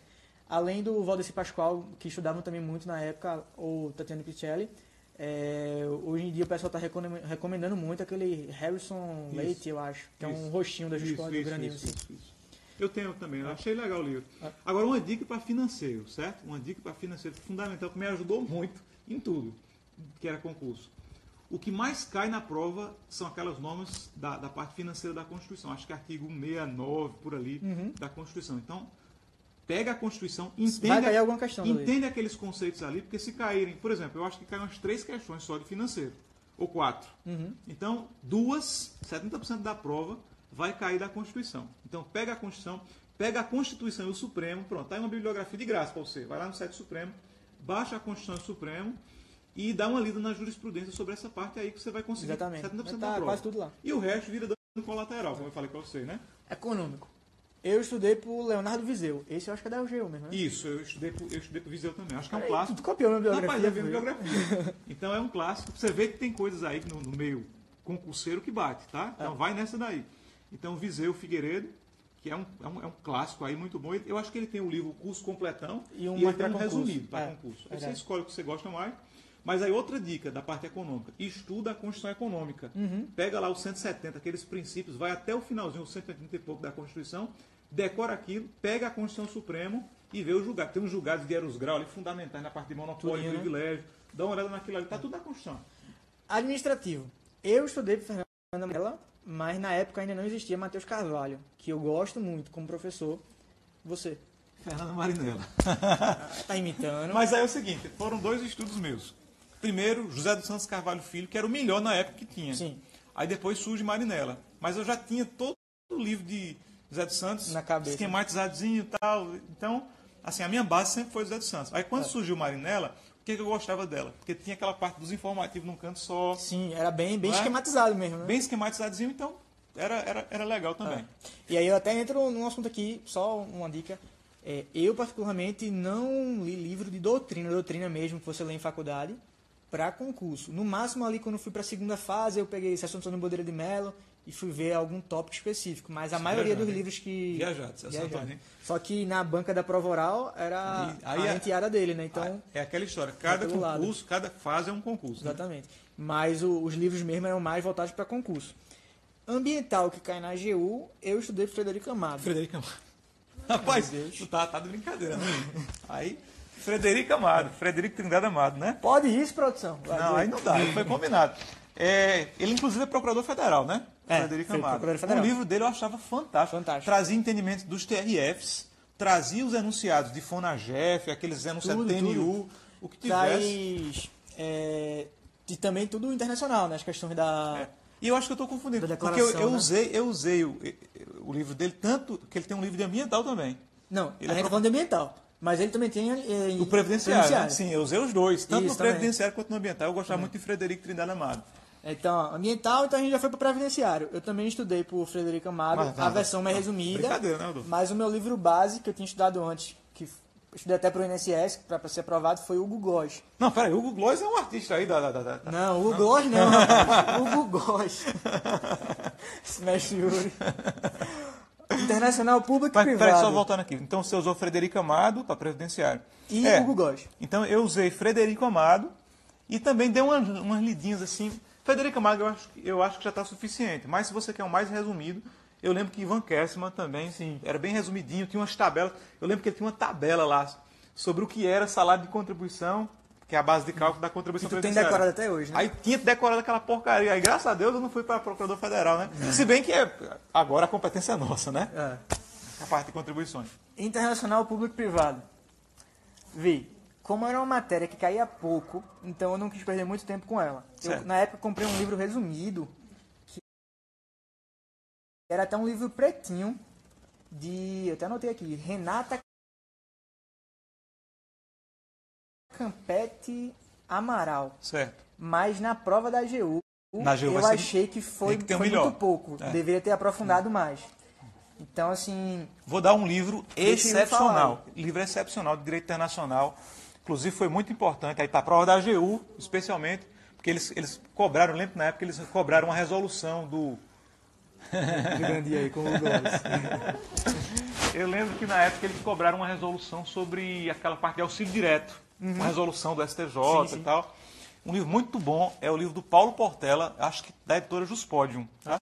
Além do Valdeci Pascoal, que estudavam também muito na época, ou Tatiana Pichelli, é, hoje em dia o pessoal está recomendando muito aquele Harrison. Leite, eu acho, que é um Isso. rostinho da isso, grandinho. isso, assim. isso, isso. Eu tenho também, eu achei legal o livro. Agora, uma dica para financeiro, certo? Uma dica para financeiro fundamental que me ajudou muito em tudo que era concurso. O que mais cai na prova são aquelas normas da, da parte financeira da Constituição. Acho que artigo 169, por ali, Uhum. da Constituição. Então, pega a Constituição, entenda, cair alguma questão dali. entende aqueles conceitos ali, porque se caírem, por exemplo, eu acho que caem umas três questões só de financeiro, ou quatro. Uhum. Então, duas, 70% da prova vai cair da Constituição. Então, pega a Constituição, pega a Constituição e o Supremo, pronto, tá aí uma bibliografia de graça para você. Vai lá no site Supremo, baixa a Constituição e o Supremo e dá uma lida na jurisprudência sobre essa parte aí que você vai conseguir Exatamente. 70% Mas da tá prova. quase tudo lá. E o resto vira dano colateral, como eu falei para você, né? Econômico. Eu estudei pro Leonardo Viseu. Esse eu acho que é da UGU mesmo, né? Isso, eu estudei, pro- eu estudei pro Viseu também. Acho que é um clássico. Tu copiou minha biografia. Rapaz, é foi? biografia. Então é um clássico. Você vê que tem coisas aí no, no meio concurseiro que bate, tá? É. Então vai nessa daí. Então Viseu Figueiredo, que é um, é um, é um clássico aí muito bom. Eu acho que ele tem o livro o Curso Completão E um ele mais tem um resumido para É, concurso. Aí você verdade. escolhe o que você gosta mais. Mas aí outra dica da parte econômica. Estuda a Constituição Econômica. Uhum. Pega lá os 170, aqueles princípios, vai até o finalzinho, os 180 e pouco da Constituição, decora aquilo, pega a Constituição Suprema e vê o julgado. Tem uns julgados de Eros Grau ali fundamentais na parte de monopólio, Tudinho, né? privilégio. Dá uma olhada naquilo ali, tá tudo na Constituição. Administrativo. Eu estudei pro Mela, mas na época ainda não existia Matheus Carvalho, que eu gosto muito como professor. Você. Fernando Marinella. Tá imitando. Mas aí é o seguinte, foram dois estudos meus. Primeiro, José dos Santos Carvalho Filho, que era o melhor na época que tinha. Sim. Aí depois surge Marinella. Mas eu já tinha todo o livro de José dos Santos Na cabeça. esquematizadozinho e tal. Então, assim, a minha base sempre foi José dos Santos. Aí É. quando surgiu Marinella, o que, eu gostava dela? Porque tinha aquela parte dos informativos num canto só, Sim, era bem, bem é? esquematizado mesmo, né? bem esquematizadozinho, então era, era, era legal também. E aí eu até entro num assunto aqui, só uma dica. É, eu, particularmente, não li livro de doutrina, doutrina mesmo, que você lê em faculdade, para concurso. No máximo, ali, quando eu fui para a segunda fase, eu peguei Sessão Antônio Bodeira de Mello e fui ver algum tópico específico. Mas a maioria viajado, dos hein? livros que... Viajado, Sessão Viajado. Antônio, hein? Só que na banca da prova oral era E aí a é- enteada dele, né? Então... É aquela história, cada pelo lado. concurso, cada fase é um concurso. né? Exatamente. Mas o- os livros mesmo eram mais voltados para concurso. Ambiental que cai na AGU, eu estudei Frederico Amado. Frederico Amado. Rapaz, tu tá, tá de brincadeira, né? Aí, Frederico Amado, Frederico Trindade Amado, né? Pode isso, produção? Vai Não, dizer. aí não dá, foi combinado. É, ele, inclusive, é procurador federal, né? É, Frederico Amado. O livro dele eu achava fantástico. Fantástico. Trazia entendimento dos TRFs, trazia os enunciados de Fonagef, aqueles enunciados Tudo, TNU, o que tivesse. Traz. É, e também tudo internacional, né? As questões da. É. E eu acho que eu estou confundindo. Porque eu, eu né? usei, eu usei o, o livro dele, tanto que ele tem um livro de ambiental também. Não, Ele a é gente pro- tá falando de ambiental. Mas ele também tem. é, O previdenciário, né? Sim, eu usei os dois, tanto Isso, no também. previdenciário quanto no ambiental. Eu gostava muito de Frederico Trindade Amado. Então, ambiental, então a gente já foi para previdenciário. Eu também estudei por Frederico Amado, Mas, a não, versão mais não, resumida. brincadeira, né? Mas o meu livro base, que eu tinha estudado antes, que estudei até para o INSS, para ser aprovado, foi o Hugo Gloss. Não, peraí, o Hugo Gloss é um artista aí da. da, da- Não, o Hugo Gloss não, Hugo Gloss. Smash Yuri. Internacional Público e Mas Privado. peraí, só voltando aqui. Então você usou Frederico Amado para previdenciário. E É. Hugo Gloss. Então eu usei Frederico Amado e também dei umas, umas lidinhas assim. Frederico Amado eu acho, que- eu acho que já está suficiente, mas se você quer um mais resumido, eu lembro que Ivan Kessman também Sim. era bem resumidinho, tinha umas tabelas. Eu lembro que ele tinha uma tabela lá sobre o que era salário de contribuição, que é a base de cálculo da contribuição tu tem decorado até hoje, né? Aí tinha decorado aquela porcaria. Aí, graças a Deus, eu não fui para Procurador Federal, né? Se bem que é, agora a competência é nossa, né? É. A parte de contribuições. Internacional Público e Privado. Vi, como era uma matéria que caía pouco, então eu não quis perder muito tempo com ela. Eu, na época, comprei um livro resumido, que era até um livro pretinho, de. Eu até anotei aqui, Renata Campete Amaral. Certo. Mas na prova da AGU, Na AGU eu achei que foi, que um foi muito pouco. É. Deveria ter aprofundado mais. Então, assim, Vou dar um livro excepcional. Livro excepcional de direito internacional. Inclusive foi muito importante aí para a prova da AGU, especialmente, porque eles, eles cobraram, lembro na época eles cobraram uma resolução do. grande aí com o Gloss. Eu lembro que na época eles cobraram uma resolução sobre aquela parte de auxílio direto. Uma resolução do STJ Uhum. Sim, sim. e tal. Um livro muito bom é o livro do Paulo Portela, acho que da editora Juspodium. Tá?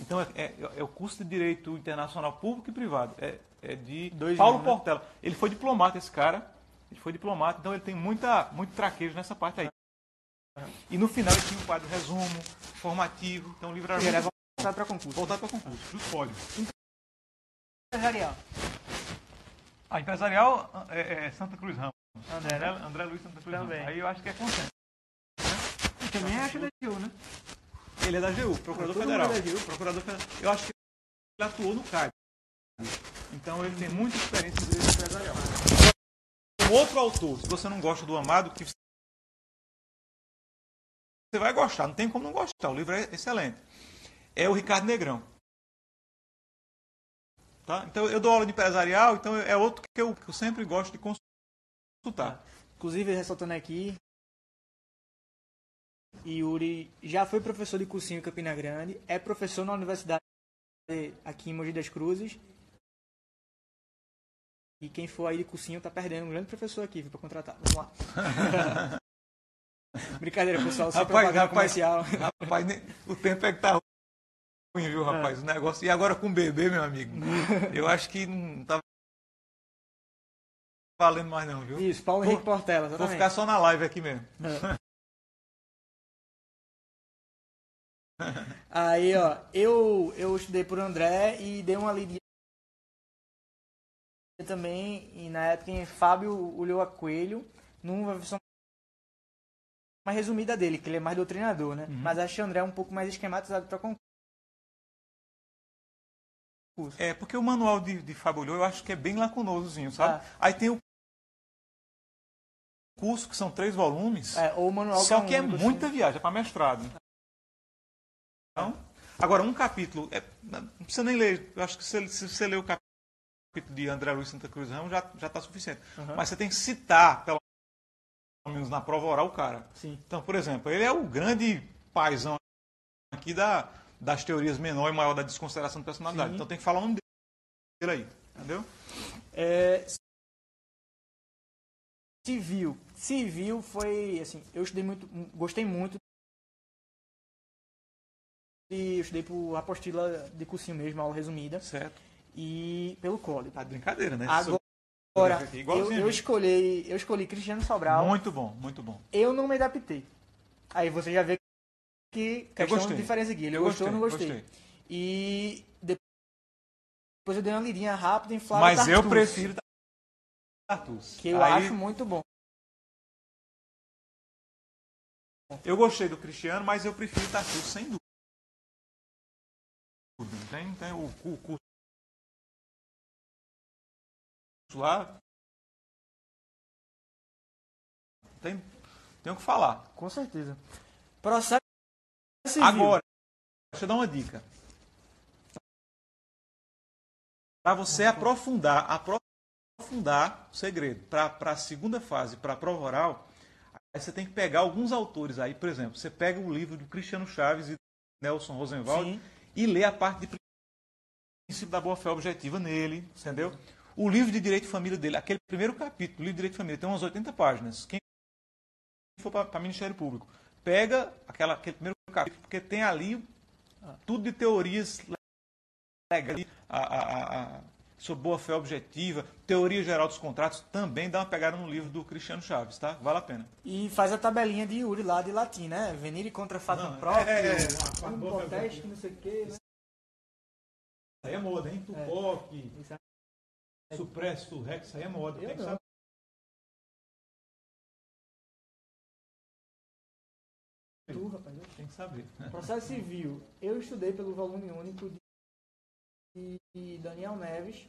Então é, é- é o curso de Direito Internacional Público e Privado. É, é de Dois Paulo livros, né? Portela. Ele foi diplomata, esse cara. Ele foi diplomata, então ele tem muita, muito traquejo nessa parte aí. E no final ele tinha um quadro resumo, formativo. Então o livro era Ele era voltado para concurso. voltado para concurso. Juspodium. Empresarial. A empresarial é, é Santa Cruz Ramos. André, André, né? André Luiz Santa Cruz Também. Ramos. Aí eu acho que é consenso. Também acho da AGU, né? Ele é da AGU, Procurador Federal. é da AGU. Procurador Federal. Eu acho que ele atuou no CAD. Então ele tem muita experiência direito empresarial. Outro autor, se você não gosta do Amado, que você vai gostar, não tem como não gostar, o livro é excelente. É o Ricardo Negrão. Tá? Então eu dou aula de empresarial, então é outro que eu, que eu sempre gosto de consultar. Inclusive, ressaltando aqui, Yuri já foi professor de cursinho em Campina Grande, é professor na universidade aqui em Mogi das Cruzes. E quem for aí de cursinho tá perdendo um grande professor aqui, para contratar. Vamos lá. Brincadeira, pessoal, só rapaz, propaganda rapaz, comercial. Rapaz, nem- o tempo é que tá ruim, viu, rapaz? O negócio. E agora com o bebê, meu amigo? Eu acho que não tá valendo mais não, viu? Isso, Paulo Vou- Henrique Portela. Vou exatamente. ficar só na live aqui mesmo. Aí, ó, eu, eu estudei por André e dei uma lidinha também, e na época em Fábio Ulloa Coelho, numa versão mais resumida dele, que ele é mais doutrinador, né? Mas acho que o André é um pouco mais esquematizado para concurso. É, porque o manual de, de Fabulho eu acho que é bem lacunosozinho, sabe? Ah. Aí tem o curso, que são três volumes, É, ou o manual só um que é único, assim. muita viagem, é para mestrado. Então, agora, um capítulo, é, não precisa nem ler, eu acho que se, se você ler o capítulo de André Luiz Santa Cruz Ramos, já já está suficiente. Aham. Mas você tem que citar, pelo menos na prova oral, o cara. Sim. Então, por exemplo, ele é o grande paizão aqui da, das teorias menor e maior da desconsideração de personalidade. Sim. Então tem que falar nome dele aí, entendeu? É, civil. Civil foi, assim, eu estudei muito, gostei muito e eu estudei por apostila de cursinho mesmo, aula resumida, Certo. E pelo código. Tá de brincadeira, né? Agora, eu, eu escolhi, eu escolhi Cristiano Sobral, Muito bom, muito bom. eu não me adaptei. Aí você já vê que questão de diferença aqui, ele Eu gostou ou não gostei, gostei. E depois eu dei uma lidinha rápida em Flávio Mas eu Tartucci, prefiro Tartus. que eu Aí, acho muito bom. Eu gostei do Cristiano, mas eu prefiro Tartus, sem dúvida. Tem, tem o, o curso lá. Tem, tem o que falar. Com certeza. Processo civil. Agora, deixa eu dar uma dica. Para você aprofundar, aprofundar o segredo, para a segunda fase, para a prova oral, aí você tem que pegar alguns autores aí, por exemplo, você pega o livro do Cristiano Chaves e Nelson Rosenwald Sim. e lê a parte de princípio da boa fé objetiva nele, entendeu? O livro de direito de família dele, aquele primeiro capítulo, o livro de direito de família, tem umas 80 páginas. Quem for para o Ministério Público, pega aquela, aquele primeiro capítulo, porque tem ali tudo de teorias legais, a, a, a, a, sobre boa fé objetiva, teoria geral dos contratos, também dá uma pegada no livro do Cristiano Chaves, tá? Vale a pena. E faz a tabelinha de Yuri lá de latim, né? Venire contra fato Não, próprio, é, é, é. um proteste, não sei o quê. Né? Aí é moda, hein? Tupoc, Isso Supresso, Rex, aí é moda. Eu não. é tu, rapaz. eu- Tem que saber. Processo civil. Eu estudei pelo volume único de, de Daniel Neves.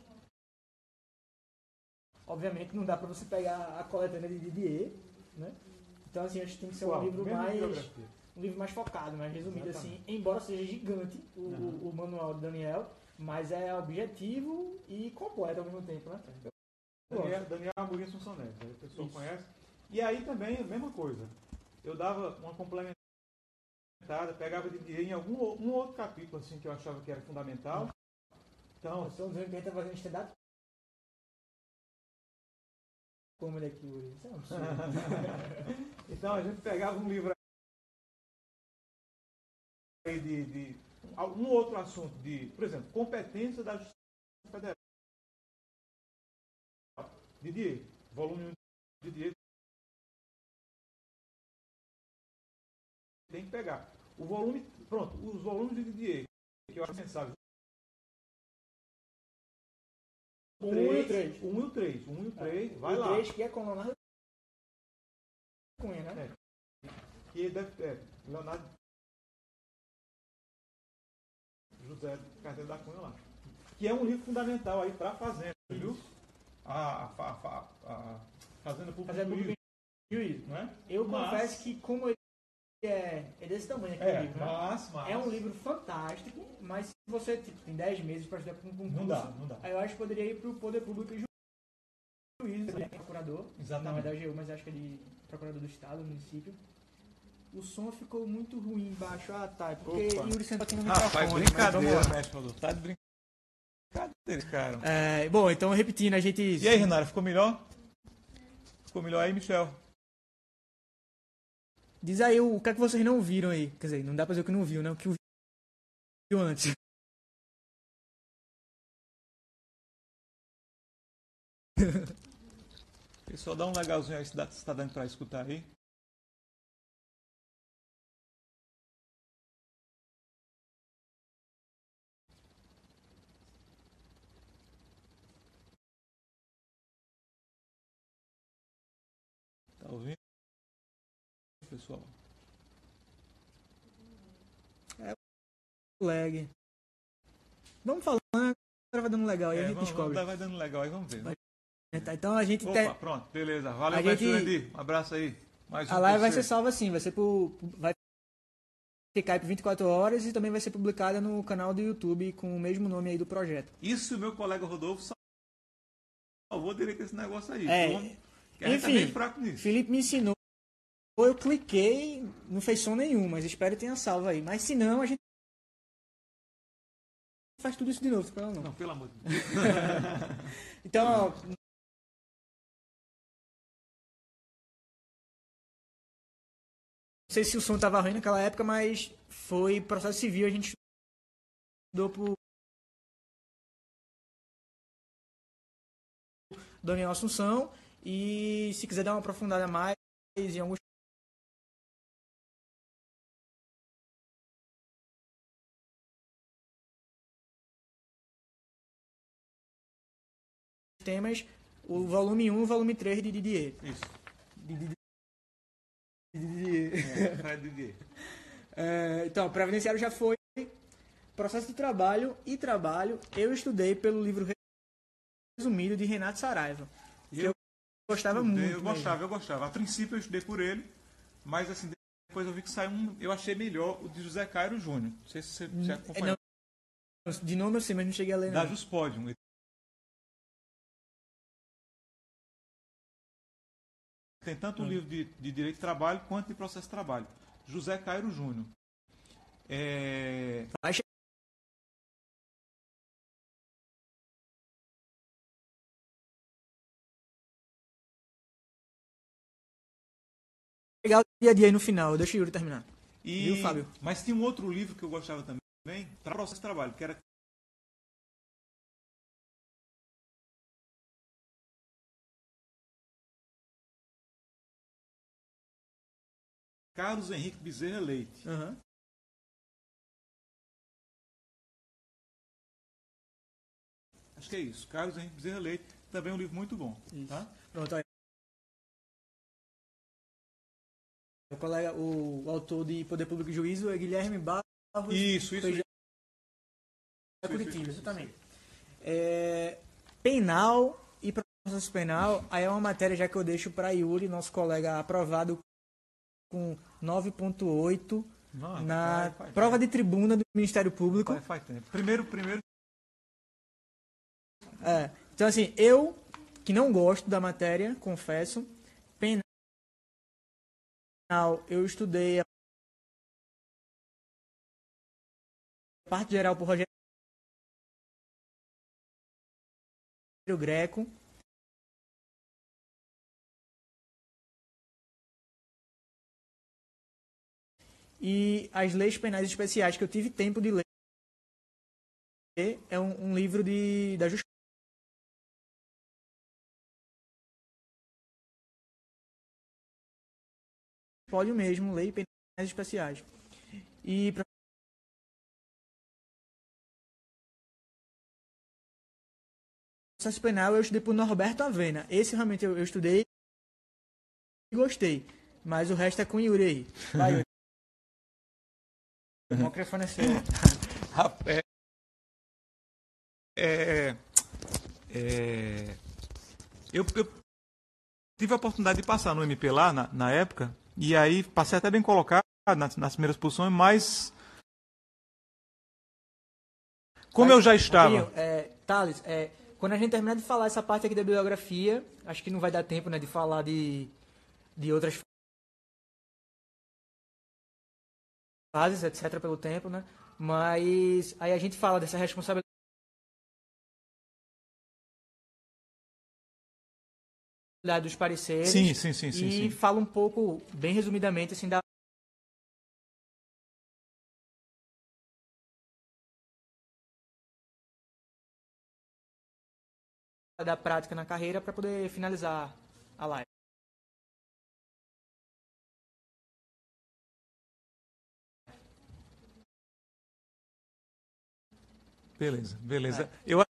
Obviamente não dá pra você pegar a coletânea de Didier, né? Então assim, acho que tem que ser um livro mais um livro mais focado, mais resumido assim, embora seja gigante o, o- o manual do Daniel, mas é objetivo e completo ao mesmo tempo, né? Daniel, Daniel Amorim Assunção aí a pessoa Isso. conhece. E aí também, a mesma coisa. Eu dava uma complementada, pegava de dia em algum um outro capítulo assim que eu achava que era fundamental. Então, estamos vendo que a gente tá fazendo stand-up. Como ele aqui hoje. Isso é um então a gente pegava um livro aí de, de um outro assunto de, por exemplo, competência da Justiça Federal. Didier, volume 1 de Didier. Tem que pegar. O volume, pronto, os volumes de Didier, que eu acho sensável. Um e o três. 1 e o 3. 1 e o 3, vai o lá. 3 que é com Leonardo Cunha, né? É. Que deve, é, Leonardo José Carteiro da Cunha lá. Que é um livro fundamental aí para a Fazenda, viu? A, a, a, a- Fazenda Pública Fazenda do Pública Juízo, Juízo. não é? Eu Mas- confesso que como eu é, é desse tamanho aqui o livro, né? mas, mas... É um livro fantástico, mas se você tipo, tem 10 meses para estudar com um concurso, Não dá, não dá. aí eu acho que poderia ir para o Poder Público e Juízo, né? procurador. Na Exatamente. verdade, eu, mas acho que é de procurador do estado, do município. O som ficou muito ruim embaixo. Ah, tá. É porque Opa. Yuri senta aqui no Rapaz, microfone. mas vamos brincadeira, lá. mestre Rodolfo. Tá de brincadeira, cara. É, bom, então repetindo, a gente. E aí, Renara, ficou melhor? Ficou melhor aí, Michel? Diz aí o, o que é que vocês não viram aí. Quer dizer, não dá pra dizer o que não viu, né? O que viu antes. Pessoal, dá um legalzinho aí se, dá, se tá dando pra escutar aí. Tá ouvindo? Pessoal. Lag. Vamos falando, vai dando legal aí, a É, gente vamos, descobre. vamos, vai dando legal aí, vamos ver. Tá, Então a gente. Opa, te- pronto, beleza. Valeu, A gente- Jurandir. Um abraço aí. Mais um A live vai ser salva assim, vai ser por. Vai ficar por 24 horas e também vai ser publicada no canal do YouTube com o mesmo nome aí do projeto. Isso o meu colega Rodolfo salvou direito esse negócio aí. É, a tá enfim, nisso. Felipe me ensinou, eu cliquei, não fez som nenhum, mas espero que tenha salvo aí. Mas se não, a gente faz tudo isso de novo, não, não. Pelo amor de Deus. Então, ó, não sei se o som tava ruim naquela época, mas foi processo civil, a gente estudou por Daniel Assunção e se quiser dar uma aprofundada mais em alguns temas, o volume 1 e o volume 3 de Didier. Isso. De Didier. Didier. É, Fred Didier. É, então, previdenciário já foi. Processo de trabalho e trabalho, eu estudei pelo livro resumido de Renato Saraiva. E Que eu gostava estudei, muito. Eu mesmo. gostava, eu gostava. A princípio eu estudei por ele, mas assim, depois eu vi que saiu um. Eu achei melhor o de José Cairo Júnior. Não sei se você, você É, acompanhou. não, de nome eu sei, mas não cheguei a ler. Da Não. Juspodium. Tem tanto o Hum. livro de, de Direito de Trabalho quanto de Processo de Trabalho. José Cairo Júnior. É, Vai chegar o dia a dia aí no final, deixa o Yuri terminar. E, Viu, Fábio? Mas tem um outro livro que eu gostava também, para processo de trabalho, que era Carlos Henrique Bezerra Leite. Aham. Acho que é isso. Carlos Henrique Bezerra Leite, também é um livro muito bom. Isso. Tá? Pronto, aí. O colega, o, o autor de Poder Público e Juízo é Guilherme Barros. Isso, isso. Feijão. isso, Curitiba, isso, isso, exatamente. É, penal e processo penal, aí é uma matéria já que eu deixo para Yuri, nosso colega aprovado com 9.8 Não, na faz- faz prova de tribuna do Ministério Público. Faz, faz tempo. Primeiro, primeiro. É, então assim, eu que não gosto da matéria, confesso, penal eu estudei a parte geral por Rogério Greco. E as leis penais especiais que eu tive tempo de ler é um, um livro de, da Justiça. Pode mesmo, lei penais especiais. E pra processo penal eu estudei por Norberto Avena. Esse realmente eu, eu estudei e gostei. Mas o resto é com Yuri aí. Vai, Yuri. O microfone é seu. Rap- É, é, é, eu, eu tive a oportunidade de passar no MP lá na, na época, e aí passei até bem colocado, nas, nas primeiras posições, mas como eu já estava. É, Thales, é, quando a gente terminar de falar essa parte aqui da bibliografia, acho que não vai dar tempo né, de falar de, de outras fases, etc., pelo tempo, né? Mas aí a gente fala dessa responsabilidade. dos pareceres sim, sim, sim, e fala um pouco, bem resumidamente, assim, da da prática na carreira para poder finalizar a live. Beleza, beleza. É. Eu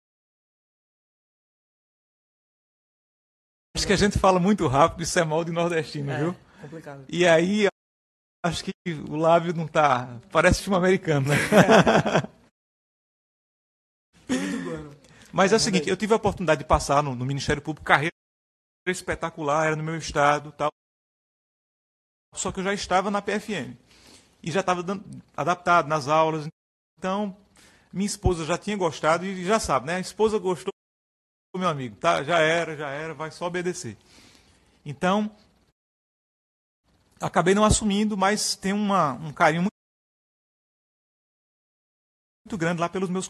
acho que a gente fala muito rápido, isso é mal de nordestino, é, viu? Complicado. E aí acho que o lábio não tá. Parece filme americano, né? Mas é, é o seguinte, eu tive a oportunidade de passar no, no Ministério Público, carreira espetacular, era no meu estado tal. Só que eu já estava na PFM. E já estava adaptado nas aulas. Então, minha esposa já tinha gostado e já sabe, né? A esposa gostou, meu amigo, tá? Já era, já era, vai só obedecer. Então, acabei não assumindo, mas tem uma, um carinho muito, muito grande lá pelos meus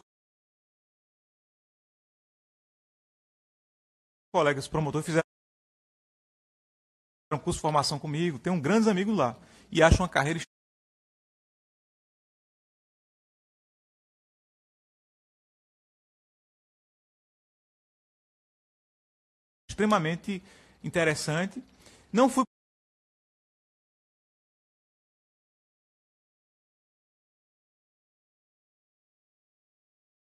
colegas promotores fizeram um curso de formação comigo, tenho um grandes amigos lá. E acho uma carreira extremamente interessante. Não fui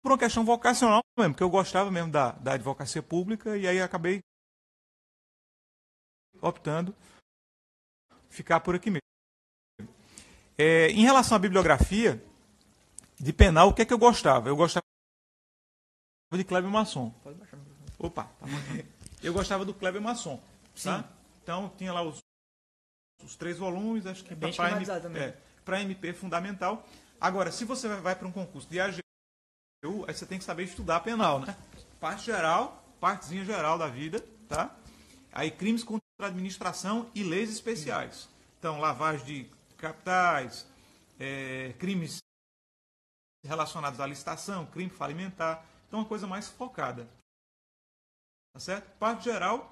por uma questão vocacional mesmo, porque eu gostava mesmo da, da advocacia pública e aí acabei optando ficar por aqui mesmo. É, em relação à bibliografia de penal, o que é que eu gostava? Eu gostava de Kleber Masson. Opa, tá eu gostava do Kleber Masson, tá? Então tinha lá os, os três volumes, acho que é para MP, é, MP fundamental. Agora, se você vai, para um concurso de AG aí você tem que saber estudar penal, né? Parte geral, partezinha geral da vida, tá? Aí crimes contra a administração e leis especiais. Então, lavagem de capitais, é, crimes relacionados à licitação, crime falimentar. Então, uma coisa mais focada. Tá certo? Parte geral,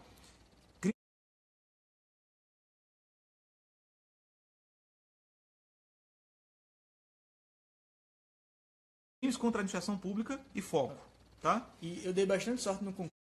crimes contra a administração pública e foco. Tá? E eu dei bastante sorte no concurso.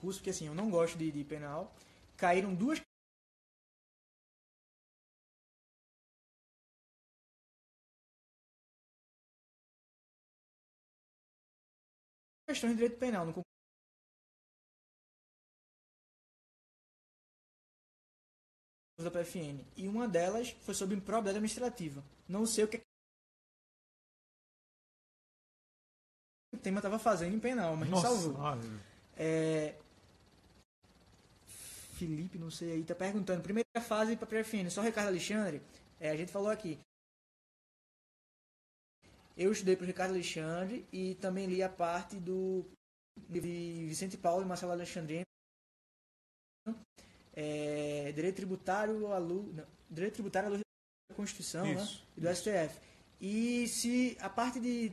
Porque assim, eu não gosto de, de penal. Caíram duas questões de direito penal no da PFN. E uma delas foi sobre improbidade administrativa. Não sei o que o tema estava fazendo em penal, mas Nossa, me salvou. É... Felipe, não sei aí, tá perguntando. Primeira fase para PFN, só Ricardo Alexandre. É, a gente falou aqui. Eu estudei para o Ricardo Alexandre e também li a parte do de Vicente Paulo e Marcelo Alexandrino. É, direito tributário à luz, não, direito tributário à luz da Constituição né, e do isso. STF. E se a parte de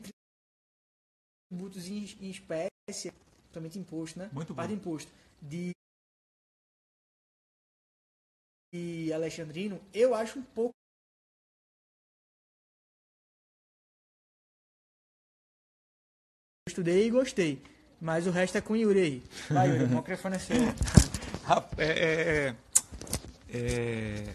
tributos em, em espécie, principalmente imposto, né? Muito parte bom. de imposto de, de Alexandrino, eu acho um pouco estudei e gostei. Mas o resto é com Yuri aí. Vai, Yuri, o microfone é seu. É, é, é,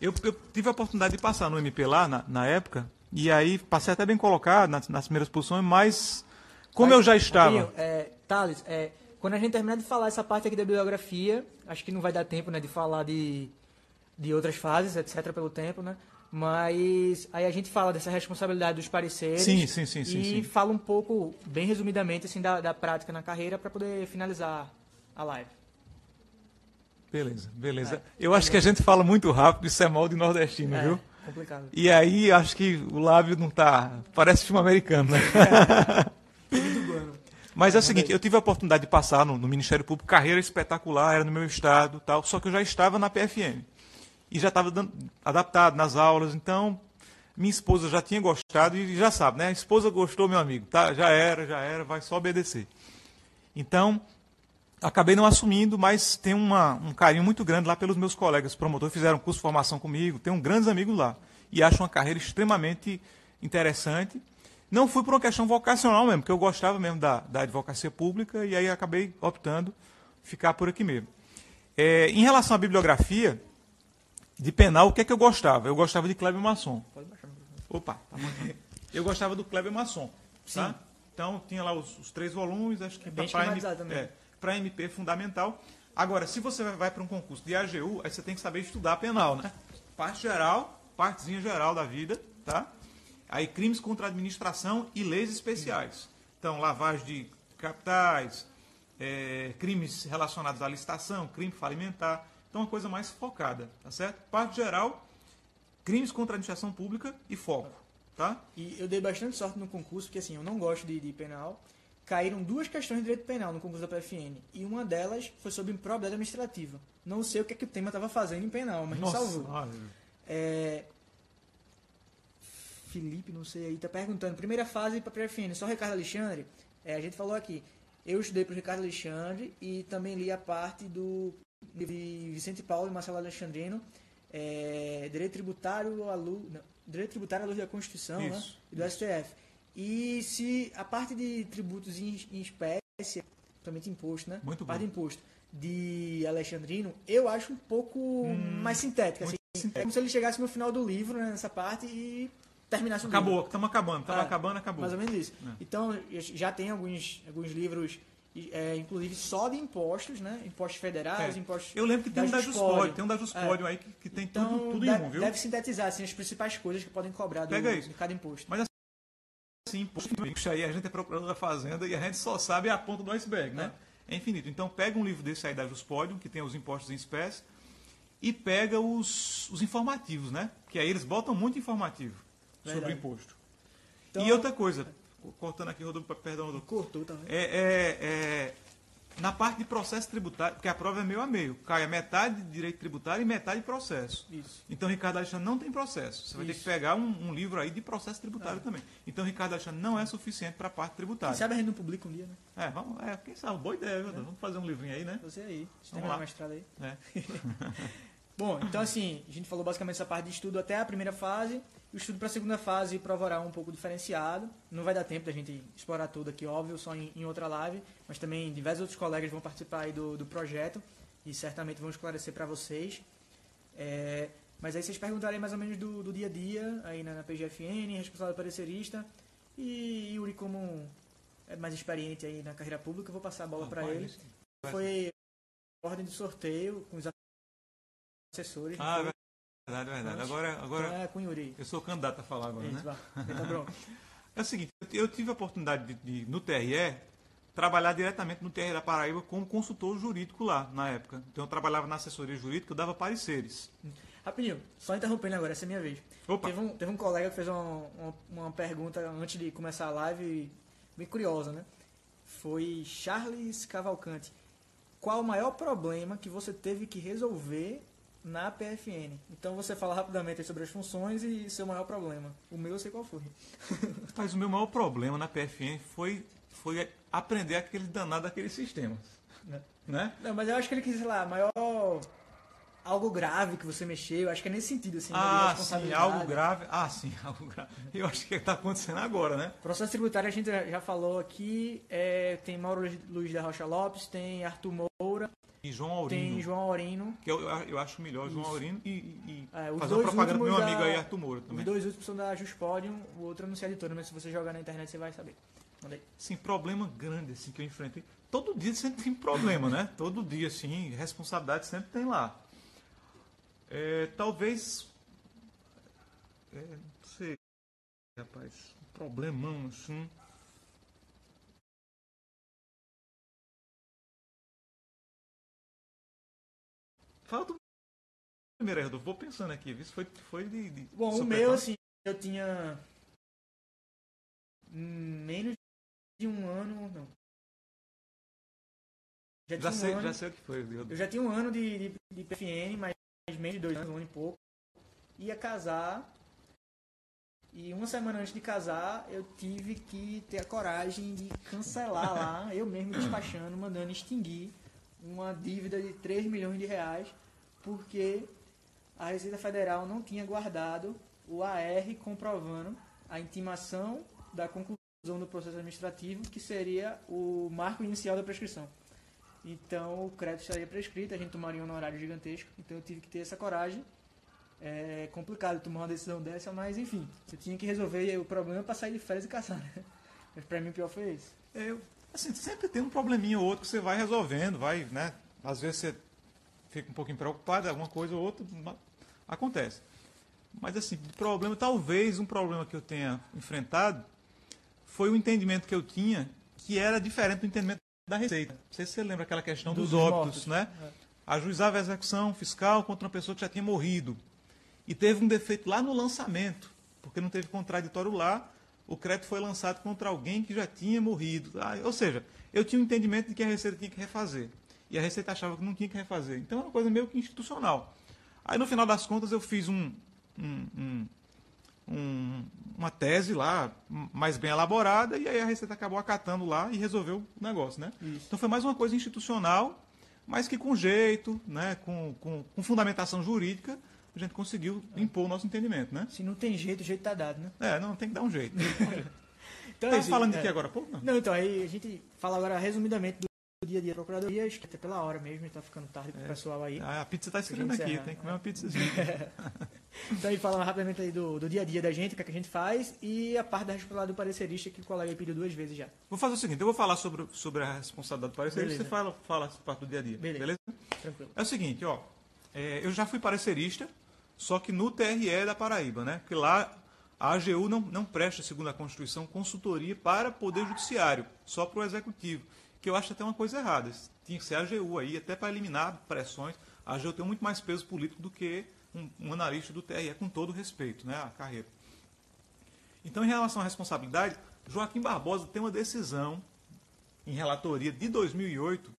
eu, eu, tive a oportunidade de passar no MP lá na, na época, e aí passei até bem colocado nas, nas primeiras posições, mas como eu já estava. é, Thales, é, quando a gente terminar de falar essa parte aqui da bibliografia, acho que não vai dar tempo né, de falar de, de outras fases, etc., pelo tempo, né? Mas aí a gente fala dessa responsabilidade dos pareceres sim, sim, sim, sim, e sim. fala um pouco, bem resumidamente, assim, da, da prática na carreira para poder finalizar a live. Beleza, beleza. É. Eu acho que a gente fala muito rápido, isso é mal de nordestino, É, viu? complicado. E aí acho que o lábio não tá. Parece filme americano, né? Mas é o seguinte, eu tive a oportunidade de passar no, no Ministério Público, carreira espetacular, era no meu estado tal, só que eu já estava na PFM. E já estava adaptado nas aulas, então minha esposa já tinha gostado e já sabe, né? A esposa gostou, meu amigo, tá? Já era, já era, vai só obedecer. Então, acabei não assumindo, mas tenho uma, um carinho muito grande lá pelos meus colegas promotores, fizeram curso de formação comigo, tenho grandes amigos lá. E acho uma carreira extremamente interessante. Não fui por uma questão vocacional mesmo, porque eu gostava mesmo da, da advocacia pública e aí acabei optando ficar por aqui mesmo. É, em relação à bibliografia de penal, o que é que eu gostava? Eu gostava de Kleber Masson. Pode baixar. Opa, tá. Eu gostava do Kleber Masson. Tá? Sim. Então tinha lá os, os três volumes, acho que É para para MP é fundamental. Agora, se você vai para um concurso de AGU, aí você tem que saber estudar penal, né? Parte geral, partezinha geral da vida, tá? Aí crimes contra a administração e leis especiais. Então, lavagem de capitais, é, crimes relacionados à licitação, crime falimentar. Então, uma coisa mais focada, tá certo? Parte geral, crimes contra a administração pública e foco, tá? E eu dei bastante sorte no concurso, porque assim, eu não gosto de, de penal. Caíram duas questões de direito penal no concurso da PFN. E uma delas foi sobre improbidade administrativa. Não sei o que, é que o tema estava fazendo em penal, mas me salvou. É... Felipe, não sei aí, tá perguntando. Primeira fase para PFN, só Ricardo Alexandre. É, a gente falou aqui. Eu estudei para Ricardo Alexandre e também li a parte do de Vicente Paulo e Marcelo Alexandrino. É, direito tributário à luz, não, direito tributário à luz da Constituição, né? Isso, E do STF. E se a parte de tributos em, em espécie, principalmente imposto, né? Muito parte bom. de imposto de Alexandrino, eu acho um pouco mais sintética. Assim, sintética. é como se ele chegasse no final do livro, né, nessa parte, e terminasse o Acabou, livro. estamos acabando, estamos É, acabando, acabou. Mais ou menos isso. É. Então, já tem alguns, alguns livros, é, inclusive só de impostos, né? Impostos federais, É. impostos... Eu lembro que tem um da. Juspódio, tem um da Juspódio aí que, que tem Então, tudo, tudo em deve, um, viu? deve sintetizar assim, as principais coisas que podem cobrar do, Pega isso. de cada imposto. Mas assim, imposto, isso aí a gente é procurador da Fazenda e a gente só sabe a ponta do iceberg, né? É infinito. Então pega um livro desse aí da Juspódio, que tem os impostos em espécie, e pega os, os informativos, né? Que aí eles botam muito informativo sobre o imposto. Então- e outra coisa, cortando aqui, Rodolfo, perdão, Rodolfo. Cortou também. É, é, é, na parte de processo tributário, porque a prova é meio a meio. Cai a metade de direito tributário e metade de processo. Isso. Então, Ricardo Alexandre não tem processo. Você vai ter que Isso. pegar um, um livro aí de processo tributário também. Então, Ricardo Alexandre não é suficiente para a parte Quem tributária. sabe a gente não publica um dia, né? É, vamos, é, quem sabe, boa ideia, viu? Vamos fazer um livrinho aí, né? Você aí. Vamos lá. mestrado aí. É. Bom, então assim, a gente falou basicamente essa parte de estudo até a primeira fase. O estudo para a segunda fase prova oral é um pouco diferenciado. Não vai dar tempo da gente explorar tudo aqui, óbvio, só em, em outra live. Mas também diversos outros colegas vão participar do, do projeto e certamente vão esclarecer para vocês. É, mas aí vocês perguntarem mais ou menos do, do dia a dia aí na, na PGFN, responsável parecerista. E Yuri, como é mais experiente aí na carreira pública, eu vou passar a bola para ele. Foi ordem de sorteio com os assessores. Ah, foi? Verdade, verdade. Agora, agora Então é com Yuri. eu sou candidato a falar agora, Isso, né? Meta bronca. É o seguinte, eu- tive a oportunidade de, de, no TRE, trabalhar diretamente no TRE da Paraíba como consultor jurídico lá, na época. Então eu trabalhava na assessoria jurídica, eu dava pareceres. Rapidinho, só interrompendo agora, essa é a minha vez. Opa. Teve um, teve um colega que fez uma, uma, uma pergunta antes de começar a live, bem curiosa, né? Foi Charles Cavalcante. Qual o maior problema que você teve que resolver na PFN? Então você fala rapidamente sobre as funções e seu maior problema. O meu eu sei qual foi. Mas o meu maior problema na PFN foi, foi aprender aquele danado daqueles sistemas. Né? Né? Não, mas eu acho que ele quis, sei lá, maior. Algo grave que você mexeu, eu acho que é nesse sentido, assim, né, Ah, sim, algo grave. Ah, sim, algo grave. Eu acho que está acontecendo agora, né? Processo tributário a gente já falou aqui, é, tem Mauro Luiz da Rocha Lopes, tem Arthur Moura, E João Aurino. tem João Aurino. Que eu, eu acho melhor João Isso. Aurino e, e É, os fazer uma propaganda pro meu amigo da- aí, Arthur Moura Os também. dois últimos são da Juspodium, o outro eu não sei a editora, mas se você jogar na internet você vai saber. Manda aí. Sim, problema grande assim que eu enfrentei. Todo dia sempre tem problema, né? Todo dia, assim, responsabilidade sempre tem lá. É, talvez. É, não sei, rapaz. Um problemão assim. Fala do primeiro, Rodolfo. Vou pensando aqui. Isso foi, foi de, de Bom, o meu, assim, eu tinha menos de um ano, não. Já, já sei, um ano, já sei o que foi. Eu, eu já tinha um ano de, de, de PFN, mas menos de dois anos, um ano e pouco. Ia casar. E uma semana antes de casar, eu tive que ter a coragem de cancelar lá, eu mesmo despachando, mandando extinguir uma dívida de 3 milhões de reais, porque a Receita Federal não tinha guardado o AR comprovando a intimação da conclusão do processo administrativo, que seria o marco inicial da prescrição. Então o crédito estaria prescrito, a gente tomaria um honorário gigantesco, então eu tive que ter essa coragem. É complicado tomar uma decisão dessa, mas enfim, você tinha que resolver o problema para sair de férias e casar, né? Mas para mim o pior foi isso. É, assim, sempre tem um probleminha ou outro que você vai resolvendo, vai, né? Às vezes você fica um pouquinho preocupado, alguma coisa ou outra, acontece. Mas assim, problema, talvez um problema que eu tenha enfrentado foi o entendimento que eu tinha que era diferente do entendimento da Receita. Não sei se você lembra aquela questão dos, dos óbitos, mortos. né? É. Ajuizava a execução fiscal contra uma pessoa que já tinha morrido. E teve um defeito lá no lançamento, porque não teve contraditório lá, o crédito foi lançado contra alguém que já tinha morrido. Ah, ou seja, eu tinha o um entendimento de que a Receita tinha que refazer. E a Receita achava que não tinha que refazer. Então é uma coisa meio que institucional. Aí no final das contas eu fiz um, um, um, um, uma tese lá, mais bem elaborada, e aí a Receita acabou acatando lá e resolveu o negócio, né? Isso. Então foi mais uma coisa institucional, mas que com jeito, né, com, com, com fundamentação jurídica, a gente conseguiu impor o nosso entendimento, né? Se não tem jeito, o jeito tá dado, né? É, não, tem que dar um jeito. então, tá falando de é, que agora, pô? Não. não, então, aí a gente fala agora resumidamente do dia a dia da Procuradoria, acho que até pela hora mesmo, está ficando tarde para o é. pessoal aí. Ah, a pizza está escrevendo aqui, tem que comer uma pizzazinha. então aí falando rapidamente aí do, do dia a dia da gente, o que, é que a gente faz, e a parte da responsabilidade do parecerista que o colega pediu duas vezes já. Vou fazer o seguinte, eu vou falar sobre, sobre a responsabilidade do parecerista, você fala, fala essa parte do dia a dia. Beleza. Beleza? Tranquilo. É o seguinte, ó, é, eu já fui parecerista, só que no TRE da Paraíba, né? Porque lá a AGU não, não presta, segundo a Constituição, consultoria para Poder Judiciário, só para o Executivo que eu acho até uma coisa errada. Tinha que ser a AGU aí, até para eliminar pressões. A AGU tem muito mais peso político do que um, um analista do TRE, com todo respeito né, à carreira. Então, em relação à responsabilidade, Joaquim Barbosa tem uma decisão em relatoria de 2008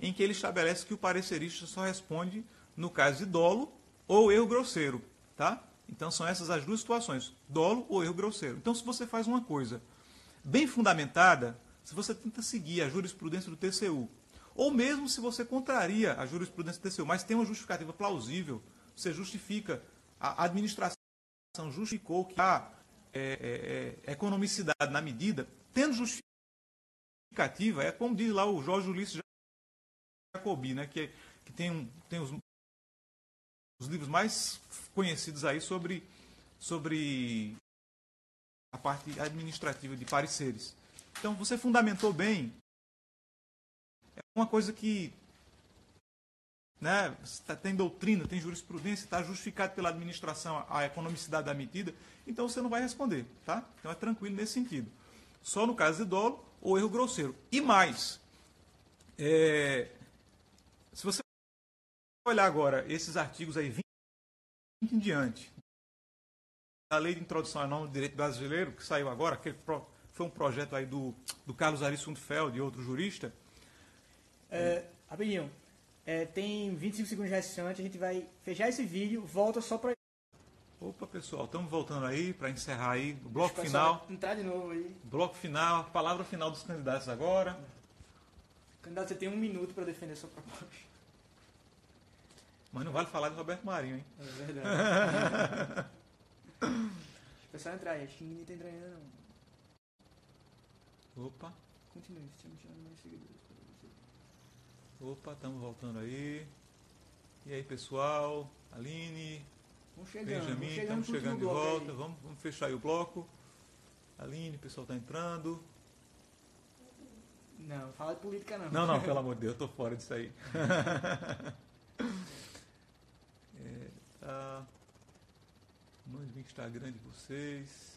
em que ele estabelece que o parecerista só responde no caso de dolo ou erro grosseiro, tá? Então são essas as duas situações, dolo ou erro grosseiro. Então se você faz uma coisa bem fundamentada, se você tenta seguir a jurisprudência do TCU, ou mesmo se você contraria a jurisprudência do TCU, mas tem uma justificativa plausível, você justifica, a administração justificou que há é, é, é, economicidade na medida, tendo justificativa, é como diz lá o Jorge Ulisses Jacobi, né, que, que tem, um, tem os, os livros mais conhecidos aí sobre, sobre a parte administrativa de pareceres. Então, você fundamentou bem. É uma coisa que né, tá, tem doutrina, tem jurisprudência, está justificado pela administração a economicidade da medida, então você não vai responder. Tá? Então é tranquilo nesse sentido. Só no caso de dolo ou erro grosseiro. E mais, é, se você olhar agora esses artigos aí, 20 em diante, a lei de introdução ao nome do direito brasileiro, que saiu agora, aquele foi um projeto aí do, do Carlos Ari Sundfeld e outro jurista. É, rapidinho, é, tem 25 segundos restantes, a gente vai fechar esse vídeo, volta só para... Opa, pessoal, estamos voltando aí para encerrar aí o bloco final. Entrar de novo aí. Bloco final, palavra final dos candidatos agora. Candidato, você tem um minuto para defender sua proposta. Mas não vale falar de Roberto Marinho, hein? É verdade. Deixa o pessoal entrar aí, acho que ninguém está entrando ainda não. Opa. Continue, estamos tirando mais seguidores para você. Opa, estamos voltando aí. E aí, pessoal? Aline, vamos chegando, Benjamin, estamos chegando de volta. Vamos, vamos fechar aí o bloco. Aline, o pessoal está entrando. Não, fala de política não. Não, não, pelo amor de Deus, eu tô fora disso aí. é... Tá. Mande o Instagram de vocês.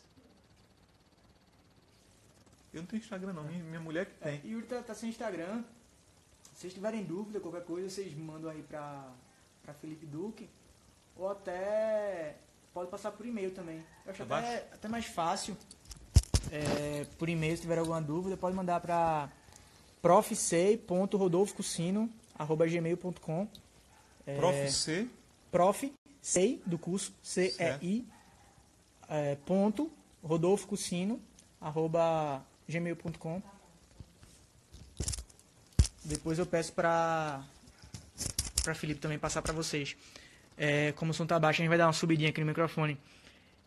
Eu não tenho Instagram não, minha, minha mulher que tem. É, Yuri tá, tá sem Instagram. Se vocês tiverem dúvida, qualquer coisa, vocês mandam aí pra, pra Felipe Duque. Ou até pode passar por e-mail também. Eu acho Tá até, até mais fácil. É, por e-mail, se tiver alguma dúvida, pode mandar pra profsei.rodolfococino.gmail.com é, Prof. C. prof, sei, do curso, C-E-I, é, ponto, Rodolfo Cucino, arroba gmail.com. Depois eu peço para para Felipe também passar para vocês. É, como o som tá baixo, a gente vai dar uma subidinha aqui no microfone.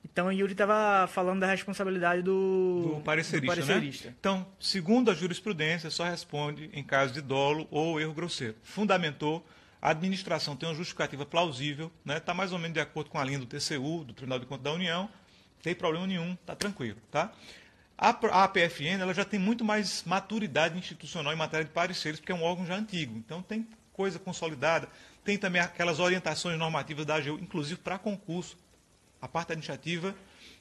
Então o Yuri tava falando da responsabilidade do, do parecerista, do parecerista. Né? Então, segundo a jurisprudência, só responde em caso de dolo ou erro grosseiro. Fundamentou, a administração tem uma justificativa plausível, está né? Tá mais ou menos de acordo com a linha do TCU, do Tribunal de Contas da União, não tem problema nenhum, está tranquilo. Tá? A, APFN ela já tem muito mais maturidade institucional em matéria de pareceres, porque é um órgão já antigo. Então tem coisa consolidada, tem também aquelas orientações normativas da AGU, inclusive para concurso. A parte administrativa,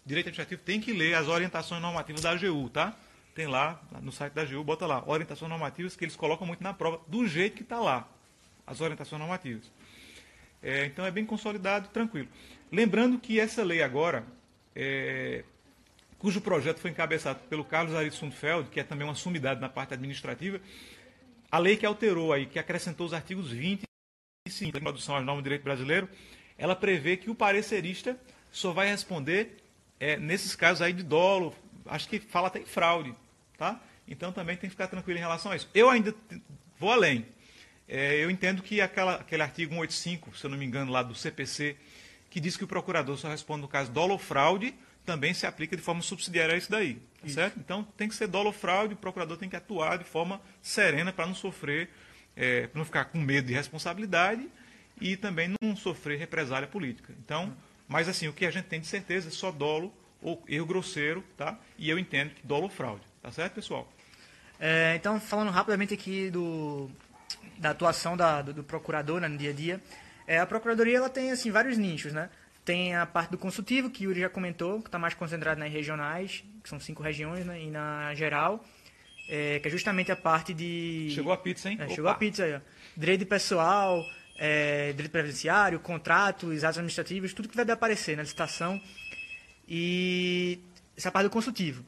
direito administrativo, tem que ler as orientações normativas da AGU, tá? Tem lá, no site da AGU, bota lá, orientações normativas que eles colocam muito na prova, do jeito que está lá, as orientações normativas. É, então é bem consolidado, tranquilo. Lembrando que essa lei agora, é, cujo projeto foi encabeçado pelo Carlos Ari Sundfeld, que é também uma sumidade na parte administrativa, a lei que alterou aí, que acrescentou os artigos 20 e 5 da introdução às normas do direito brasileiro, ela prevê que o parecerista só vai responder é, nesses casos aí de dolo, acho que fala até em fraude, tá? Então também tem que ficar tranquilo em relação a isso. Eu ainda vou além. É, eu entendo que aquela, aquele artigo 185, se eu não me engano, lá do CPC, que diz que o procurador só responde no caso dolo ou fraude, também se aplica de forma subsidiária a isso daí. Tá isso. certo? Então tem que ser dolo ou fraude, o procurador tem que atuar de forma serena para não sofrer, é, para não ficar com medo de responsabilidade e também não sofrer represália política. Então, mas assim, o que a gente tem de certeza é só dolo ou erro grosseiro, tá? E eu entendo que dolo ou fraude. Tá certo, pessoal? É, então, falando rapidamente aqui do, da atuação da, do, do, procurador né, no dia a dia, é, a procuradoria ela tem assim vários nichos, né? Tem a parte do consultivo, que o Yuri já comentou, que está mais concentrado nas regionais, que são cinco regiões, né, e na geral, é, que é justamente a parte de... Chegou a pizza, hein? É, chegou a pizza aí, ó. Direito pessoal, é, direito previdenciário, contratos, atos administrativos, tudo que vai aparecer na licitação. E essa parte do consultivo.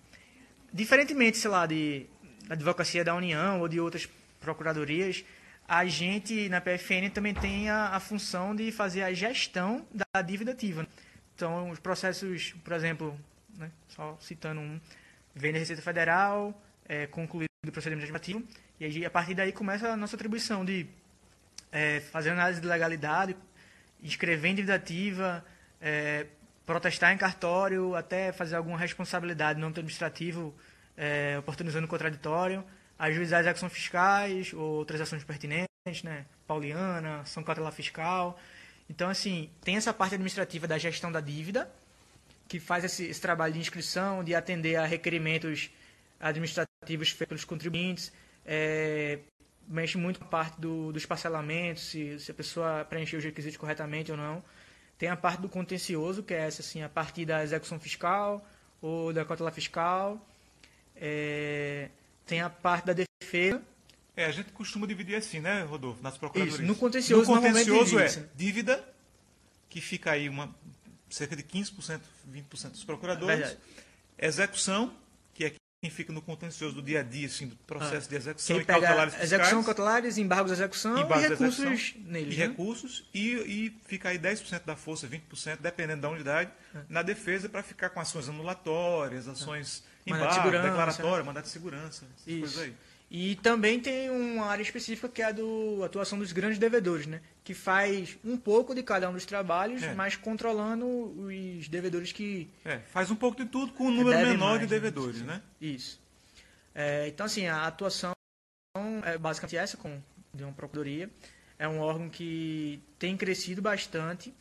Diferentemente, sei lá, de da advocacia da União ou de outras procuradorias, a gente na PFN também tem a, a função de fazer a gestão da dívida ativa. Então, os processos, por exemplo, né, só citando um, vem da Receita Federal, é, concluído o procedimento administrativo, e aí, a partir daí começa a nossa atribuição de é, fazer análise de legalidade, inscrever em dívida ativa, é, protestar em cartório, até fazer alguma responsabilidade no âmbito administrativo, é, oportunizando o contraditório, ajuizar as ações fiscais ou outras ações pertinentes, né? Pauliana, São Cautelar Fiscal. Então, assim, tem essa parte administrativa da gestão da dívida, que faz esse, esse trabalho de inscrição, de atender a requerimentos administrativos feitos pelos contribuintes, é, mexe muito com a parte do, dos parcelamentos, se, se, a pessoa preencheu os requisitos corretamente ou não. Tem a parte do contencioso, que é essa, assim, a partir da execução fiscal ou da cautelar fiscal. É, tem a parte da defesa. É, a gente costuma dividir assim, né, Rodolfo, nas procuradorias. Isso, no contencioso, no contencioso é dívida, que fica aí uma, cerca de 15%, 20% dos procuradores. É execução, que é quem fica no contencioso do dia a dia, assim, do processo ah, de execução e cautelares fiscais. Execução, cautelares, embargos de execução embargos e recursos execução, neles. E né? recursos, e, e fica aí 10% da força, 20%, dependendo da unidade, ah. na defesa para ficar com ações anulatórias, ações... Embargo, de segurança. declaratório, mandato de segurança, essas Isso. coisas aí. E também tem uma área específica que é a do atuação dos grandes devedores, né? Que faz um pouco de cada um dos trabalhos, é. mas controlando os devedores que. É, faz um pouco de tudo com um número menor mais, de devedores, né? né? Isso. É, então, assim, a atuação é basicamente essa com de uma procuradoria. É um órgão que tem crescido bastante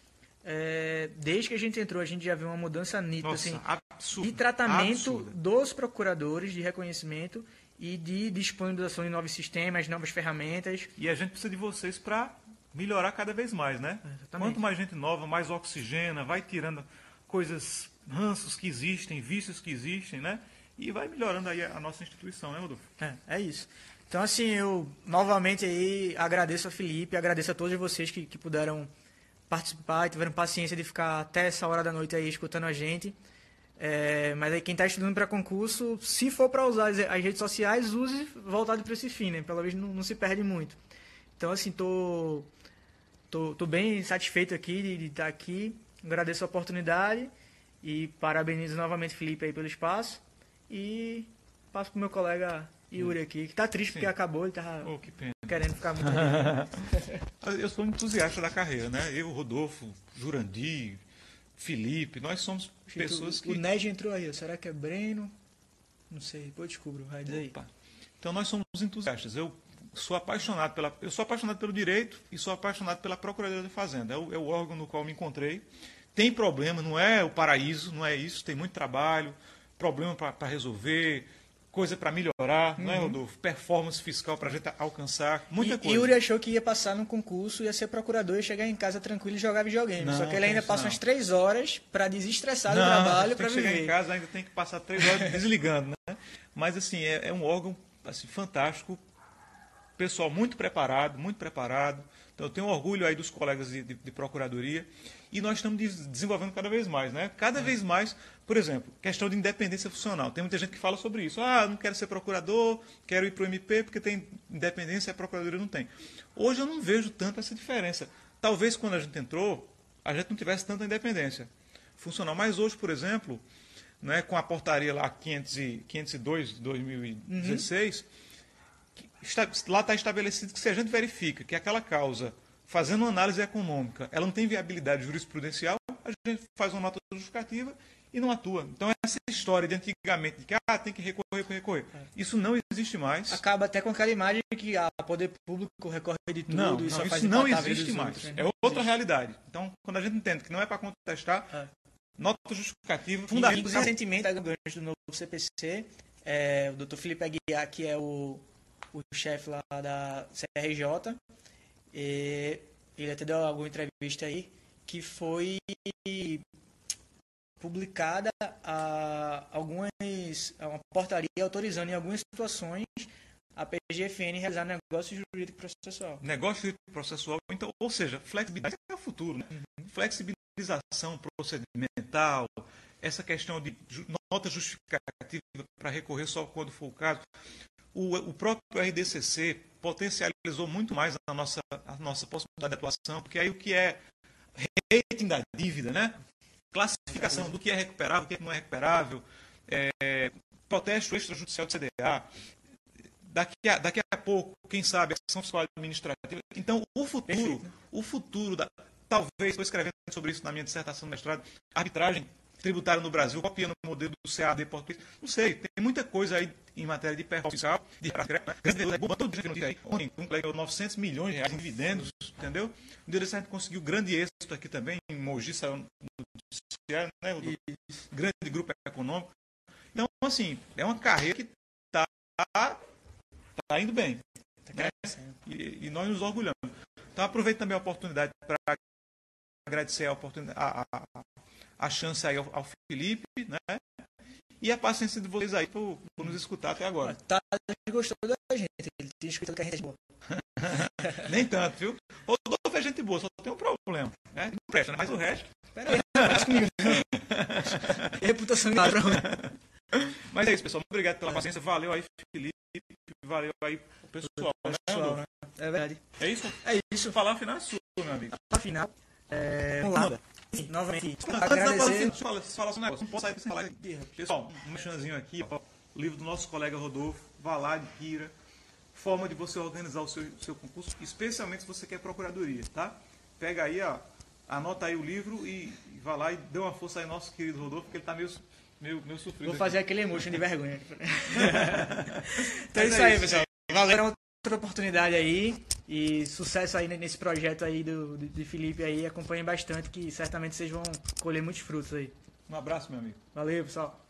é, desde que a gente entrou, a gente já viu uma mudança nítida Nossa, assim, absurdo, de tratamento absurdo. dos procuradores de reconhecimento e de disponibilização de novos sistemas, novas ferramentas. E a gente precisa de vocês para melhorar cada vez mais, né? Exatamente. Quanto mais gente nova, mais oxigena, vai tirando coisas, ranços que existem, vícios que existem, né? E vai melhorando aí a nossa instituição, né, Rodolfo? É, é isso. Então, assim, eu novamente aí agradeço a Felipe, agradeço a todos vocês que, que puderam participar e tiveram paciência de ficar até essa hora da noite aí escutando a gente. É, mas aí quem está estudando para concurso, se for para usar as, as redes sociais, use voltado para esse fim, né? Pelo menos não, não se perde muito. Então, assim, tô, tô, tô bem satisfeito aqui de, estar aqui. Agradeço a oportunidade e parabenizo novamente Felipe aí pelo espaço. E passo pro meu colega Yuri aqui, que tá triste porque Sim. acabou, ele tava Oh, que querendo ficar muito. Eu sou um entusiasta da carreira, né? Eu, Rodolfo, Jurandir, Felipe, nós somos pessoas que. o Ned entrou aí, será que é Breno? Não sei, depois descubro, vai dizer. Opa. Então nós somos entusiastas. Eu sou apaixonado pela, eu sou apaixonado pelo direito e sou apaixonado pela Procuradoria da Fazenda. É o, é o órgão no qual me encontrei. Tem problema, não é o paraíso, não é isso. Tem muito trabalho, problema para resolver, coisa para melhorar, não é, Rodolfo? Performance fiscal para a gente alcançar, muita e, coisa. Yuri achou que ia passar num concurso, ia ser procurador e chegar em casa tranquilo e jogar videogame. Não, Só que ele ainda passa não. umas três horas para desestressar do Não, trabalho tem para que chegar viver. em casa ainda tem que passar três horas desligando, né? Mas assim é, é um órgão assim fantástico, pessoal muito preparado, muito preparado. Então eu tenho orgulho aí dos colegas de, de- de procuradoria e nós estamos des- desenvolvendo cada vez mais, né? Cada vez mais, por exemplo, questão de independência funcional. Tem muita gente que fala sobre isso. Ah, não quero ser procurador, quero ir para o MP porque tem independência e a procuradoria não tem. Hoje eu não vejo tanto essa diferença. Talvez quando a gente entrou, a gente não tivesse tanta independência funcional. Mas hoje, por exemplo, né, com a portaria lá 500 e, 502 de 2016, que está- lá está estabelecido que se a gente verifica que aquela causa, fazendo uma análise econômica, ela não tem viabilidade jurisprudencial, a gente faz uma nota justificativa e não atua. Então essa história de antigamente, de que ah, tem que recorrer, recorrer, isso não existe mais. Acaba até com aquela imagem de que a poder público recorre de tudo Não, e não, só faz isso não a existe mais. outros, né? É Não outra existe. realidade. Então, quando a gente entende que não é para contestar, É. nota justificativa, fundamental. recentemente, pegando o gancho do novo CPC, é, o Dr. Felipe Aguiar, que é o, o chefe lá da CRJ, e ele até deu alguma entrevista aí, que foi publicada a, algumas, uma portaria autorizando em algumas situações a PGFN realizar negócio jurídico processual. negócio jurídico processual, então, ou seja, flexibilidade é o futuro, né? Flexibilização procedimental, essa questão de nota justificativa para recorrer só quando for o caso. O, o próprio RDCC potencializou muito mais a nossa, a nossa possibilidade de atuação, porque aí o que é rating da dívida, né? classificação do que é recuperável, do que não é recuperável, é, protesto extrajudicial de CDA, daqui a, daqui a pouco, quem sabe, ação fiscal administrativa. Então, o futuro, o futuro da. Talvez, estou escrevendo sobre isso na minha dissertação de mestrado, arbitragem tributária no Brasil, copiando o modelo do CAD português. Não sei, tem muita coisa aí em matéria de performance fiscal, de grande todo dia que aí. Ontem, um colega 900 milhões de reais em dividendos, entendeu? Um dia desse a gente conseguiu grande êxito aqui também, em Mogi, saiu no noticiário, né? O grande grupo econômico. Então, assim, é uma carreira que está tá indo bem. né? E, e nós nos orgulhamos. Então, aproveito também a oportunidade para agradecer a, oportunidade, a, a, a chance aí ao, ao Felipe, né? E a paciência de vocês aí por, por nos escutar até agora. Tá, gostou da gente, ele tinha escutado que a gente é boa. Nem tanto, viu? Rodolfo é gente boa, só tem um problema. Né? Não presta, né? mas o resto. Pera aí, não comigo. Reputação de ladrão. Mas é isso, pessoal. Muito obrigado pela paciência. Valeu aí, Felipe. Valeu aí pessoal. né, Pessoal, né? É verdade. É isso? É isso. Falar final é sua, meu amigo. Afinal, é, vamos lá. Novamente, da fala, agradecer. falar, falar um negócio. Não posso sair sem falar aqui. Pessoal, um chanzinho aqui, ó, o livro do nosso colega Rodolfo, vá lá, adquira. Forma de você organizar o seu, seu concurso, especialmente se você quer procuradoria, tá? Pega aí, ó, anota aí o livro e, e vá lá e dê uma força aí ao nosso querido Rodolfo, porque ele tá meio, meio, meio sofrido. Vou aqui. fazer aquele emotion de vergonha. então é isso é aí, isso, pessoal. Valeu outra oportunidade aí. E sucesso aí nesse projeto aí do, de Felipe aí. Acompanhem bastante, que certamente vocês vão colher muitos frutos aí. Um abraço, meu amigo. Valeu, pessoal.